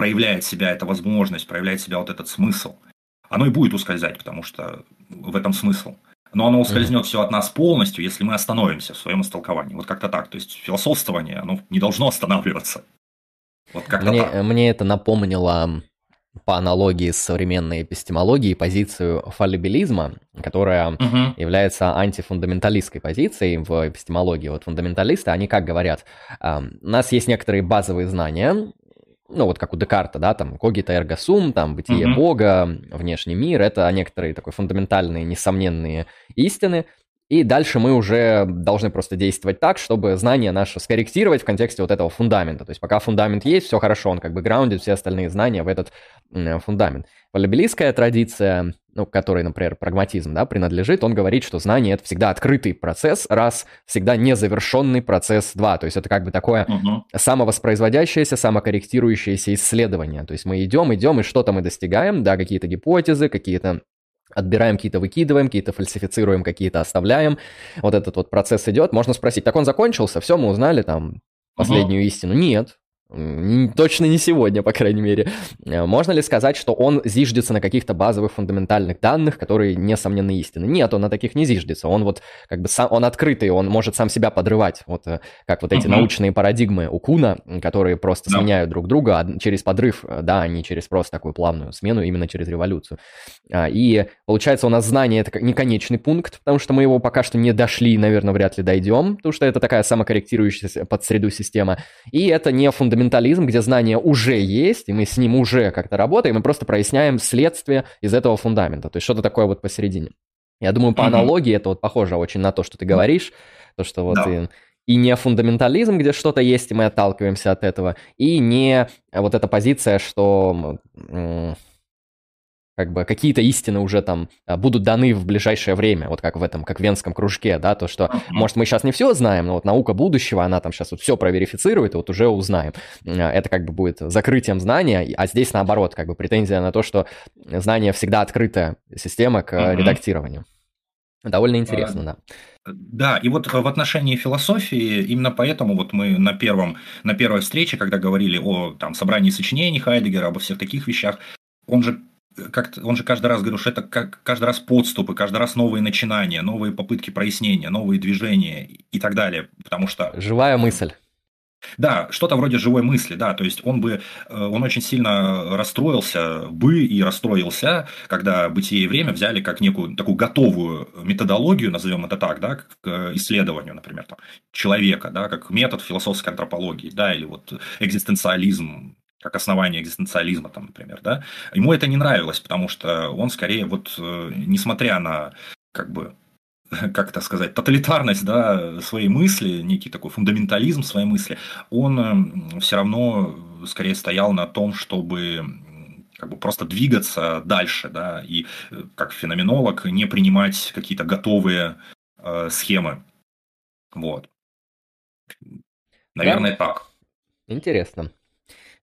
Speaker 2: проявляет себя эта возможность, проявляет себя вот этот смысл, оно и будет ускользать, потому что в этом смысл. Но оно ускользнет mm-hmm. все от нас полностью, если мы остановимся в своем истолковании. Вот как-то так. То есть философствование, оно не должно останавливаться.
Speaker 1: Вот как-то мне, так. мне это напомнило по аналогии с современной эпистемологией позицию фаллибилизма, которая угу. является антифундаменталистской позицией в эпистемологии. Вот фундаменталисты, они как говорят, у нас есть некоторые базовые знания, ну, вот как у Декарта, да, там, когита эрго сум, там, бытие mm-hmm. Бога, внешний мир, это некоторые такой фундаментальные, несомненные истины, и дальше мы уже должны просто действовать так, чтобы знания наши скорректировать в контексте вот этого фундамента. То есть пока фундамент есть, все хорошо, он как бы граундит все остальные знания в этот фундамент. Валибилийская традиция, ну, которой, например, прагматизм, да, принадлежит, он говорит, что знание — это всегда открытый процесс, раз, всегда незавершенный процесс, два. То есть это как бы такое uh-huh. самовоспроизводящееся, самокорректирующееся исследование. То есть мы идем, идем, и что-то мы достигаем, да, какие-то гипотезы, какие-то Отбираем какие-то, выкидываем, какие-то фальсифицируем, какие-то оставляем. Вот этот вот процесс идет. Можно спросить, так он закончился, все, мы узнали там последнюю uh-huh. истину. Нет, Точно не сегодня, по крайней мере. Э, можно ли сказать, что он зиждется на каких-то базовых фундаментальных данных, которые, несомненно, истины? Нет, он на таких не зиждется. Он вот как бы сам, он открытый, он может сам себя подрывать. Вот э, как вот эти uh-huh. научные парадигмы у Куна, которые просто да. сменяют друг друга через подрыв, э, да, а не через просто такую плавную смену, именно через революцию. А, и получается, у нас знание это не конечный пункт, потому что мы его пока что не дошли, наверное, вряд ли дойдем, потому что это такая самокорректирующаяся под среду система. И это не фундаментальный фундаментализм, где знание уже есть, и мы с ним уже как-то работаем, и просто проясняем следствие из этого фундамента. То есть что-то такое вот посередине. Я думаю, по mm-hmm. аналогии это вот похоже очень на то, что ты говоришь, то, что вот да. и, и не фундаментализм, где что-то есть, и мы отталкиваемся от этого, и не вот эта позиция, что как бы какие-то истины уже там а, будут даны в ближайшее время, вот как в этом, как в венском кружке, да, то, что, может, мы сейчас не все знаем, но вот наука будущего, она там сейчас вот все проверифицирует, и вот уже узнаем. А, это как бы будет закрытием знания, а здесь наоборот, как бы претензия на то, что знание всегда открытая система к uh-huh. редактированию. Довольно интересно, да.
Speaker 2: Да, и вот в отношении философии, именно поэтому вот мы на, первом, на первой встрече, когда говорили о там, собрании сочинений Хайдегера, обо всех таких вещах, он же как он же каждый раз говорил, что это как, каждый раз подступы, каждый раз новые начинания, новые попытки прояснения, новые движения и так далее, потому что...
Speaker 1: Живая мысль.
Speaker 2: Да, что-то вроде живой мысли, да, то есть он бы, э, он очень сильно расстроился бы и расстроился, когда «Бытие и время» взяли как некую такую готовую методологию, назовем это так, да, к исследованию, например, там, человека, да, как метод философской антропологии, да, или вот экзистенциализм, как основание экзистенциализма, там, например, да, ему это не нравилось, потому что он скорее вот, э, несмотря на, как бы, как это сказать, тоталитарность да, своей мысли, некий такой фундаментализм своей мысли, он все равно скорее стоял на том, чтобы как бы просто двигаться дальше, да, и э, как феноменолог не принимать какие-то готовые э, схемы. Вот. Наверное, да. так.
Speaker 1: Интересно.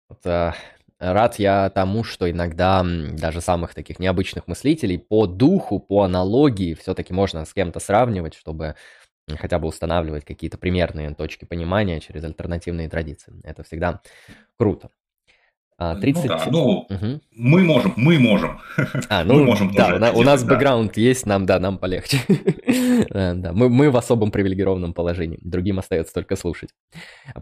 Speaker 1: Вот, э, рад я тому, что иногда даже самых таких необычных мыслителей по духу, по аналогии все-таки можно с кем-то сравнивать, чтобы хотя бы устанавливать какие-то примерные точки понимания через альтернативные традиции. Это всегда круто.
Speaker 2: 30... Ну, да, ну угу. мы можем, мы можем.
Speaker 1: А, ну, мы можем да, у, делать, у нас да. бэкграунд есть, нам, да, нам полегче. да, мы, мы в особом привилегированном положении, другим остается только слушать.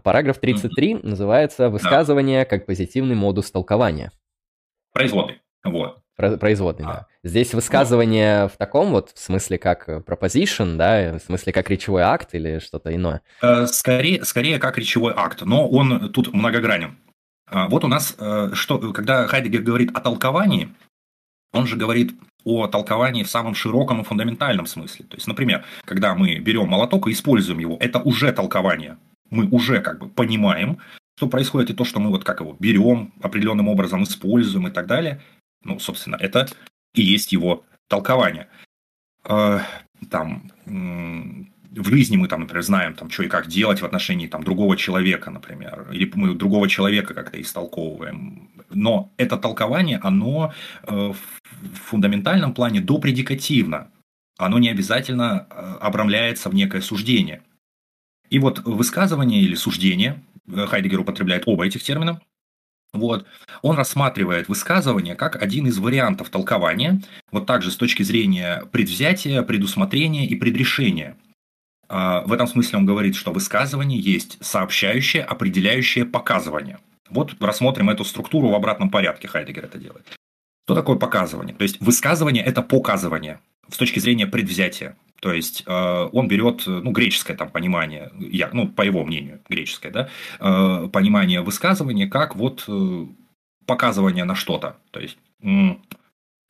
Speaker 1: Параграф 33 называется «Высказывание как позитивный модус толкования».
Speaker 2: Производный. Вот.
Speaker 1: Производный, да. Здесь высказывание ну, в таком вот, в смысле как proposition, да, в смысле как речевой акт или что-то иное?
Speaker 2: Скорее, скорее как речевой акт, но он тут многогранен. Вот у нас, что, когда Хайдегер говорит о толковании, он же говорит о толковании в самом широком и фундаментальном смысле. То есть, например, когда мы берем молоток и используем его, это уже толкование. Мы уже как бы понимаем, что происходит, и то, что мы вот как его берем, определенным образом используем и так далее. Ну, собственно, это и есть его толкование. Э, там в жизни мы там, например, знаем, там, что и как делать в отношении там, другого человека, например, или мы другого человека как-то истолковываем. Но это толкование, оно э, в фундаментальном плане допредикативно. Оно не обязательно э, обрамляется в некое суждение. И вот высказывание или суждение, э, Хайдегер употребляет оба этих термина, вот. Он рассматривает высказывание как один из вариантов толкования, вот также с точки зрения предвзятия, предусмотрения и предрешения. А, в этом смысле он говорит, что высказывание есть сообщающее, определяющее показывание. Вот рассмотрим эту структуру в обратном порядке, Хайдегер это делает. Что такое показывание? То есть высказывание – это показывание с точки зрения предвзятия. То есть э, он берет, ну, греческое там понимание, я, ну, по его мнению, греческое, да, э, понимание высказывания как вот э, показывание на что-то. То есть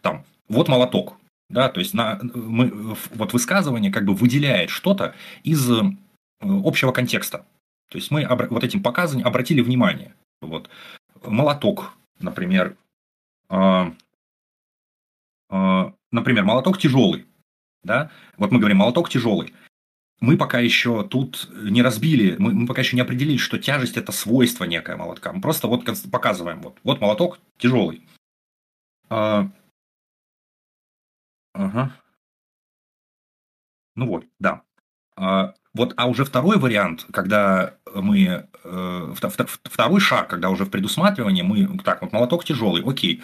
Speaker 2: там, вот молоток, да, то есть на, мы, вот высказывание как бы выделяет что-то из э, общего контекста. То есть мы вот этим показанием обратили внимание. Вот. Молоток, например. Э, э, например, молоток тяжелый. Да? Вот мы говорим, молоток тяжелый. Мы пока еще тут не разбили, мы, мы пока еще не определили, что тяжесть это свойство некое молотка. Мы просто вот показываем, вот, вот молоток тяжелый. Ага. Ну вот, да. А, вот, а уже второй вариант, когда мы э, второй шаг, когда уже в предусматривании мы так вот молоток тяжелый, окей.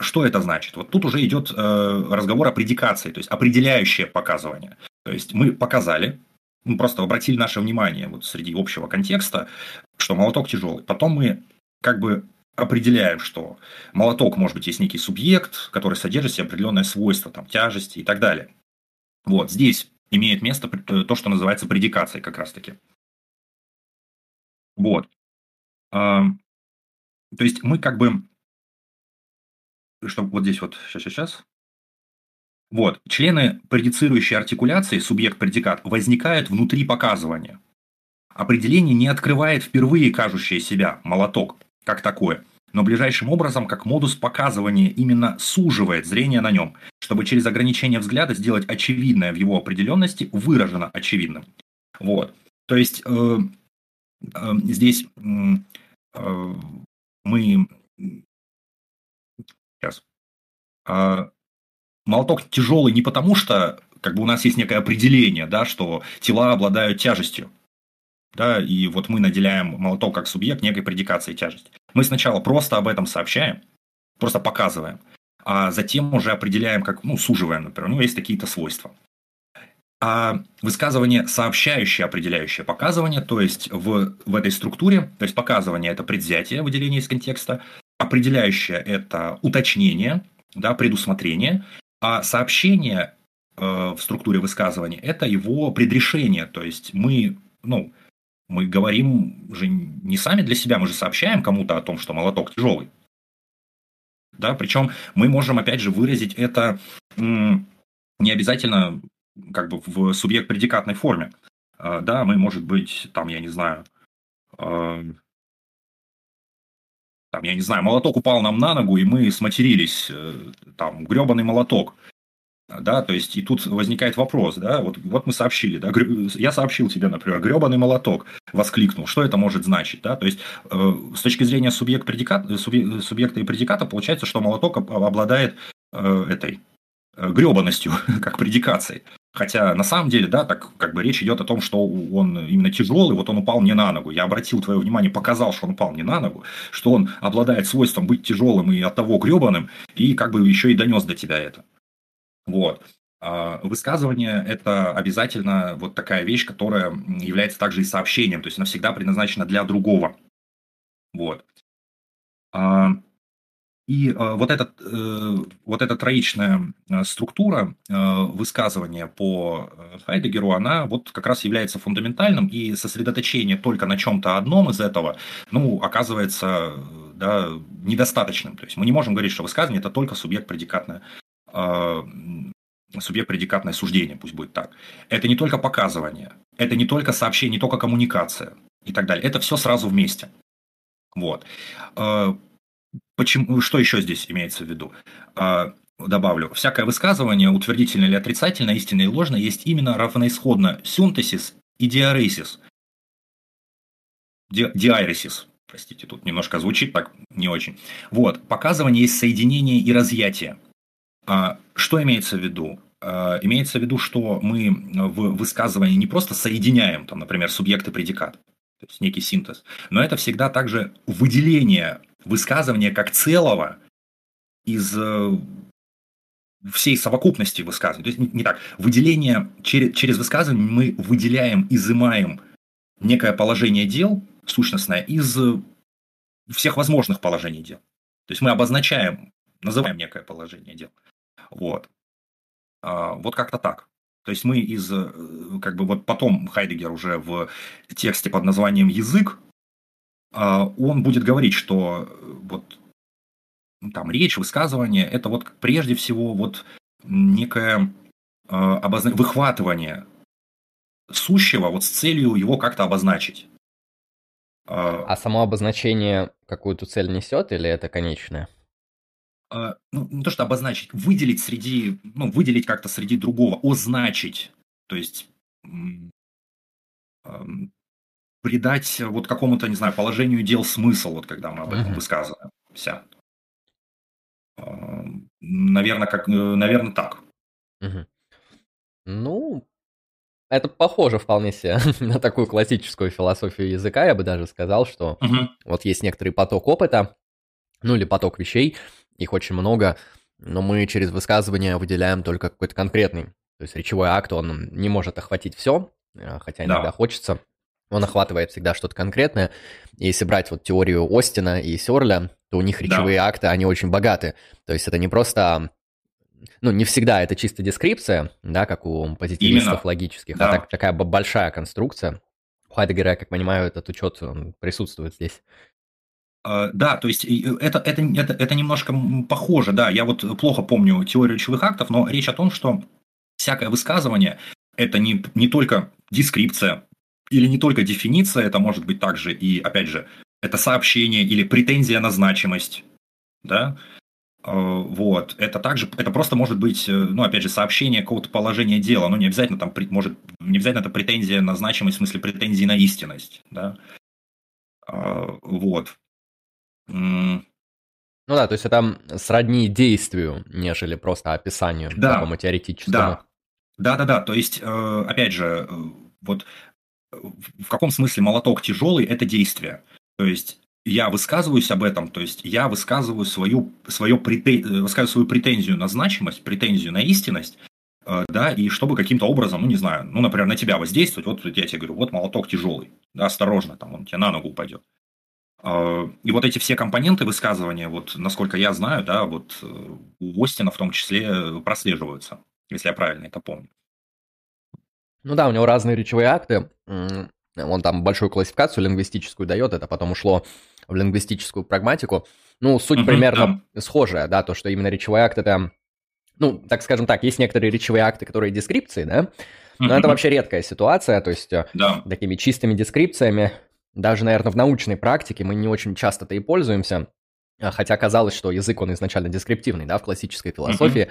Speaker 2: Что это значит? Вот тут уже идет э, разговор о предикации, то есть определяющее показывание. То есть мы показали, мы просто обратили наше внимание вот среди общего контекста, что молоток тяжелый. Потом мы как бы определяем, что молоток, может быть, есть некий субъект, который содержит в себе определенное свойство, там, тяжести и так далее. Вот, здесь имеет место э, то, что называется предикацией как раз-таки. Вот. То есть мы как бы, чтобы вот здесь вот, сейчас, сейчас, сейчас. Вот, члены предицирующей артикуляции, субъект-предикат, возникают внутри показывания. Определение не открывает впервые кажущее себя молоток, как такое, но ближайшим образом как модус показывания именно суживает зрение на нем, чтобы через ограничение взгляда сделать очевидное в его определенности выражено очевидным. Вот. То есть э, э, здесь э, мы сейчас э, молоток тяжелый не потому, что как бы у нас есть некое определение, да, что тела обладают тяжестью, да, и вот мы наделяем молоток как субъект некой предикацией тяжести. Мы сначала просто об этом сообщаем, просто показываем, а затем уже определяем, как, ну, суживаем, например, у него есть какие-то свойства. А высказывание сообщающее, определяющее показывание, то есть в, в этой структуре, то есть показывание – это предвзятие, выделение из контекста, определяющее – это уточнение, да, предусмотрение, а сообщение э, в структуре высказывания – это его предрешение, то есть мы, ну, мы говорим же не сами для себя, мы же сообщаем кому-то о том, что молоток тяжелый. Да, причем мы можем, опять же, выразить это не обязательно как бы в субъект-предикатной форме. А, да, мы, может быть, там, я не знаю, а, там, я не знаю, молоток упал нам на ногу, и мы сматерились, э, там, гребаный молоток да, то есть и тут возникает вопрос, да, вот, вот мы сообщили, да, я сообщил тебе, например, гребаный молоток, воскликнул, что это может значить, да, то есть э, с точки зрения субъект предикат, субъекта и предиката получается, что молоток обладает э, этой э, гребаностью, как предикацией. Хотя на самом деле, да, так как бы речь идет о том, что он именно тяжелый, вот он упал мне на ногу. Я обратил твое внимание, показал, что он упал мне на ногу, что он обладает свойством быть тяжелым и от того гребаным, и как бы еще и донес до тебя это. Вот. А высказывание – это обязательно вот такая вещь, которая является также и сообщением, то есть она всегда предназначена для другого. Вот. А И э, вот, этот, э, вот эта троичная э, структура высказывания по Хайдегеру, она вот как раз является фундаментальным, и сосредоточение только на чем-то одном из этого, ну, оказывается да, недостаточным. То есть мы не можем говорить, что высказывание – это только субъект-предикатное субъект-предикатное суждение, пусть будет так. Это не только показывание, это не только сообщение, не только коммуникация и так далее. Это все сразу вместе. Вот. Э, почему, что еще здесь имеется в виду? Э, добавлю. Всякое высказывание, утвердительное или отрицательное, истинное или ложное, есть именно равноисходно синтезис и диарезис. Ди, диаресис, простите, тут немножко звучит так не очень. Вот, показывание есть соединение и разъятие. А, что имеется в виду? А, имеется в виду, что мы в высказывании не просто соединяем, там, например, субъект и предикат, то есть некий синтез, но это всегда также выделение высказывания как целого из э, всей совокупности высказываний. То есть не, не так. Выделение через, через высказывание мы выделяем, изымаем некое положение дел сущностное из всех возможных положений дел. То есть мы обозначаем, называем некое положение дел. Вот. А, вот как-то так. То есть мы из, э, как бы вот потом Хайдегер уже в тексте под названием «Язык», а, он будет говорить, что э, вот ну, там речь, высказывание – это вот прежде всего вот некое а, обозна... выхватывание сущего вот с целью его как-то обозначить.
Speaker 1: А само обозначение какую-то цель несет или это конечное?
Speaker 2: А, ну, не то что обозначить, выделить среди, ну, выделить как-то среди другого, означить, то есть придать вот какому-то, не знаю, положению дел смысл, вот когда мы об этом высказываемся. Наверное, как, э, наверное, так.
Speaker 1: Uh-huh. Ну, это похоже вполне себе на такую классическую философию языка, я бы даже сказал, что uh-huh. вот есть некоторый поток опыта, ну или поток вещей, их очень много, но мы через высказывание выделяем только какой-то конкретный. То есть речевой акт, он не может охватить все, э, хотя иногда да. хочется. Он охватывает всегда что-то конкретное. И если брать вот теорию Остина и Сёрля, то у них речевые да. акты, они очень богаты. То есть это не просто ну, не всегда это чисто дескрипция, да, как у позитивистов Именно. логических, а да. а так, такая большая конструкция. У Хайдегера, я как понимаю, этот учет присутствует здесь.
Speaker 2: А, да, то есть это, это, это, это немножко похоже, да, я вот плохо помню теорию речевых актов, но речь о том, что всякое высказывание – это не, не только дескрипция или не только дефиниция, это может быть также и, опять же, это сообщение или претензия на значимость, да, а, вот, это также, это просто может быть, э, ну, опять же, сообщение какого-то положения дела, но не обязательно там, может, не обязательно это претензия на значимость, в смысле претензии на истинность, да, а, вот.
Speaker 1: Ну да, то есть это сродни действию, нежели просто описанию да, такому теоретическому.
Speaker 2: Да, да, да, да. То есть, э, опять же, э, вот э, в каком смысле молоток тяжелый – это действие. То есть я высказываюсь об этом, то есть я высказываю свою, свою, претен... высказываю свою претензию на значимость, претензию на истинность, да, и чтобы каким-то образом, ну, не знаю, ну, например, на тебя воздействовать, вот я тебе говорю, вот молоток тяжелый, да, осторожно, там он тебе на ногу упадет. А, и вот эти все компоненты высказывания, вот насколько я знаю, да, вот э, у Остина в том числе прослеживаются, если я правильно это помню.
Speaker 1: Ну да, у него разные речевые акты. Он там большую классификацию лингвистическую дает, это потом ушло в лингвистическую прагматику. Ну, суть угу, примерно да. схожая, да, то, что именно речевой акт это, ну, так скажем так, есть некоторые речевые акты, которые дескрипции, да, но это вообще редкая ситуация, то есть э, да. такими чистыми дескрипциями даже, наверное, в научной практике мы не очень часто-то и пользуемся, а, хотя казалось, что язык, он изначально дескриптивный, да, в классической философии.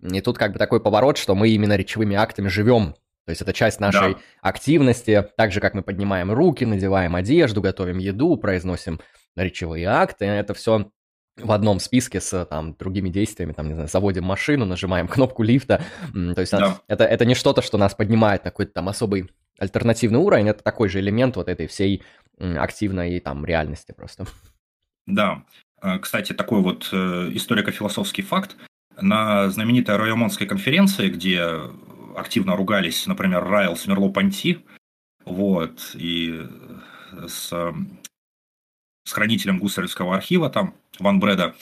Speaker 1: Mm-hmm. И тут как бы такой поворот, что мы именно речевыми актами живем. То есть это часть нашей да. активности, так же, как мы поднимаем руки, надеваем одежду, готовим еду, произносим речевые акты. Это все в одном списке с там другими действиями, там, не знаю, заводим машину, нажимаем кнопку лифта. То есть да. это, это не что-то, что нас поднимает на какой-то там особый альтернативный уровень, это такой же элемент вот этой всей активной там реальности просто.
Speaker 2: Да. А, кстати, такой вот э, историко-философский факт. На знаменитой Ройомонской конференции, где активно ругались, например, Райл с Мерло-Понти, вот, и с, с хранителем гусаревского архива там, Ван Бреда,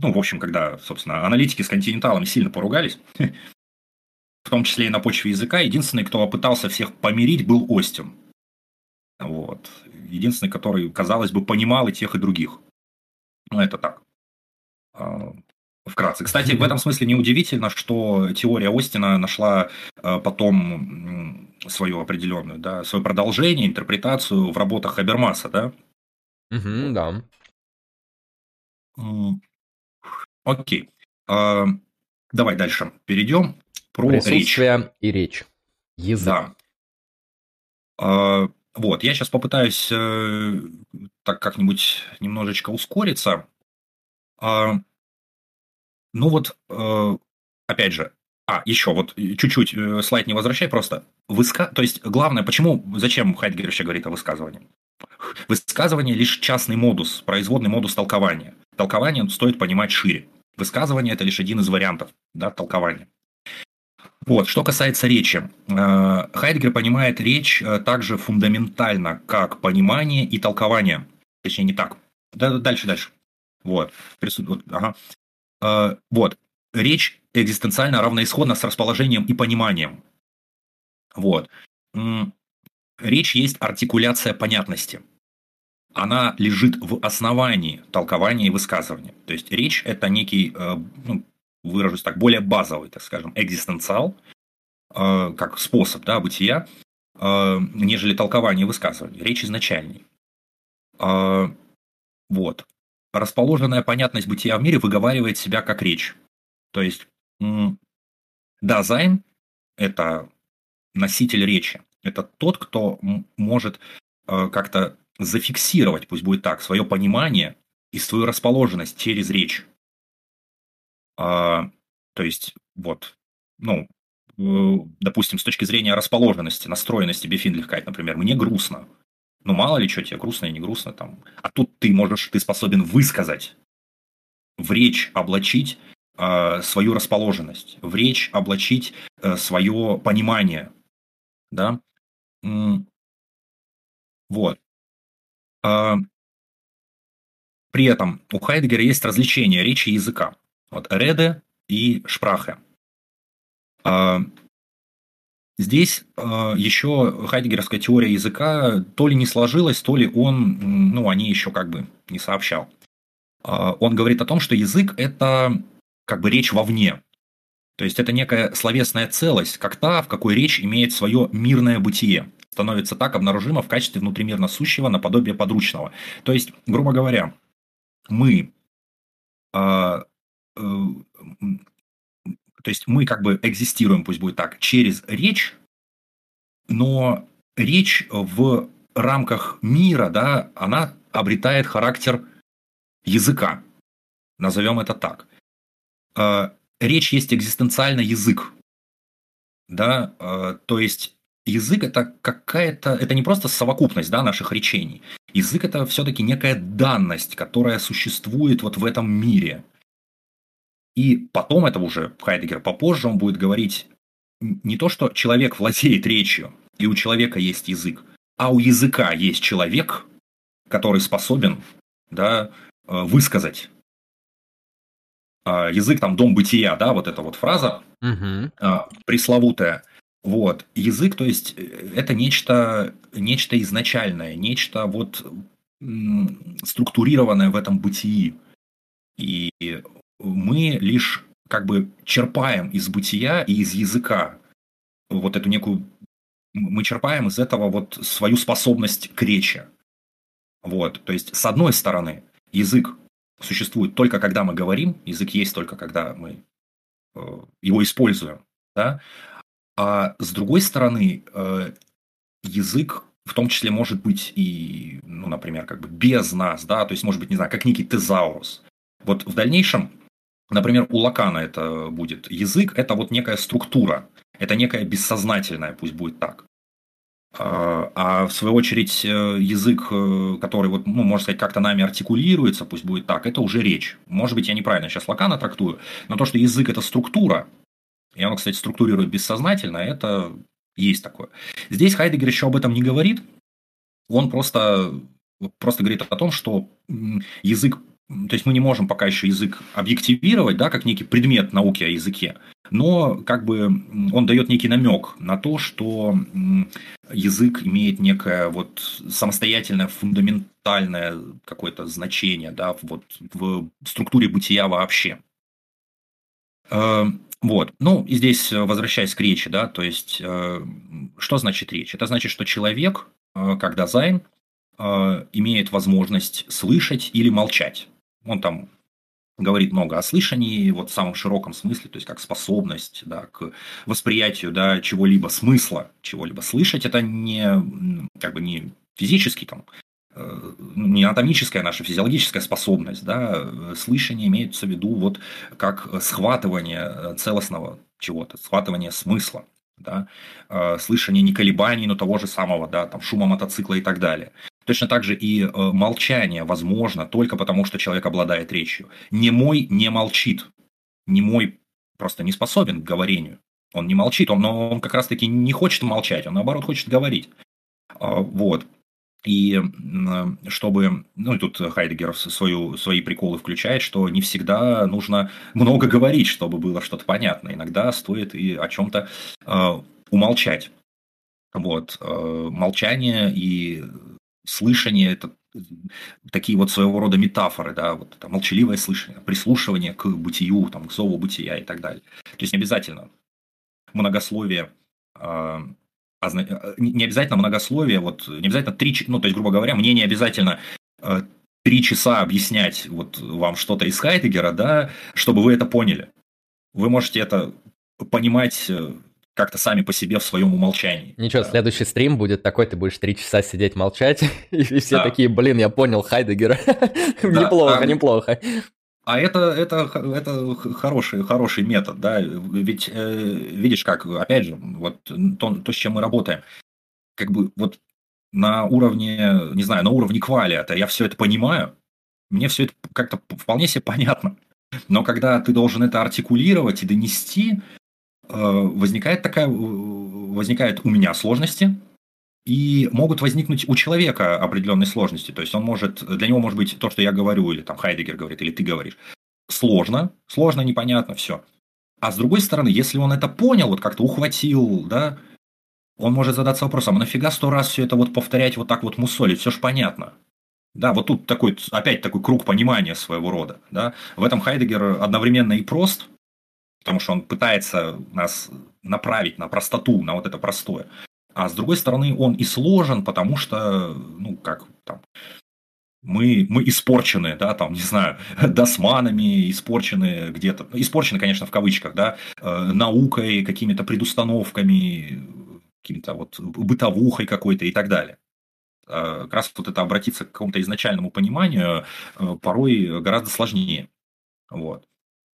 Speaker 2: ну, в общем, когда, собственно, аналитики с континенталами сильно поругались, в том числе и на почве языка, единственный, кто пытался всех помирить, был Остин. Вот. Единственный, который, казалось бы, понимал и тех, и других. Ну, это так. А, вкратце. Кстати, в этом смысле неудивительно, что теория Остина нашла а, потом свою определенную, да, свое продолжение, интерпретацию в работах Хабермаса, да?
Speaker 1: Угу, да.
Speaker 2: Окей. А, давай дальше перейдем. Про
Speaker 1: Присутствие
Speaker 2: речь.
Speaker 1: и речь. Язык.
Speaker 2: Да. Вот, я сейчас попытаюсь э, так как-нибудь немножечко ускориться. А, ну вот, э, опять же, а, еще вот чуть-чуть э, слайд не возвращай, просто выска... То есть, главное, почему, зачем Хайдгер вообще говорит о высказывании? Высказывание лишь частный модус, производный модус толкования. Толкование стоит понимать шире. Высказывание – это лишь один из вариантов да, толкования. Вот, что касается речи. Э, Хайдгер понимает речь э, также фундаментально, как понимание и толкование. Точнее, не так. Дальше, дальше. Вот. ага. Э, вот. Речь экзистенциально равноисходна с расположением и пониманием. Вот. Речь есть артикуляция понятности. Она лежит в основании толкования и высказывания. То есть речь это некий ну, выражусь так, более базовый, так скажем, экзистенциал, э, как способ да, бытия, э, нежели толкование высказывания. Речь изначальней. Э, вот. Расположенная понятность бытия в мире выговаривает себя как речь. То есть Dasein – это носитель речи. Это тот, кто может как-то зафиксировать, пусть будет так, свое понимание и свою расположенность через речь. А, то есть, вот, ну, э, допустим, с точки зрения расположенности, настроенности Befindlichkeit, например, мне грустно. Ну, мало ли что тебе, грустно и не грустно там. А тут ты можешь, ты способен высказать, в речь облачить э, свою расположенность, в речь облачить э, свое понимание. Да? Вот. Э, при этом у Хайдегера есть различение речи и языка. Вот Реде и Шпрахе. А, здесь а, еще хайдегеровская теория языка то ли не сложилась, то ли он, ну, они еще как бы не сообщал. А, он говорит о том, что язык – это как бы речь вовне. То есть это некая словесная целость, как та, в какой речь имеет свое мирное бытие, становится так обнаружимо в качестве внутримирно сущего наподобие подручного. То есть, грубо говоря, мы то есть мы как бы экзистируем, пусть будет так, через речь, но речь в рамках мира, да, она обретает характер языка. Назовем это так. Э, речь есть экзистенциально язык. Да, э, то есть язык это какая-то, это не просто совокупность да, наших речений. Язык это все-таки некая данность, которая существует вот в этом мире – и потом это уже Хайдегер попозже, он будет говорить не то, что человек владеет речью, и у человека есть язык, а у языка есть человек, который способен да, э, высказать. А, язык там дом бытия, да, вот эта вот фраза угу. пресловутая. Вот. Язык, то есть, э, это нечто, нечто изначальное, нечто вот структурированное в этом бытии. И мы лишь как бы черпаем из бытия и из языка вот эту некую... Мы черпаем из этого вот свою способность к речи. Вот, то есть, с одной стороны, язык существует только когда мы говорим, язык есть только когда мы э, его используем, да, а с другой стороны, э, язык в том числе может быть и, ну, например, как бы без нас, да, то есть может быть, не знаю, как некий тезаурус. Вот в дальнейшем Например, у Лакана это будет язык, это вот некая структура, это некая бессознательная, пусть будет так. А, а в свою очередь э, язык, э, который, вот, ну, можно сказать, как-то нами артикулируется, пусть будет так, это уже речь. Может быть, я неправильно сейчас Лакана трактую, но то, что язык – это структура, и он, кстати, структурирует бессознательно, это есть такое. Здесь Хайдегер еще об этом не говорит, он просто, просто говорит о том, что язык то есть мы не можем пока еще язык объективировать, да, как некий предмет науки о языке, но как бы он дает некий намек на то, что язык имеет некое вот самостоятельное, фундаментальное какое-то значение, да, вот в структуре бытия вообще. Э, вот. Ну, и здесь, возвращаясь к речи, да, то есть, э, что значит речь? Это значит, что человек, э, как дизайн, имеет возможность слышать или молчать. Он там говорит много о слышании, вот в самом широком смысле, то есть как способность да, к восприятию да, чего-либо, смысла чего-либо. Слышать это не, как бы не физический, там, э, не анатомическая наша физиологическая способность, да, слышание имеется в виду вот как схватывание целостного чего-то, схватывание смысла, да, э, слышание не колебаний, но того же самого, да, там, шума мотоцикла и так далее. Точно так же и э, молчание возможно только потому, что человек обладает речью. Немой не молчит. Немой просто не способен к говорению. Он не молчит, он, но он как раз-таки не хочет молчать, он наоборот хочет говорить. А, вот. И чтобы, ну и тут Хайдегер свою, свои приколы включает, что не всегда нужно много говорить, чтобы было что-то понятно. Иногда стоит и о чем-то э, умолчать. Вот. Э, молчание и слышание – это такие вот своего рода метафоры, да, вот это молчаливое слышание, прислушивание к бытию, там, к зову бытия и так далее. То есть не обязательно многословие, э, не обязательно многословие, вот не обязательно три, ну, то есть, грубо говоря, мне не обязательно э, три часа объяснять вот вам что-то из Хайдегера, да, чтобы вы это поняли. Вы можете это понимать э, как-то сами по себе в своем умолчании.
Speaker 1: Ничего, да. следующий стрим будет такой, ты будешь три часа сидеть молчать, и все да. такие, блин, я понял Хайдегера. Да, неплохо, а, неплохо.
Speaker 2: А это, это, это хороший, хороший метод, да, ведь э, видишь, как, опять же, вот то, то, с чем мы работаем, как бы вот на уровне, не знаю, на уровне квалиата я все это понимаю, мне все это как-то вполне себе понятно. Но когда ты должен это артикулировать и донести, возникает такая, возникает у меня сложности, и могут возникнуть у человека определенные сложности. То есть он может, для него может быть то, что я говорю, или там Хайдегер говорит, или ты говоришь, сложно, сложно, непонятно, все. А с другой стороны, если он это понял, вот как-то ухватил, да, он может задаться вопросом, а нафига сто раз все это вот повторять, вот так вот мусолить, все же понятно. Да, вот тут такой, опять такой круг понимания своего рода. Да. В этом Хайдегер одновременно и прост, потому что он пытается нас направить на простоту, на вот это простое. А с другой стороны, он и сложен, потому что, ну, как там, мы, мы испорчены, да, там, не знаю, досманами, испорчены где-то, испорчены, конечно, в кавычках, да, э, наукой, какими-то предустановками, каким-то вот бытовухой какой-то и так далее. Э, как раз вот это обратиться к какому-то изначальному пониманию э, порой гораздо сложнее. Вот.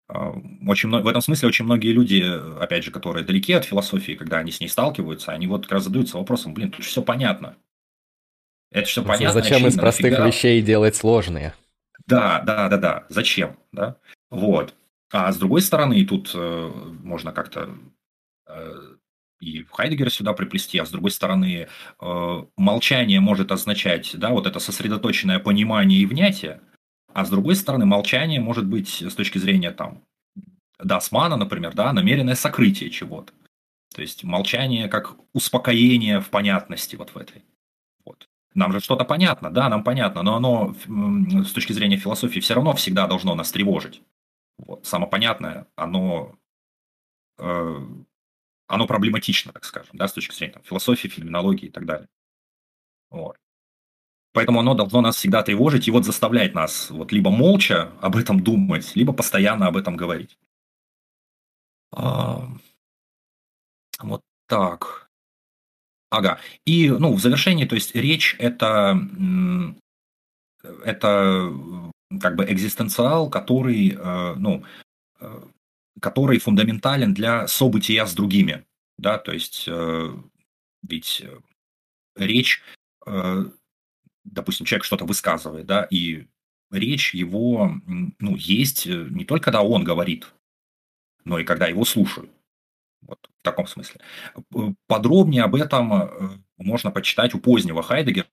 Speaker 2: А, очень в этом смысле очень многие люди, опять же, которые далеки от философии, когда они с ней сталкиваются, они вот как раз задаются вопросом, блин, тут все понятно.
Speaker 1: Это все понятно. Зачем очевидно, из простых нафига? вещей делать сложные?
Speaker 2: Да, да, да, да. Зачем? Да? Вот. А с другой стороны, тут э, можно как-то э, и Хайдегера сюда приплести, а с другой стороны, э, молчание может означать, да, вот это сосредоточенное понимание и внятие, а с другой стороны, молчание может быть с точки зрения там Дасмана, например, да, намеренное сокрытие чего-то. То есть молчание как успокоение в понятности вот в этой. Вот. Нам же что-то понятно, да, нам понятно, но оно с точки зрения философии все равно всегда должно нас тревожить. Вот. Самопонятное, оно, э, оно проблематично, так скажем, да, с точки зрения там, философии, феноменологии и так далее. Вот. Поэтому оно должно нас всегда тревожить и вот заставлять нас вот либо молча об этом думать, либо постоянно об этом говорить. Вот так. Ага. И, ну, в завершении, то есть речь это, это как бы экзистенциал, который, э, ну, э, который фундаментален для события с другими. Да, то есть э, ведь речь допустим, человек что-то высказывает, да, и речь его, ну, есть э, не только когда он говорит, но и когда его слушают. Вот в таком смысле. Подробнее об этом э, можно почитать у позднего Хайдегера.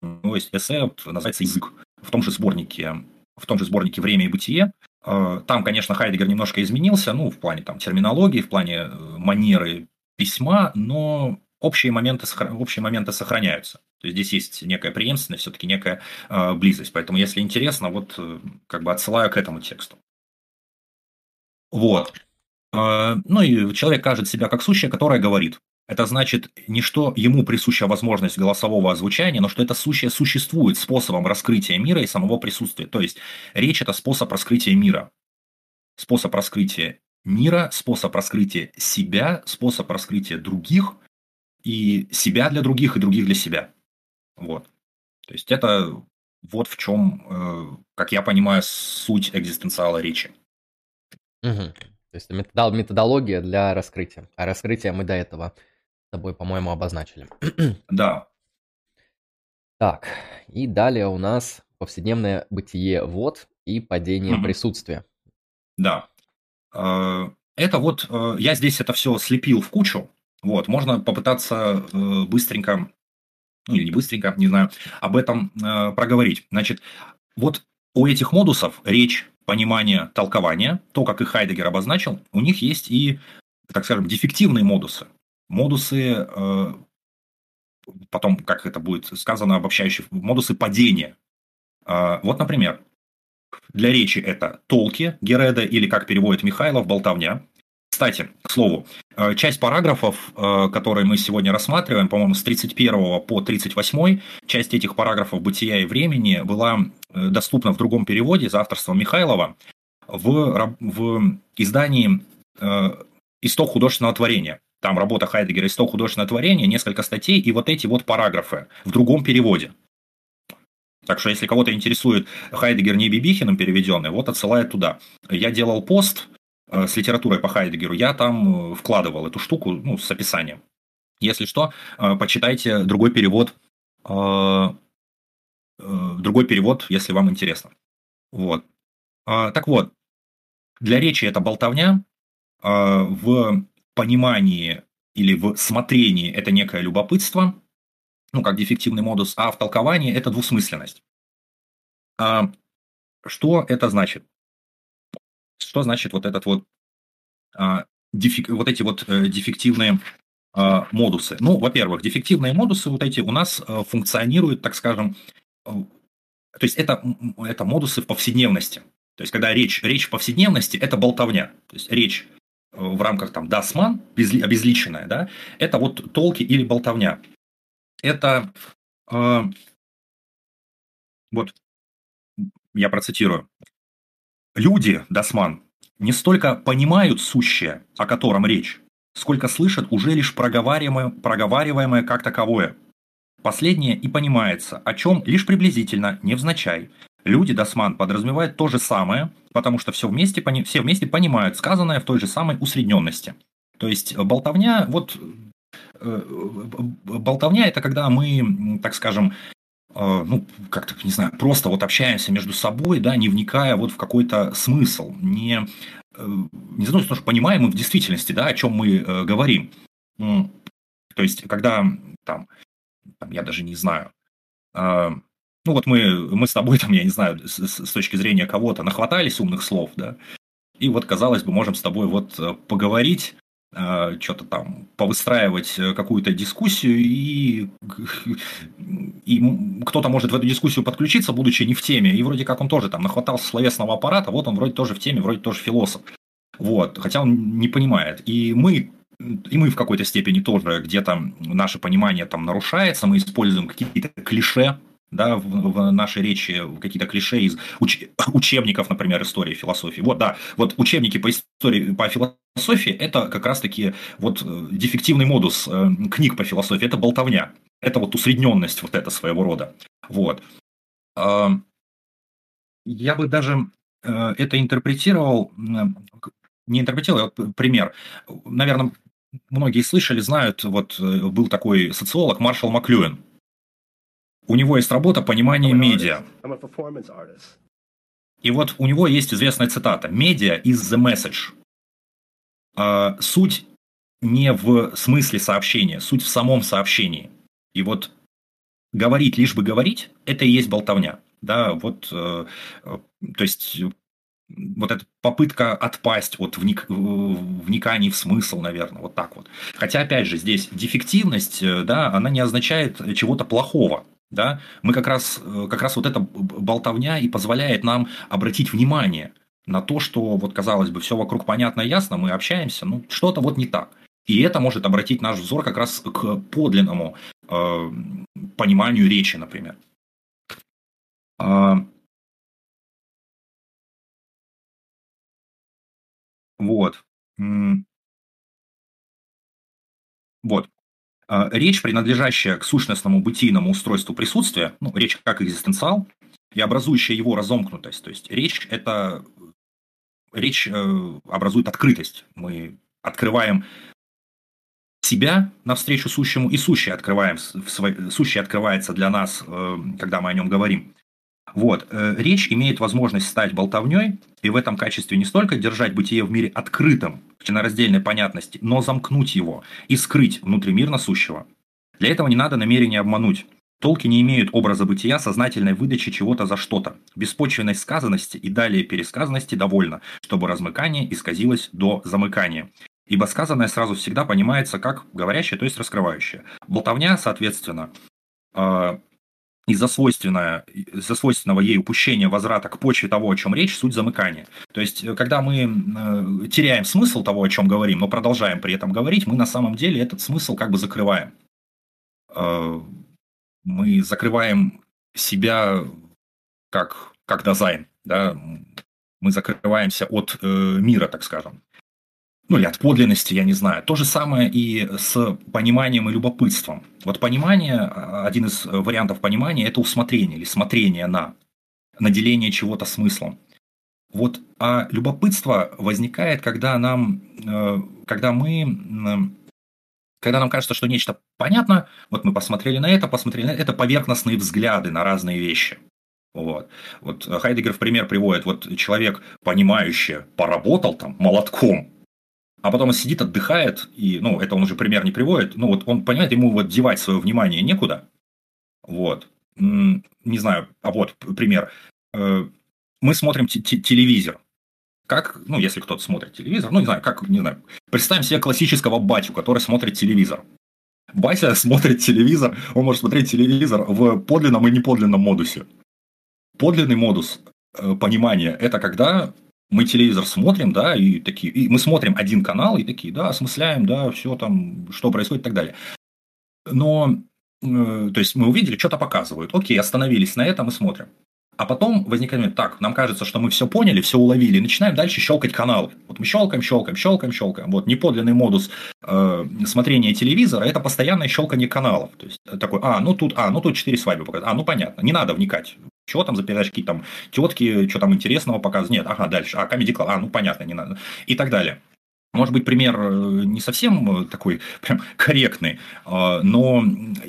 Speaker 2: Ну, есть эссе, называется «Язык». в том же сборнике, в том же сборнике «Время и бытие». Э, там, конечно, Хайдегер немножко изменился, ну, в плане там терминологии, в плане манеры письма, но общие моменты, общие моменты сохраняются. То есть здесь есть некая преемственность, все-таки некая э, близость. Поэтому, если интересно, вот э, как бы отсылаю к этому тексту. Вот. Э, ну и человек кажет себя как сущее, которое говорит. Это значит не что ему присуща возможность голосового озвучания, но что это сущее существует способом раскрытия мира и самого присутствия. То есть речь – это способ раскрытия мира. Способ раскрытия мира, способ раскрытия себя, способ раскрытия других и себя для других и других для себя. Вот. То есть это вот в чем, э, как я понимаю, суть экзистенциала речи.
Speaker 1: Угу. То есть методология для раскрытия. А раскрытие мы до этого с тобой, по-моему, обозначили.
Speaker 2: Да.
Speaker 1: Так, и далее у нас повседневное бытие вот и падение mm присутствия.
Speaker 2: Да. Э, это вот, э, я здесь это все слепил в кучу. Вот, можно попытаться э, быстренько, ну или не быстренько, не знаю, об этом проговорить. Значит, вот у этих модусов речь, понимание, толкование, то, как их Хайдегер обозначил, у них есть и, так скажем, дефективные модусы модусы, э, потом, как это будет сказано, обобщающие модусы падения. Э, вот, например, для речи это толки Гереда или, как переводит Михайлов, болтовня. Кстати, к слову, э, часть параграфов, которые мы сегодня рассматриваем, по-моему, с 31 по 38, часть этих параграфов «Бытия и времени» была доступна в другом переводе за авторством Михайлова в, в издании «Исток художественного творения». Там работа Хайдегера «Исток художественного творения», несколько статей и вот эти вот параграфы в другом переводе. Так что, если кого-то интересует Хайдегер не Бибихиным переведенный, вот отсылает туда. Я делал пост э, с литературой по Хайдегеру, я там э, вкладывал эту штуку ну, с описанием. Если что, э, почитайте другой перевод, другой перевод, если вам интересно. Вот. Так вот, для речи это болтовня, в понимании или в смотрении это некое любопытство, ну, как дефективный модус, а в толковании это двусмысленность. А что это значит? Что значит вот этот вот, а, дефек, вот эти вот а, дефективные а, модусы? Ну, во-первых, дефективные модусы вот эти у нас а, функционируют, так скажем, а, то есть это, это модусы в повседневности. То есть, когда речь, речь в повседневности, это болтовня. То есть, речь в рамках там дасман, обезличенная, да, это вот толки или болтовня. Это э, вот я процитирую. Люди, дасман, не столько понимают сущее, о котором речь, сколько слышат уже лишь проговариваемое, проговариваемое как таковое. Последнее и понимается, о чем лишь приблизительно, невзначай, Люди, Дасман, подразумевают то же самое, потому что все вместе, все вместе понимают сказанное в той же самой усредненности. То есть болтовня, вот э, болтовня это когда мы, так скажем, э, ну, как-то, не знаю, просто вот общаемся между собой, да, не вникая вот в какой-то смысл, не, э, не знаю, что понимаем мы в действительности, да, о чем мы говорим. То есть, когда там, там я даже не знаю, ну вот мы, мы с тобой там, я не знаю, с, с точки зрения кого-то нахватались умных слов, да, и вот, казалось бы, можем с тобой вот э, поговорить, э, что-то там повыстраивать э, какую-то дискуссию, и, и кто-то может в эту дискуссию подключиться, будучи не в теме, и вроде как он тоже там нахватался словесного аппарата, вот он вроде тоже в теме, вроде тоже философ. Вот, хотя он не понимает. И мы и мы в какой-то степени тоже где-то наше понимание там нарушается, мы используем какие-то клише, да, в, в нашей речи какие-то клише из уч, учебников, например, истории, философии. Вот, да, вот учебники по истории, по философии – это как раз-таки вот э, дефективный модус э, книг по философии, это болтовня, это вот усредненность вот это своего рода. Вот. Э, я бы даже э, это интерпретировал, не интерпретировал, а вот пример. Наверное, многие слышали, знают, вот был такой социолог Маршал Маклюэн, у него есть работа «Понимание медиа». И вот у него есть известная цитата «Медиа is the message». А, суть не в смысле сообщения, суть в самом сообщении. И вот говорить лишь бы говорить – это и есть болтовня. да, вот, э, то есть вот эта попытка отпасть от вник... вниканий в смысл, наверное, вот так вот. Хотя, опять же, здесь дефективность, да, она не означает чего-то плохого. Да? Мы как раз, как раз вот эта болтовня и позволяет нам обратить внимание на то, что вот казалось бы все вокруг понятно и ясно, мы общаемся, ну что-то вот не так. И это может обратить наш взор как раз к подлинному э, пониманию речи, например. А, вот. Вот. А, речь, принадлежащая к сущностному бытийному устройству присутствия, ну, речь как экзистенциал, и образующая его разомкнутость. То есть речь – это речь э, образует открытость. Мы открываем себя навстречу сущему, и сущее открываем, сущее открывается для нас, э, когда мы о нем говорим. Вот. Э, речь имеет возможность стать болтовней, и в этом качестве не столько держать бытие в мире открытым, в членораздельной понятности, но замкнуть его и скрыть внутримирно сущего. Для этого не надо намерение обмануть. Толки не имеют образа бытия сознательной выдачи чего-то за что-то. Беспочвенной сказанности и далее пересказанности довольно, чтобы размыкание исказилось до замыкания. Ибо сказанное сразу всегда понимается как говорящее, то есть раскрывающее. Болтовня, соответственно, э, из-за, свойственного, из-за свойственного ей упущения возврата к почве того, о чем речь, суть замыкания. То есть, э, когда мы э, теряем смысл того, о чем говорим, но продолжаем при этом говорить, мы на самом деле этот смысл как бы закрываем мы закрываем себя как, как дизайн, да, мы закрываемся от э, мира, так скажем. Ну или от подлинности, я не знаю. То же самое и с пониманием и любопытством. Вот понимание, а, один из вариантов понимания – это усмотрение или смотрение на, наделение чего-то смыслом. Вот, а любопытство возникает, когда нам, э, когда мы когда нам кажется, что нечто понятно, вот мы посмотрели на это, посмотрели на это, это поверхностные взгляды на разные вещи. Вот. вот Хайдегер в пример приводит, вот человек, понимающий, поработал там молотком, а потом он сидит, отдыхает, и, ну, это он уже пример не приводит, ну, вот он понимает, ему вот девать свое внимание некуда, вот, не знаю, а вот пример, э, мы смотрим телевизор, как, ну, если кто-то смотрит телевизор, ну, не знаю, как, не знаю, представим себе классического батю, который смотрит телевизор. Батя смотрит телевизор, он может смотреть телевизор в подлинном и неподлинном модусе. Подлинный модус э, понимания – это когда мы телевизор смотрим, да, и такие, и мы смотрим один канал, и такие, да, осмысляем, да, все там, что происходит и так далее. Но, э, то есть мы увидели, что-то показывают, окей, остановились на этом и смотрим. А потом возникает так, нам кажется, что мы все поняли, все уловили, начинаем дальше щелкать каналы. Вот мы щелкаем, щелкаем, щелкаем, щелкаем. Вот неподлинный модус э, смотрения телевизора – это постоянное щелкание каналов. То есть такой, а, ну тут, а, ну тут четыре свадьбы показывают. А, ну понятно, не надо вникать. Чего там за передачки, там тетки, что там интересного показывают. Нет, ага, дальше. А, Comedy Club, а, ну понятно, не надо. И так далее. Может быть, пример э, не совсем э, такой прям корректный, а, но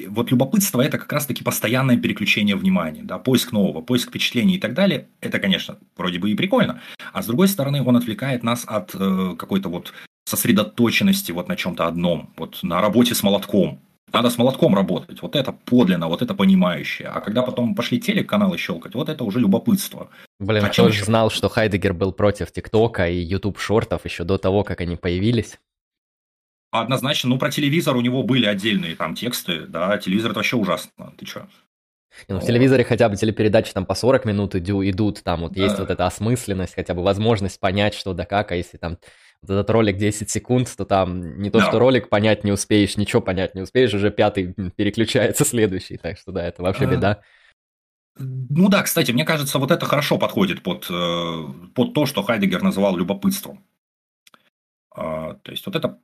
Speaker 2: вот любопытство – это как раз-таки постоянное переключение внимания, да, поиск нового, поиск впечатлений и так далее. Это, конечно, вроде бы и прикольно, а с другой стороны, он отвлекает нас от э, какой-то вот сосредоточенности вот на чем-то одном, вот на работе с молотком, надо с молотком работать. Вот это подлинно, вот это понимающее. А когда потом пошли телеканалы щелкать, вот это уже любопытство.
Speaker 1: Блин, а кто же знал, что Хайдегер был против ТикТока и YouTube шортов еще до того, как они появились?
Speaker 2: Однозначно, ну про телевизор у него были отдельные там тексты, да, телевизор это вообще ужасно, ты чё?
Speaker 1: Ну, в телевизоре хотя бы телепередачи там по 40 минут идут, там вот да. есть вот эта осмысленность, хотя бы возможность понять, что да как, а если там вот этот ролик 10 секунд, то там не то, да. что ролик понять не успеешь, ничего понять не успеешь, уже пятый переключается следующий, так что да, это вообще а... беда.
Speaker 2: Ну да, кстати, мне кажется, вот это хорошо подходит под, э, под то, что Хайдегер называл любопытством. А, то есть вот это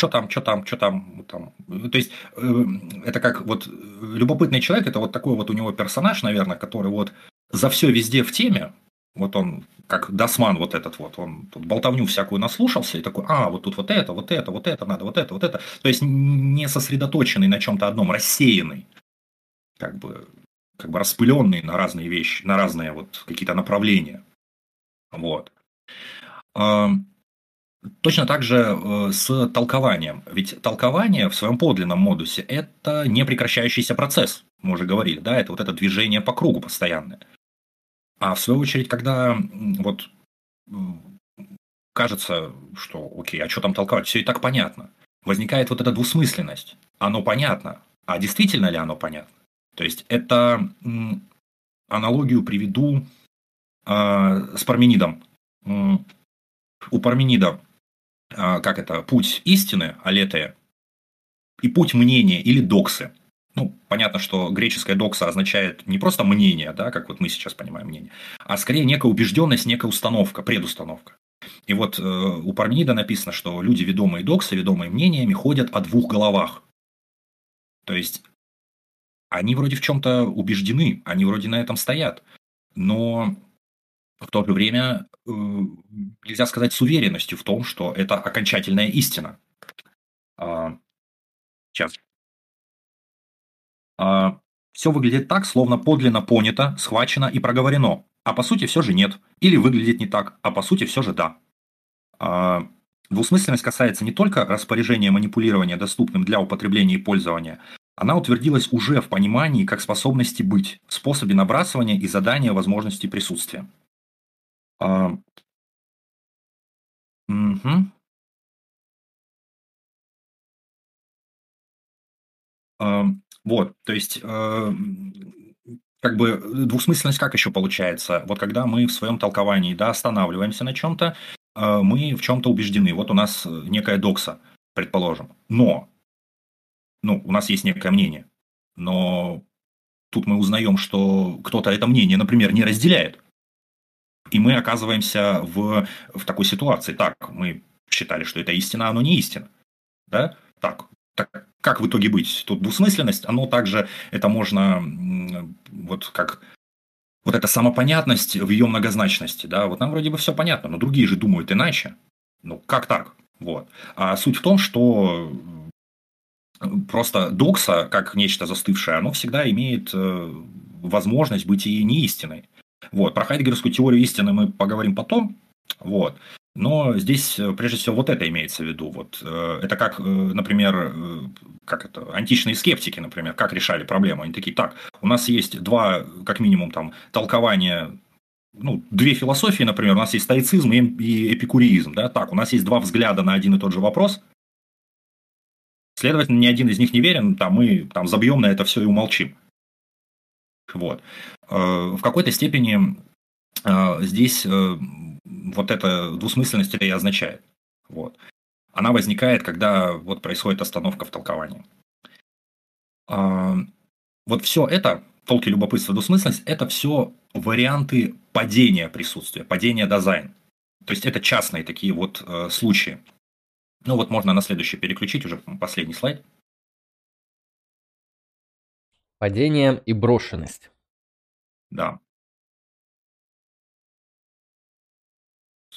Speaker 2: что там, что там, что там, там. То есть э, это как вот любопытный человек, это вот такой вот у него персонаж, наверное, который вот за все везде в теме, вот он, как Дасман вот этот вот, он тут болтовню всякую наслушался и такой, а, вот тут вот это, вот это, вот это надо, вот это, вот это. То есть не сосредоточенный на чем-то одном, рассеянный, как бы, как бы распыленный на разные вещи, на разные вот какие-то направления. Вот. Точно так же э, с толкованием. Ведь толкование в своем подлинном модусе – это не прекращающийся процесс, мы уже говорили, да, это вот это движение по кругу постоянное. А в свою очередь, когда вот кажется, что окей, а что там толковать, все и так понятно. Возникает вот эта двусмысленность. Оно понятно, а действительно ли оно понятно? То есть это аналогию приведу э, с Парменидом. У Парменида как это, путь истины, алетея, и путь мнения или доксы. Ну, понятно, что греческая докса означает не просто мнение, да, как вот мы сейчас понимаем мнение, а скорее некая убежденность, некая установка, предустановка. И вот э, у Парменида написано, что люди, ведомые доксы, ведомые мнениями, ходят о двух головах. То есть они вроде в чем-то убеждены, они вроде на этом стоят, но в то же время э, нельзя сказать с уверенностью в том, что это окончательная истина. А, сейчас. А, все выглядит так, словно подлинно понято, схвачено и проговорено, а по сути все же нет. Или выглядит не так, а по сути все же да. А, двусмысленность касается не только распоряжения манипулирования доступным для употребления и пользования, она утвердилась уже в понимании как способности быть, в способе набрасывания и задания возможности присутствия. А, мгм. А, вот, то есть, э, как бы двусмысленность как еще получается? Вот когда мы в своем толковании, да, останавливаемся на чем-то, э, мы в чем-то убеждены. Вот у нас некая докса, предположим. Но, ну, у нас есть некое мнение. Но тут мы узнаем, что кто-то это мнение, например, не разделяет. И мы оказываемся в, в такой ситуации. Так, мы считали, что это истина, а оно не истина. Да? Так, так, как в итоге быть? Тут двусмысленность, оно также, это можно, вот как, вот эта самопонятность в ее многозначности, да, вот нам вроде бы все понятно, но другие же думают иначе. Ну, как так? Вот. А суть в том, что просто докса, как нечто застывшее, оно всегда имеет э, возможность быть и не истиной. Вот. Про хайдегерскую теорию истины мы поговорим потом. Вот. Но здесь, э, прежде всего, вот это имеется в виду. Вот, э, это как, э, например, как это, античные скептики, например, как решали проблему. Они такие, так, у нас есть два, как минимум, там, толкования ну, две философии, например, у нас есть стоицизм и эпикуризм, да, так, у нас есть два взгляда на один и тот же вопрос, следовательно, ни один из них не верен, там, мы там забьем на это все и умолчим. Вот. Э, в какой-то степени э, здесь э, вот эта двусмысленность это и означает. Вот. Она возникает, когда вот происходит остановка в толковании. Вот все это, толки любопытства, двусмысленность, это все варианты падения присутствия, падения дизайн. То есть это частные такие вот случаи. Ну вот можно на следующий переключить, уже последний слайд.
Speaker 1: Падение и брошенность.
Speaker 2: Да.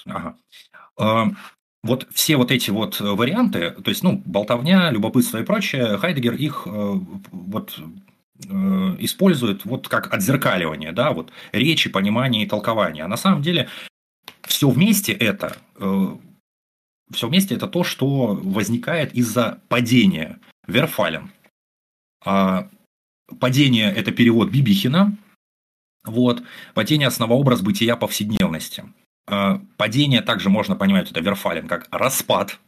Speaker 2: Ага. А, вот все вот эти вот варианты, то есть, ну, болтовня, любопытство и прочее, Хайдегер их э, вот э, использует вот как отзеркаливание, да, вот речи, понимания и толкования. А на самом деле все вместе это, э, все вместе это то, что возникает из-за падения Верфален. А Падение – это перевод Бибихина. Вот. Падение – основообраз бытия повседневности. А, падение также можно понимать, это Верфалин, как распад,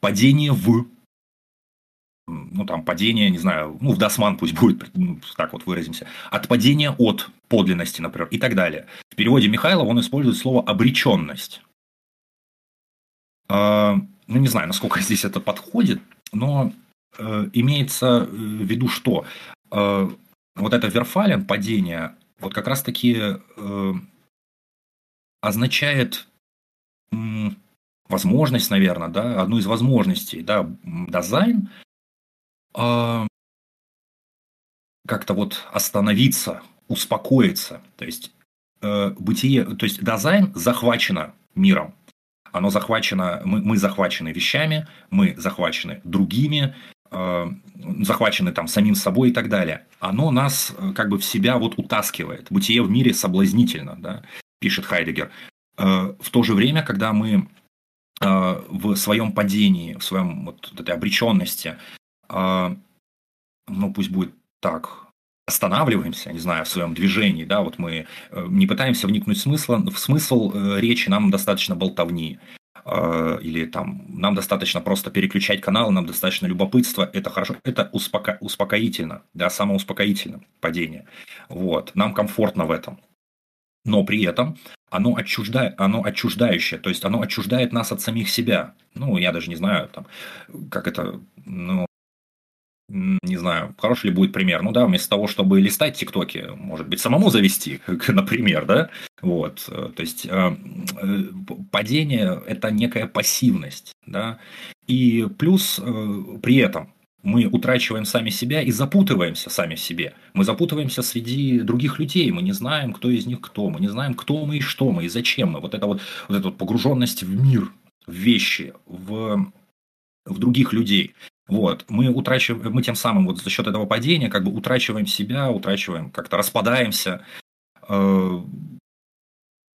Speaker 2: падение в, ну там падение, не знаю, ну в Дасман пусть будет, ну, так вот выразимся, от падения от подлинности, например, и так далее. В переводе Михайлова он использует слово обреченность. А, ну не знаю, насколько здесь это подходит, но э, имеется в виду, что Э, вот это верфален, падение, вот как раз-таки э, означает возможность, наверное, да, одну из возможностей, да, дизайн э, как-то вот остановиться, успокоиться, то есть бытие, то есть дизайн захвачено миром, оно захвачено, мы, мы захвачены вещами, мы захвачены другими, Э, захвачены там самим собой и так далее, оно нас э, как бы в себя вот утаскивает. Бытие в мире соблазнительно, да, пишет Хайдегер. Э, в то же время, когда мы в своем падении, в своем вот этой обреченности, ну пусть будет так, останавливаемся, не знаю, в своем движении, да, вот мы э, не пытаемся вникнуть в смысл, в смысл э, речи, нам достаточно болтовни, э, или там нам достаточно просто переключать каналы, нам достаточно любопытства, это хорошо, это успоко, успокоительно, да, самоуспокоительно падение, вот, нам комфортно в этом, но при этом оно, отчуждает, оно отчуждающее, то есть оно отчуждает нас от самих себя. Ну, я даже не знаю, там, как это, ну, не знаю, хороший ли будет пример. Ну да, вместо того, чтобы листать ТикТоки, может быть, самому завести, например, да? Вот, э, то есть э, э, падение – это некая пассивность, да? И плюс при этом мы утрачиваем сами себя и запутываемся сами в себе. Мы запутываемся среди других людей, мы не знаем, кто из них кто, мы не знаем, кто мы и что мы, и зачем мы. Вот эта вот, вот эта вот погруженность в мир, в вещи, в, в других людей. Вот, мы утрачиваем, мы тем самым вот за счет этого падения как бы утрачиваем себя, утрачиваем, как-то распадаемся, э,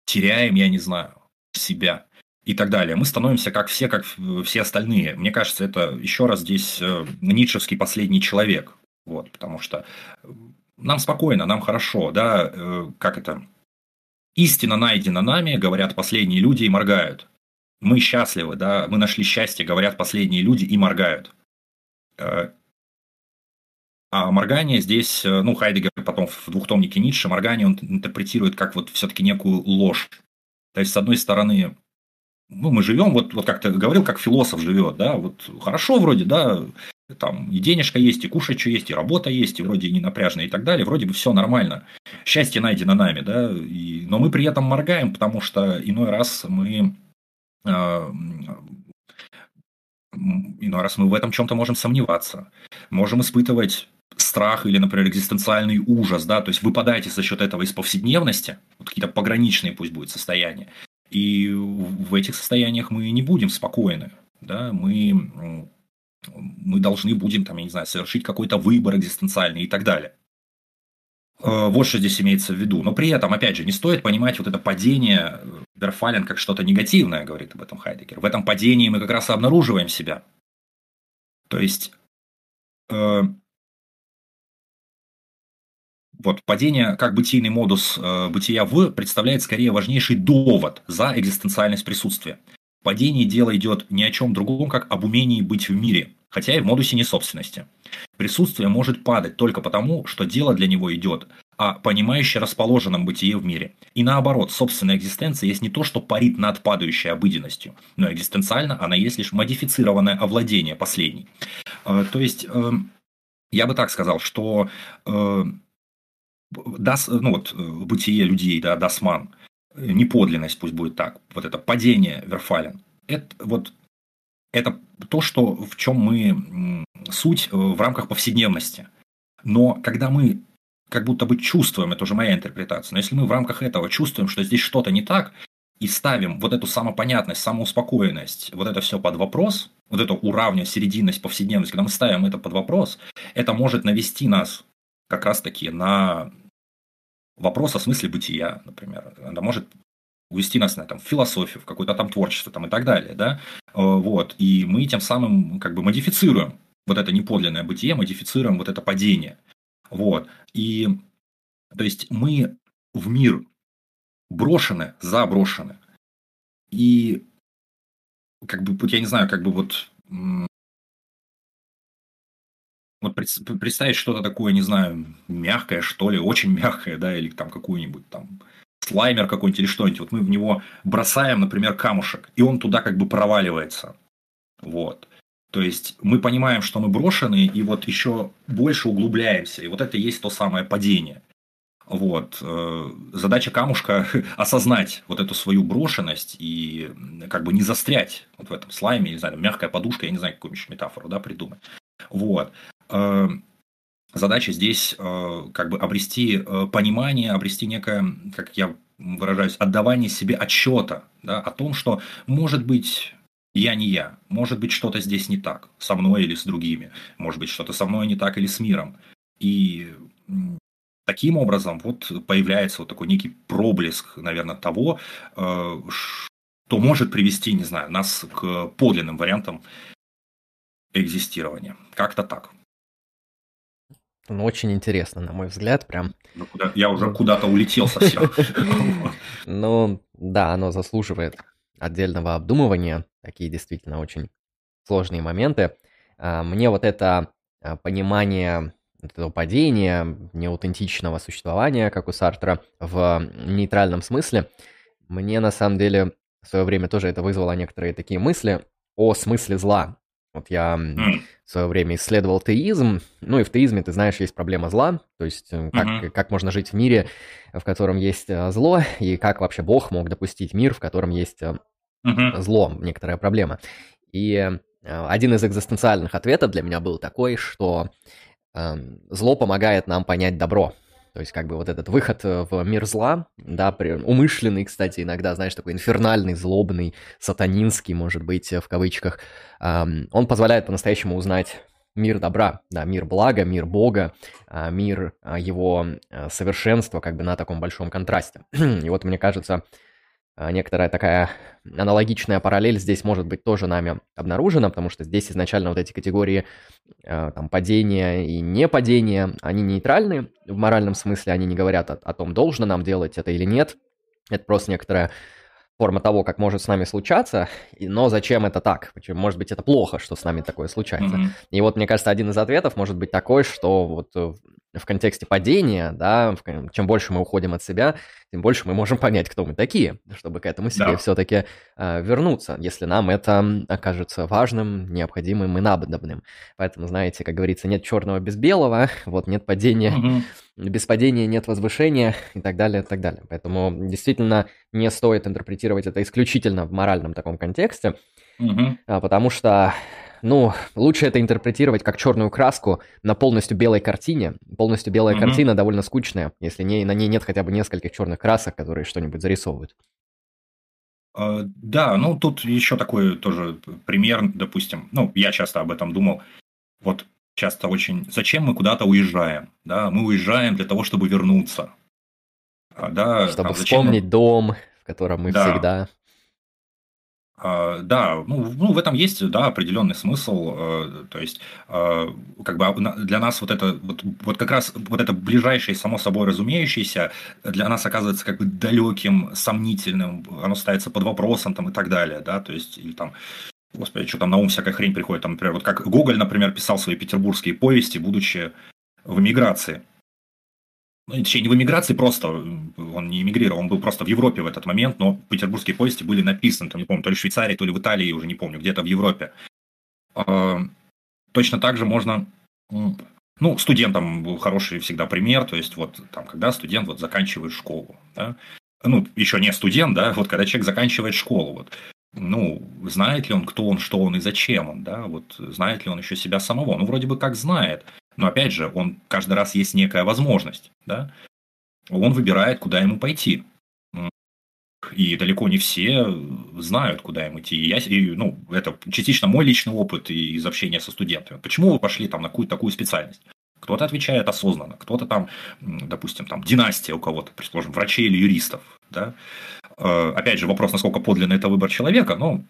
Speaker 2: теряем, я не знаю, себя и так далее. Мы становимся как все, как все остальные. Мне кажется, это еще раз здесь э, ницшевский последний человек. Вот, потому что нам спокойно, нам хорошо, да, э, как это, истина найдена нами, говорят последние люди и моргают. Мы счастливы, да, мы нашли счастье, говорят последние люди и моргают. Э, а моргание здесь, э, ну, Хайдегер потом в двухтомнике Ницше, моргание он интерпретирует как вот все-таки некую ложь. То есть, с одной стороны, ну, мы живем, вот, вот как ты говорил, как философ живет, да, вот хорошо вроде, да, там и денежка есть, и кушать что есть, и работа есть, и вроде не напряжно и так далее, вроде бы все нормально. Счастье найдено нами, да, и, но мы при этом моргаем, потому что иной раз мы э, иной раз мы в этом чем-то можем сомневаться. Можем испытывать страх или, например, экзистенциальный ужас, да, то есть выпадаете за счет этого из повседневности, вот какие-то пограничные пусть будет состояния, и в этих состояниях мы не будем спокойны, да, мы, мы должны будем, там, я не знаю, совершить какой-то выбор экзистенциальный и так далее. Э, вот что здесь имеется в виду. Но при этом, опять же, не стоит понимать вот это падение Верфален как что-то негативное, говорит об этом Хайдегер. В этом падении мы как раз и обнаруживаем себя. То есть, э, вот падение как бытийный модус э, бытия в представляет скорее важнейший довод за экзистенциальность присутствия. Падение дело идет ни о чем другом, как об умении быть в мире, хотя и в модусе несобственности. Присутствие может падать только потому, что дело для него идет о понимающе расположенном бытие в мире. И наоборот, собственная экзистенция есть не то, что парит над падающей обыденностью, но экзистенциально она есть лишь модифицированное овладение последней. Э, то есть, э, я бы так сказал, что э, дас, ну вот, бытие людей, да, дасман, неподлинность, пусть будет так, вот это падение Верфален, это вот это то, что, в чем мы суть в рамках повседневности. Но когда мы как будто бы чувствуем, это уже моя интерпретация, но если мы в рамках этого чувствуем, что здесь что-то не так, и ставим вот эту самопонятность, самоуспокоенность, вот это все под вопрос, вот эту уравнивание, серединность, повседневность, когда мы ставим это под вопрос, это может навести нас как раз-таки на вопрос о смысле бытия, например. Это может увести нас на там, философию, в какое-то там творчество там, и так далее. Да? Э, вот. И мы тем самым как бы модифицируем вот это неподлинное бытие, модифицируем вот это падение. Вот. И то есть мы в мир брошены, заброшены. И как бы, я не знаю, как бы вот вот представить что-то такое, не знаю, мягкое, что ли, очень мягкое, да, или там какую-нибудь там слаймер какой-нибудь или что-нибудь. Вот мы в него бросаем, например, камушек, и он туда как бы проваливается. Вот. То есть мы понимаем, что мы брошены, и вот еще больше углубляемся. И вот это и есть то самое падение. Вот. Э, задача камушка осознать вот эту свою брошенность и как бы не застрять вот в этом слайме, не знаю, мягкая подушка, я не знаю, какую еще метафору да, придумать. Вот. Э, задача здесь э, как бы обрести понимание, обрести некое, как я выражаюсь, отдавание себе отчета да, о том, что может быть я не я. Может быть, что-то здесь не так, со мной или с другими. Может быть, что-то со мной не так или с миром. И таким образом вот появляется вот такой некий проблеск, наверное, того, э, то может привести, не знаю, нас к подлинным вариантам экзистирования. Как-то так.
Speaker 1: Ну, очень интересно, на мой взгляд, прям.
Speaker 2: Ну, куда... Я уже куда-то улетел совсем.
Speaker 1: Ну, да, оно заслуживает отдельного обдумывания. Такие действительно очень сложные моменты. А, мне вот это а, понимание этого падения, неаутентичного существования, как у Сартра, в нейтральном смысле, мне на самом деле в свое время тоже это вызвало некоторые такие мысли о смысле зла. Вот я в свое время исследовал теизм, ну и в теизме, ты знаешь, есть проблема зла, то есть э, как, mm-hmm. как можно жить в мире, в котором есть э, зло, и как вообще Бог мог допустить мир, в котором есть mm-hmm. зло, некоторая проблема. И один из экзистенциальных ответов для меня был такой, что э, зло помогает нам понять добро. То есть, как бы вот этот выход э, в мир зла, да, умышленный, кстати, иногда, знаешь, такой инфернальный, злобный, сатанинский, может быть, в кавычках, он позволяет по-настоящему узнать мир добра, да, мир блага, мир Бога, а, мир а, его э, совершенства, как бы на таком большом контрасте. И вот, мне кажется, некоторая такая аналогичная параллель здесь может быть тоже нами обнаружена, потому что здесь изначально вот эти категории а, там, падения и непадения, они нейтральны в моральном смысле, они не говорят о, о том, должно нам делать это или нет. Это просто некоторая форма того, как может с нами случаться, но зачем это так? Почему, может быть, это плохо, что с нами такое случается. Mm-hmm. И вот, мне кажется, один из ответов может быть такой, что вот э, в контексте падения, да, чем больше мы уходим от себя, тем больше мы можем понять, кто мы такие, чтобы к этому себе да. все-таки э, вернуться, если нам это окажется важным, необходимым и надобным. Поэтому, знаете, как говорится, нет черного без белого, вот нет падения, угу. без падения нет возвышения и так далее, и так далее. Поэтому действительно не стоит интерпретировать это исключительно в моральном таком контексте, угу. потому что ну, лучше это интерпретировать как черную краску на полностью белой картине. Полностью белая mm-hmm. картина довольно скучная, если не, на ней нет хотя бы нескольких черных красок, которые что-нибудь зарисовывают.
Speaker 2: Uh, да, ну тут еще такой тоже пример, допустим, ну, я часто об этом думал. Вот часто очень, зачем мы куда-то уезжаем? Да, мы уезжаем для того, чтобы вернуться.
Speaker 1: А, да, чтобы там, вспомнить мы... дом, в котором мы да. всегда.
Speaker 2: А, да, ну, ну, в этом есть, да, определенный смысл. Э, то есть, э, как бы для нас вот это, вот, вот как раз вот это ближайшее, само собой разумеющееся, для нас оказывается как бы далеким, сомнительным, оно ставится под вопросом там и так далее, да, то есть, или там, господи, что там на ум всякая хрень приходит, там, например, вот как Гоголь, например, писал свои петербургские повести, будучи в эмиграции точнее, не в эмиграции просто, он не эмигрировал, он был просто в Европе в этот момент, но петербургские повести были написаны, там, не помню, то ли в Швейцарии, то ли в Италии, уже не помню, где-то в Европе. А, точно так же можно, ну, студентам был хороший всегда пример, то есть вот там, когда студент вот заканчивает школу, да, ну, еще не студент, да, вот когда человек заканчивает школу, вот, ну, знает ли он, кто он, что он и зачем он, да, вот знает ли он еще себя самого, ну, вроде бы как знает, но опять же, он каждый раз есть некая возможность, да? Он выбирает, куда ему пойти. И далеко не все знают, куда им идти. И я, и, ну, это частично мой личный опыт из общения со студентами. Почему вы пошли там на какую-то такую специальность? Кто-то отвечает осознанно, кто-то там, допустим, там династия у кого-то, предположим, врачей или юристов. Да? Э, опять же, вопрос, насколько подлинно это выбор человека, но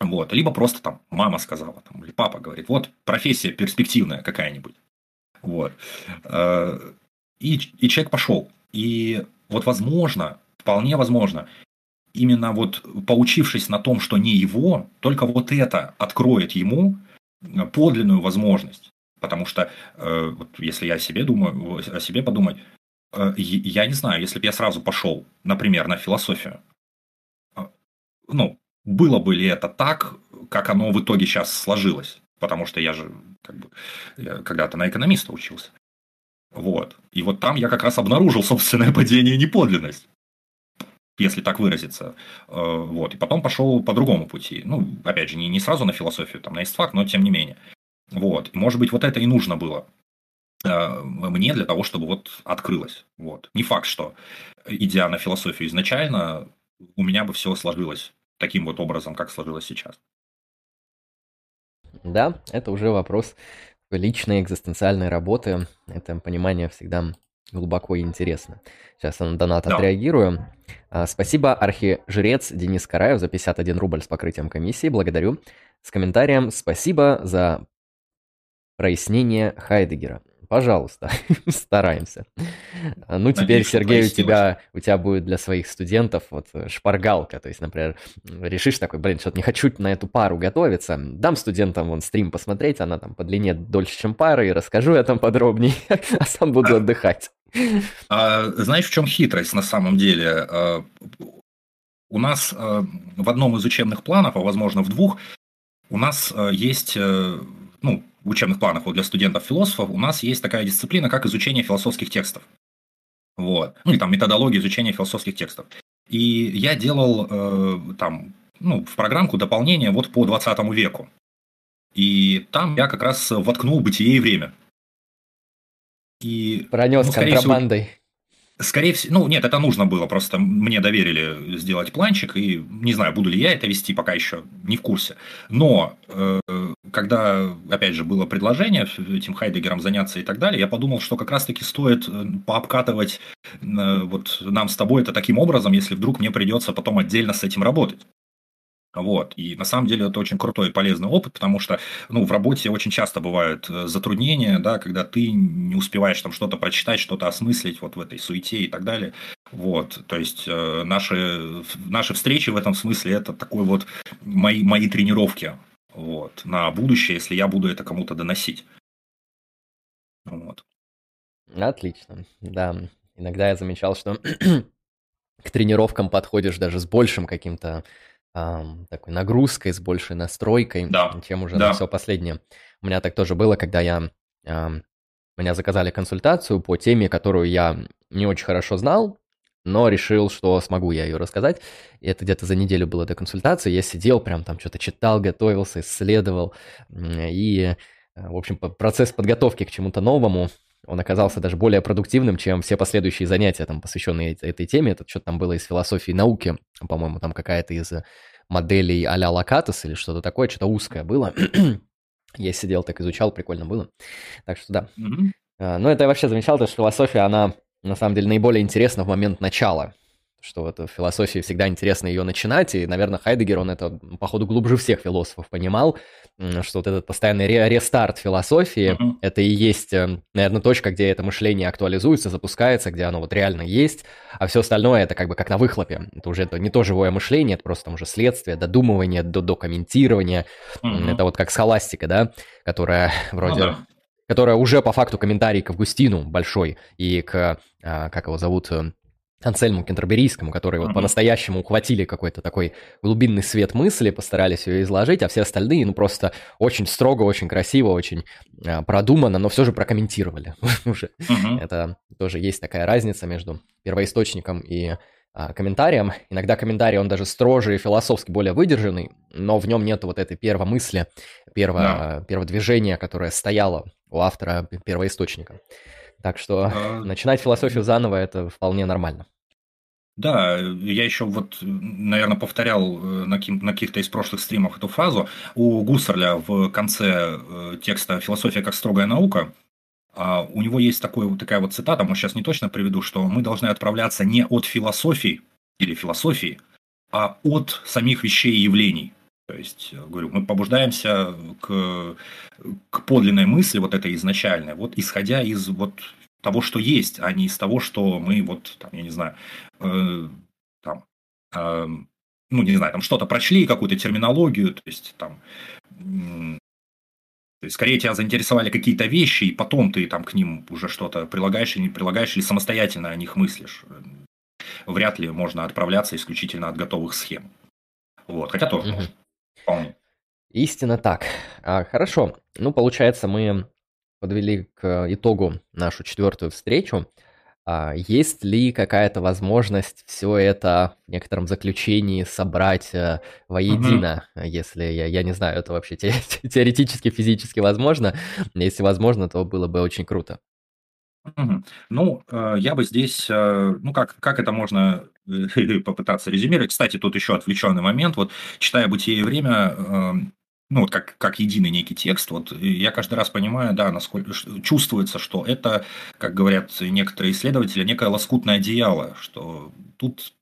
Speaker 2: вот. Либо просто там мама сказала, там, или папа говорит, вот профессия перспективная какая-нибудь. Вот. Э, и, и человек пошел. И вот возможно, вполне возможно, именно вот поучившись на том, что не его, только вот это откроет ему подлинную возможность. Потому что, э, вот если я о себе думаю, о себе подумать, э, я не знаю, если бы я сразу пошел, например, на философию, ну, было бы ли это так, как оно в итоге сейчас сложилось? Потому что я же как бы, когда-то на экономиста учился. Вот. И вот там я как раз обнаружил собственное падение и неподлинность если так выразиться. Э, вот. И потом пошел по другому пути. Ну, опять же, не, не сразу на философию, там, на истфак, но тем не менее. Вот. И, может быть, вот это и нужно было э, мне для того, чтобы вот открылось. Вот. Не факт, что идя на философию изначально, у меня бы все сложилось таким вот образом, как сложилось сейчас.
Speaker 1: Да, это уже вопрос личной экзистенциальной работы. Это понимание всегда глубоко интересно. Сейчас я на донат да. отреагирую. А, спасибо, архижрец Денис Караев за 51 рубль с покрытием комиссии. Благодарю. С комментарием «Спасибо за прояснение Хайдегера». Пожалуйста, стараемся. Ну, теперь, Сергей, у тебя, у тебя будет для своих студентов вот э, шпаргалка. То есть, например, решишь такой, блин, что-то не хочу на эту пару готовиться. Дам студентам вон стрим посмотреть, она там по длине дольше, чем пара, и расскажу я там подробнее, а сам буду отдыхать.
Speaker 2: А, знаешь, в чем хитрость на самом деле? А, у нас а, в одном из учебных планов, а возможно в двух, у нас есть ну, в учебных планах вот для студентов-философов у нас есть такая дисциплина, как изучение философских текстов. Вот. Ну, или там методология изучения философских текстов. И я делал э, там, ну, в программку дополнение вот по 20 веку. И там я как раз воткнул бытие и время.
Speaker 1: И, Пронес ну, контрабандой. Всего,
Speaker 2: Скорее всего, ну нет, это нужно было, просто мне доверили сделать планчик, и не знаю, буду ли я это вести, пока еще не в курсе. Но э, когда, опять же, было предложение этим Хайдегером заняться и так далее, я подумал, что как раз-таки стоит э, пообкатывать э, вот нам с тобой это таким образом, если вдруг мне придется потом отдельно с этим работать. Вот. И на самом деле это очень крутой и полезный опыт, потому что ну, в работе очень часто бывают э, затруднения, да, когда ты не успеваешь там что-то прочитать, что-то осмыслить вот в этой суете и так далее. Вот. То есть э, наши, наши встречи в этом смысле это такой вот мои, мои тренировки вот, на будущее, если я буду это кому-то доносить.
Speaker 1: Вот. Отлично. Да. Иногда я замечал, что к тренировкам подходишь даже с большим каким-то ам, такой нагрузкой, с большей настройкой,
Speaker 2: Да,
Speaker 1: чем уже
Speaker 2: да.
Speaker 1: на все последнее. У меня так тоже было, когда я... ам, меня заказали консультацию по теме, которую я не очень хорошо знал, но решил, что смогу я ее рассказать. И это где-то за неделю было до консультации. Я сидел, прям там что-то читал, готовился, исследовал. И, э, в общем, процесс подготовки к чему-то новому он оказался даже более продуктивным, чем все последующие занятия, там, посвященные этой теме. Это что-то там было из философии науки, по-моему, там какая-то из моделей а-ля Локатос или что-то такое, что-то узкое было. Я сидел, так изучал, прикольно было. Так что да. Mm-hmm. Ну, это я вообще замечал, что философия, она на самом деле наиболее интересна в момент начала что вот в философии всегда интересно ее начинать, и, наверное, Хайдегер, он это, походу, глубже всех философов понимал, что вот этот постоянный ре- рестарт философии, uh-huh. это и есть, э, наверное, точка, где это мышление актуализуется, запускается, где оно вот реально есть, а все остальное это как бы как на выхлопе. Это уже это не то живое мышление, это просто там уже следствие, додумывание, до докомментирование. Uh-huh. Это вот как схоластика, да, которая вроде... Uh-huh которая уже по факту комментарий к Августину большой и к, а, как его зовут, э, Ансельму Кентерберийскому, которые вот mm-hmm. по-настоящему ухватили какой-то такой глубинный свет мысли, постарались ее изложить, а все остальные, ну, просто очень строго, очень красиво, очень а, продуманно, но все же прокомментировали уже. Mm-hmm. Это тоже есть такая разница между первоисточником и а, комментарием. Иногда комментарий, он даже строже и философски более выдержанный, но в нем нет вот этой первомысли, перво, yeah. перводвижения, которое стояло у автора первоисточника. Так что а... начинать философию заново это вполне нормально.
Speaker 2: Да, я еще вот, наверное, повторял э, на, на каких-то из прошлых стримов эту фразу. У Гуссерля в конце э, текста «Философия как строгая наука» а у него есть такой, такая вот цитата, может, сейчас не точно приведу, что мы должны отправляться не от философии или философии, а от самих вещей и явлений. То есть, говорю, мы побуждаемся к, к подлинной мысли, вот этой изначальной, вот исходя из вот того, что есть, а не из того, что мы вот, там, я не знаю, э, там, э, ну, не знаю, там что-то прочли, какую-то терминологию, то есть там, э, то есть, скорее тебя заинтересовали какие-то вещи, и потом ты там к ним уже что-то прилагаешь или не прилагаешь, или самостоятельно о них мыслишь. Вряд ли можно отправляться исключительно от готовых схем. Вот, хотя тоже угу.
Speaker 1: Вполне. Истинно так. А, хорошо. Ну, получается, мы подвели к итогу нашу четвертую встречу. А есть ли какая-то возможность все это в некотором заключении собрать э, воедино, угу. если я, я не знаю, это вообще те, теоретически, физически возможно? Если возможно, то было бы очень круто.
Speaker 2: Ну, э, я бы здесь, э, ну как, как это можно попытаться резюмировать? Кстати, тут еще отвлеченный момент. Вот читая «Бытие и время», ну, вот как, как единый некий текст, вот я каждый раз понимаю, да, насколько чувствуется, что это, как говорят некоторые исследователи, некое лоскутное одеяло, что тут,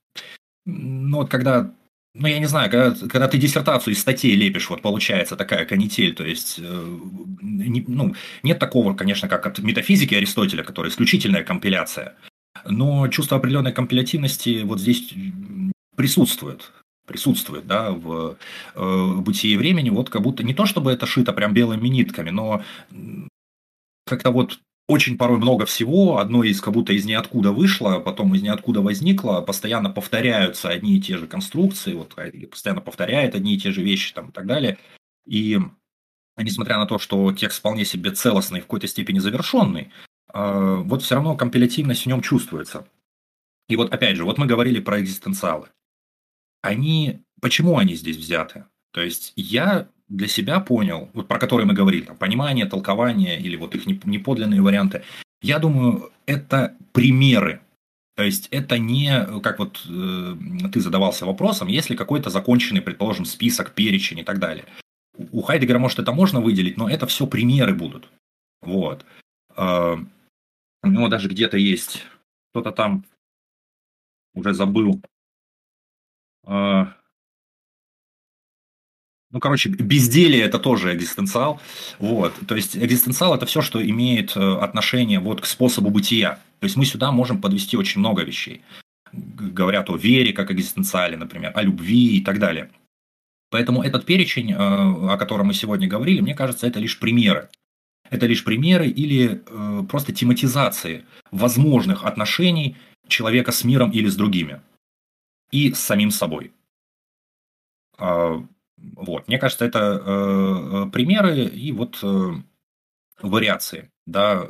Speaker 2: ну, вот когда ну, я не знаю, когда, когда ты диссертацию из статей лепишь, вот получается такая канитель, то есть, э, не, ну, нет такого, конечно, как от метафизики Аристотеля, которая исключительная компиляция, но чувство определенной компилятивности вот здесь присутствует присутствует да, в э, бытии времени, вот как будто не то, чтобы это шито прям белыми нитками, но как-то вот очень порой много всего, одно из как будто из ниоткуда вышло, потом из ниоткуда возникло, постоянно повторяются одни и те же конструкции, вот, а, постоянно повторяет одни и те же вещи там, и так далее. И несмотря на то, что текст вполне себе целостный, в какой-то степени завершенный, э, вот все равно компилятивность в нем чувствуется. И вот опять же, вот мы говорили про экзистенциалы они, почему они здесь взяты? То есть я для себя понял, вот про которые мы говорили, там, понимание, толкование или вот их неподлинные варианты, я думаю, это примеры. То есть это не, как вот э, ты задавался вопросом, если какой-то законченный, предположим, список, перечень и так далее. У Хайдегера, может, это можно выделить, но это все примеры будут. Вот. Э, него даже где-то есть, кто-то там уже забыл, а, ну, короче, безделие это тоже экзистенциал. Вот. То есть экзистенциал это все, что имеет э, отношение вот к способу бытия. То есть мы сюда можем подвести очень много вещей. Говорят о вере как экзистенциале, например, о любви и так далее. Поэтому этот перечень, э, о котором мы сегодня говорили, мне кажется, это лишь примеры. Это лишь примеры или э, просто тематизации возможных отношений человека с миром или с другими и с самим собой. Вот, мне кажется, это э, э, примеры и вот э, вариации, да,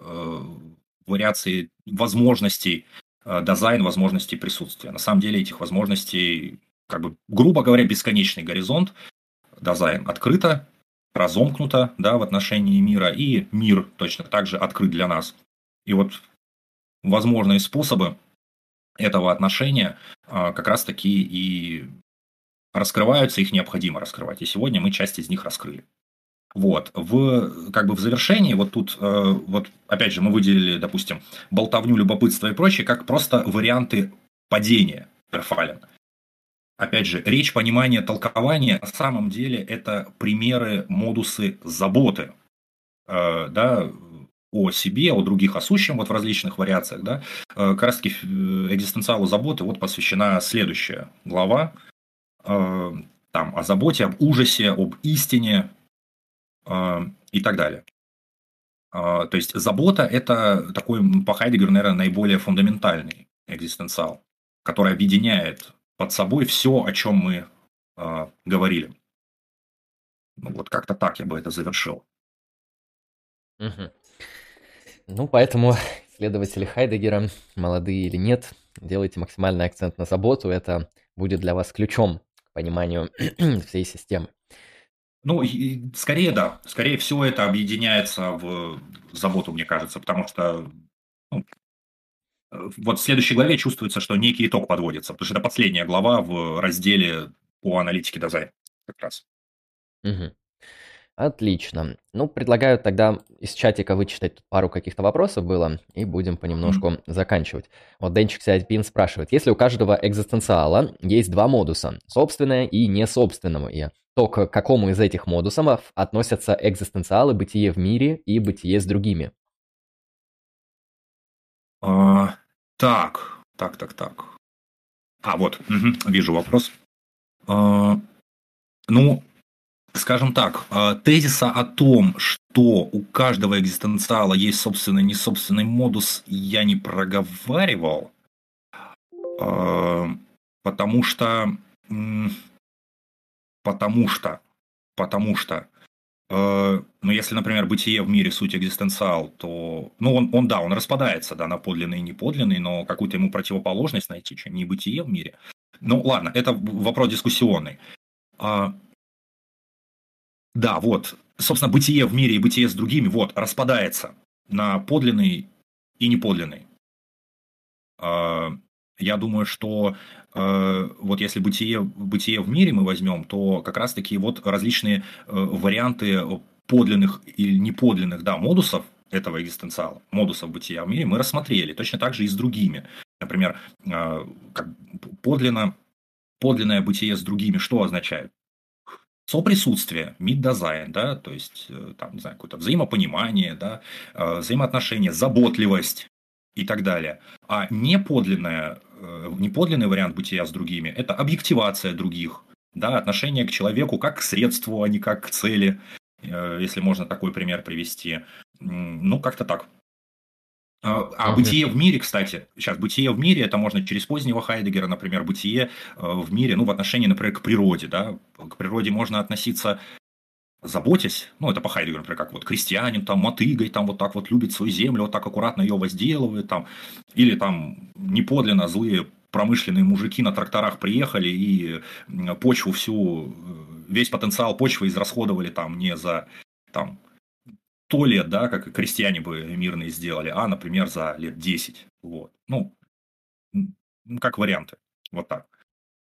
Speaker 2: вариации возможностей дизайн, возможностей присутствия. На самом деле этих возможностей, как бы, грубо говоря, бесконечный горизонт. Дизайн открыто, разомкнуто, да, в отношении мира, и мир точно так же открыт для нас. И вот возможные способы этого отношения а, как раз-таки и раскрываются, их необходимо раскрывать. И сегодня мы часть из них раскрыли. Вот, в, как бы в завершении, вот тут, э, вот опять же, мы выделили, допустим, болтовню, любопытство и прочее, как просто варианты падения перфален. Опять же, речь, понимание, толкование, на самом деле это примеры, модусы заботы. Э, да, о себе, о других, о сущем, вот в различных вариациях, да, э, как раз таки э, экзистенциалу заботы вот посвящена следующая глава, э, там, о заботе, об ужасе, об истине и так далее. То есть забота – это такой, по Хайдегеру, наверное, наиболее фундаментальный экзистенциал, который объединяет под собой все, о чем мы говорили. Ну, вот как-то так я бы это завершил.
Speaker 1: Угу. Ну, поэтому исследователи Хайдегера, молодые или нет, делайте максимальный акцент на заботу. Это будет для вас ключом пониманию всей системы.
Speaker 2: Ну, скорее да. Скорее всего, это объединяется в заботу, мне кажется, потому что ну, вот в следующей главе чувствуется, что некий итог подводится, потому что это последняя глава в разделе по аналитике дизайна как раз.
Speaker 1: Угу. Отлично. Ну, предлагаю тогда из чатика вычитать пару каких-то вопросов было, и будем понемножку mm. заканчивать. Вот Денчик Сядьпин спрашивает, если у каждого экзистенциала есть два модуса, собственное и несобственное, то к какому из этих модусов относятся экзистенциалы бытие в мире и бытие с другими?
Speaker 2: А, так, так, так, так. А, вот, угу, вижу вопрос. А, ну, скажем так, э, тезиса о том, что у каждого экзистенциала есть собственный несобственный модус, я не проговаривал, э, потому что, потому что, потому что, э, ну, если, например, бытие в мире суть экзистенциал, то, ну, он, он да, он распадается, да, на подлинный и неподлинный, но какую-то ему противоположность найти, чем не бытие в мире. Ну, ладно, это вопрос дискуссионный. А, да, вот. Собственно, бытие в мире и бытие с другими, вот, распадается на подлинный и неподлинный. А, Я думаю, что э, вот если бытие, бытие в мире мы возьмем, то как раз-таки вот различные э, варианты подлинных или неподлинных да, модусов этого экзистенциала, модусов бытия в мире мы рассмотрели, точно так же и с другими. Например, как подлинно, подлинное бытие с другими что означает? Соприсутствие, мид-дизайн, да, то есть, э, там, не знаю, какое-то взаимопонимание, да, э, взаимоотношения, заботливость и так далее. А неподлинное, э, неподлинный вариант бытия с другими – это объективация других, да, отношение к человеку как к средству, а не как к цели, если можно такой пример привести. Ну, как-то так. А, а бытие в мире, кстати, сейчас бытие в мире, это можно через позднего Хайдегера, например, бытие э, в мире, ну, в отношении, например, к природе, да, к природе можно относиться заботясь, ну, это по Хайдегеру, например, как вот крестьянин, там, мотыгой, там, вот так вот любит свою землю, вот так аккуратно ее возделывает, там, или там неподлинно злые промышленные мужики на тракторах приехали и почву всю, э, весь потенциал почвы израсходовали там не за там сто лет, да, как крестьяне бы мирные сделали, а, например, за лет 10. Вот. Ну, как варианты. Вот так.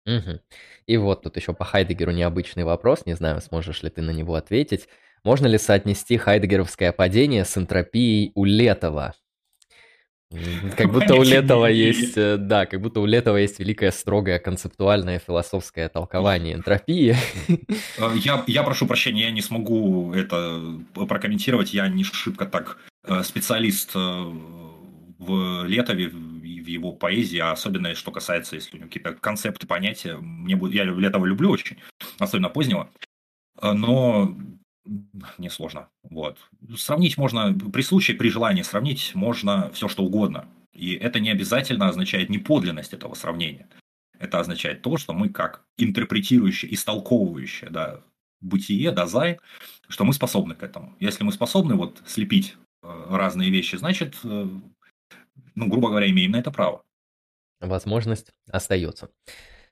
Speaker 1: Угу. И вот тут еще по Хайдегеру необычный вопрос, не знаю, сможешь ли ты на него ответить. Можно ли соотнести хайдегеровское падение с энтропией у Летова? Как будто у Летова есть, э, да, как будто у Летова есть великое строгое концептуальное философское толкование энтропии.
Speaker 2: Э, я, я прошу прощения, я не смогу это прокомментировать, я не шибко так э, специалист в Летове, в его поэзии, а особенно что касается, если у него какие-то концепты, понятия. Мне, я Летова люблю очень, особенно позднего. Но несложно. Вот. Сравнить можно, при случае, при желании сравнить можно все, что угодно. И это не обязательно означает неподлинность этого сравнения. Это означает то, что мы как интерпретирующие, истолковывающие да, бытие, дазай, что мы способны к этому. Если мы способны вот слепить э, разные вещи, значит, э, ну, грубо говоря, имеем на это право.
Speaker 1: Возможность остается.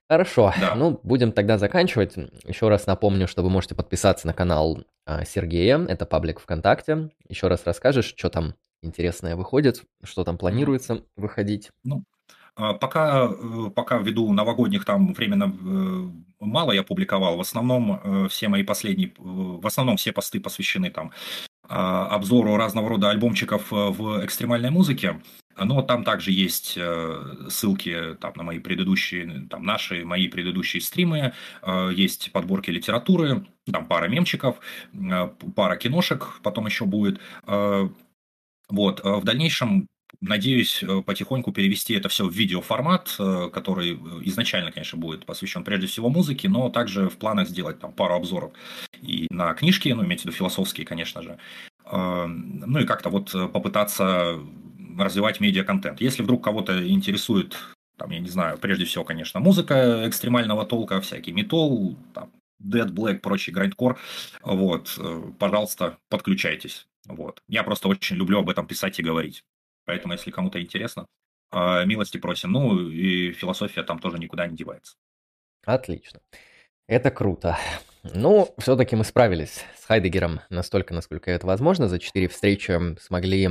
Speaker 1: Хорошо, да. ну будем тогда заканчивать. Еще раз напомню, что вы можете подписаться на канал а, Сергея, это паблик ВКонтакте. Еще раз расскажешь, что там интересное выходит, что там планируется выходить.
Speaker 2: Ну, а, пока, э, пока ввиду новогодних там временно э, мало я публиковал, в основном э, все мои последние, в основном все посты посвящены там а, обзору разного рода альбомчиков в экстремальной музыке. Но там также есть э, ссылки там, на мои предыдущие, там, наши, мои предыдущие стримы, э, есть подборки литературы, там пара мемчиков, э, пара киношек потом еще будет. Вот, в дальнейшем Надеюсь потихоньку перевести это все в видеоформат, который изначально, конечно, будет посвящен прежде всего музыке, но также в планах сделать там пару обзоров и на книжки, ну, имейте в виду философские, конечно же. Ну и как-то вот попытаться развивать медиа-контент. Если вдруг кого-то интересует, там, я не знаю, прежде всего, конечно, музыка экстремального толка, всякий метал, там, Dead Black, прочий грайндкор, вот, э, пожалуйста, подключайтесь. Вот. Я просто очень люблю об этом писать и говорить. Поэтому, если кому-то интересно, э, милости просим. Ну, и философия там тоже никуда не девается.
Speaker 1: Отлично. Это круто. Ну, все-таки мы справились с Хайдегером настолько, насколько это возможно. За четыре встречи смогли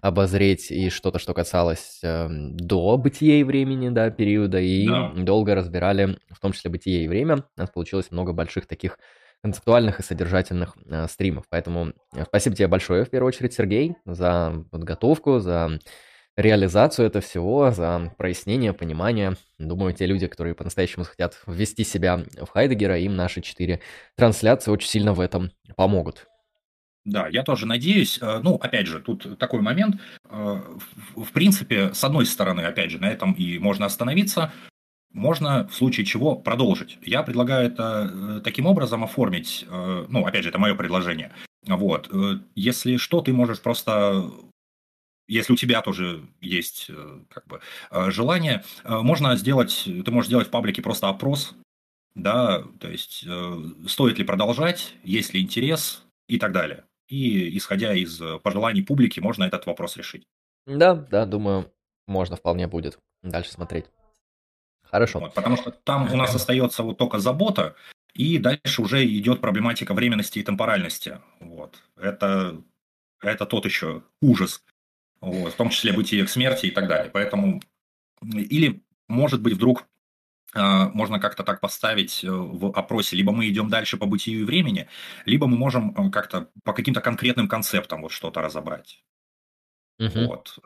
Speaker 1: обозреть и что-то, что касалось э, до бытия и времени, да, периода, и да. долго разбирали, в том числе бытие и время. У нас получилось много больших таких концептуальных и содержательных э, стримов. Поэтому э, спасибо тебе большое, в первую очередь, Сергей, за подготовку, за реализацию этого всего, за прояснение, понимание. Думаю, те люди, которые по-настоящему хотят ввести себя в Хайдегера, им наши четыре трансляции очень сильно в этом помогут.
Speaker 2: Да, я тоже надеюсь. Э, ну, опять же, тут такой момент. Э, в принципе, с одной стороны, опять же, на этом и можно остановиться. Можно в случае чего продолжить. Я предлагаю это э, таким образом оформить. Ну, опять же, это мое предложение. Вот. Если что, ты можешь просто если у тебя тоже есть э, как бы, э, желание, э, можно сделать, ты можешь сделать в паблике просто опрос, да, то есть стоит ли продолжать, есть ли интерес и так далее. И исходя из пожеланий публики, можно этот вопрос решить.
Speaker 1: Да, да, думаю, можно вполне будет дальше смотреть. Хорошо.
Speaker 2: Вот, потому что там у нас остается вот только забота, и дальше уже идет проблематика временности и темпоральности. Вот. Это, это тот еще ужас, вот, в том числе бытие к смерти и так далее. Поэтому или может быть, вдруг а, можно как-то так поставить э, в опросе, либо мы идем дальше по бытию и времени, либо мы можем э, как-то по каким-то конкретным концептам вот что-то разобрать. Угу. Вот.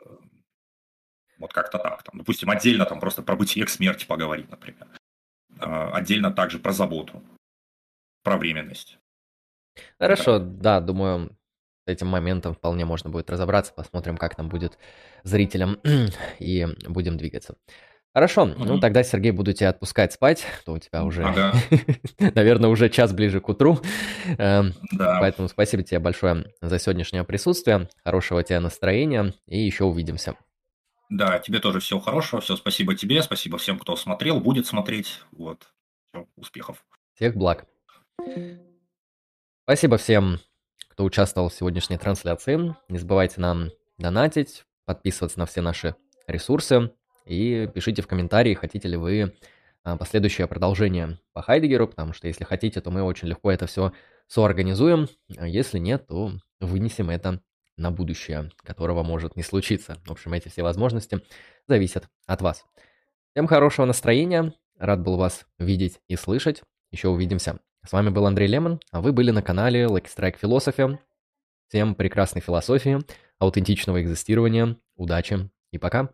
Speaker 2: Вот как-то так. Там, допустим, отдельно там просто про бытие к смерти поговорить, например. А, отдельно также про заботу, про временность.
Speaker 1: Хорошо, да, да думаю, этим моментом вполне можно будет разобраться. Посмотрим, как там будет зрителям, и будем двигаться. Хорошо, угу. ну тогда, Сергей, буду тебя отпускать спать, то у тебя уже, ага. наверное, уже час ближе к утру. Эм, да. Поэтому спасибо тебе большое за сегодняшнее присутствие, хорошего тебе настроения, и еще увидимся.
Speaker 2: Да, тебе тоже всего хорошего, все, спасибо тебе, спасибо всем, кто смотрел, будет смотреть, вот, все, успехов.
Speaker 1: Всех благ. Спасибо всем, кто участвовал в сегодняшней трансляции. Не забывайте нам донатить, подписываться на все наши ресурсы. И пишите в комментарии, хотите ли вы а, последующее продолжение по Хайдегеру, потому что если хотите, то мы очень легко это все соорганизуем. А если нет, то вынесем это на будущее, которого может не случиться. В общем, эти все возможности зависят от вас. Всем хорошего настроения. Рад был вас видеть и слышать. Еще увидимся. С вами был Андрей Лемон, а вы были на канале Lucky Strike Philosophy. Всем прекрасной философии, аутентичного экзистирования, удачи и пока.